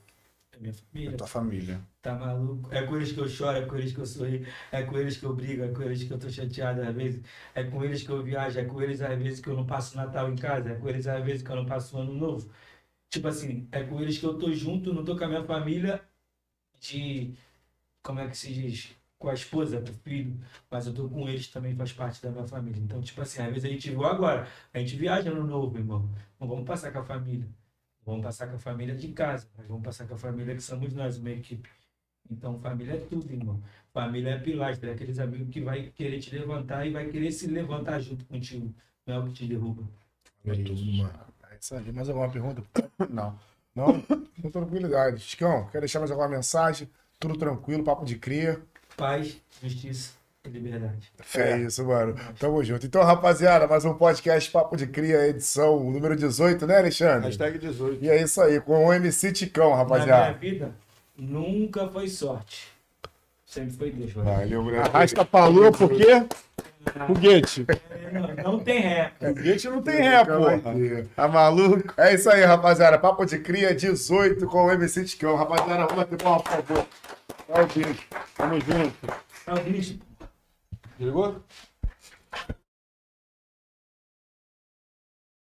É minha é família. tua família. Tá maluco? É com eles que eu choro, é com eles que eu sorri, é com eles que eu brigo, é com eles que eu tô chateado às vezes, é com eles que eu viajo, é com eles às vezes que eu não passo Natal em casa, é com eles às vezes que eu não passo Ano Novo. Tipo assim, é com eles que eu tô junto, não tô com a minha família de. Como é que se diz? Com a esposa, com o filho, mas eu tô com eles também, faz parte da minha família. Então, tipo assim, às vezes a gente igual agora, a gente viaja no novo, irmão. Não vamos passar com a família. Vamos passar com a família de casa, mas vamos passar com a família que somos nós, uma equipe. Então, família é tudo, irmão. Família é pilastra, é aqueles amigos que vai querer te levantar e vai querer se levantar junto contigo. Não é o que te derruba. É tudo, mano. É isso aí. Mais alguma pergunta? (coughs) Não. Não? Com tranquilidade. Chicão, quer deixar mais alguma mensagem? Tudo tranquilo, papo de cria. Paz, justiça liberdade. É isso, mano. Tamo junto. Então, rapaziada, mais um podcast Papo de Cria, edição número 18, né, Alexandre? Hashtag 18. E é isso aí, com o MC Ticão, Na minha rapaziada. vida, nunca foi sorte. Sempre foi Deus. mano. Valeu, moleque. Arrasta pra lua, por quê? Foguete. Não, não tem ré. Foguete não tem ré, porra. Tá maluco? É isso aí, rapaziada. Papo de Cria 18 com o MC Ticão. Rapaziada, vamos bater palma, por favor. O bicho. Tamo junto. É o bicho. Ligou?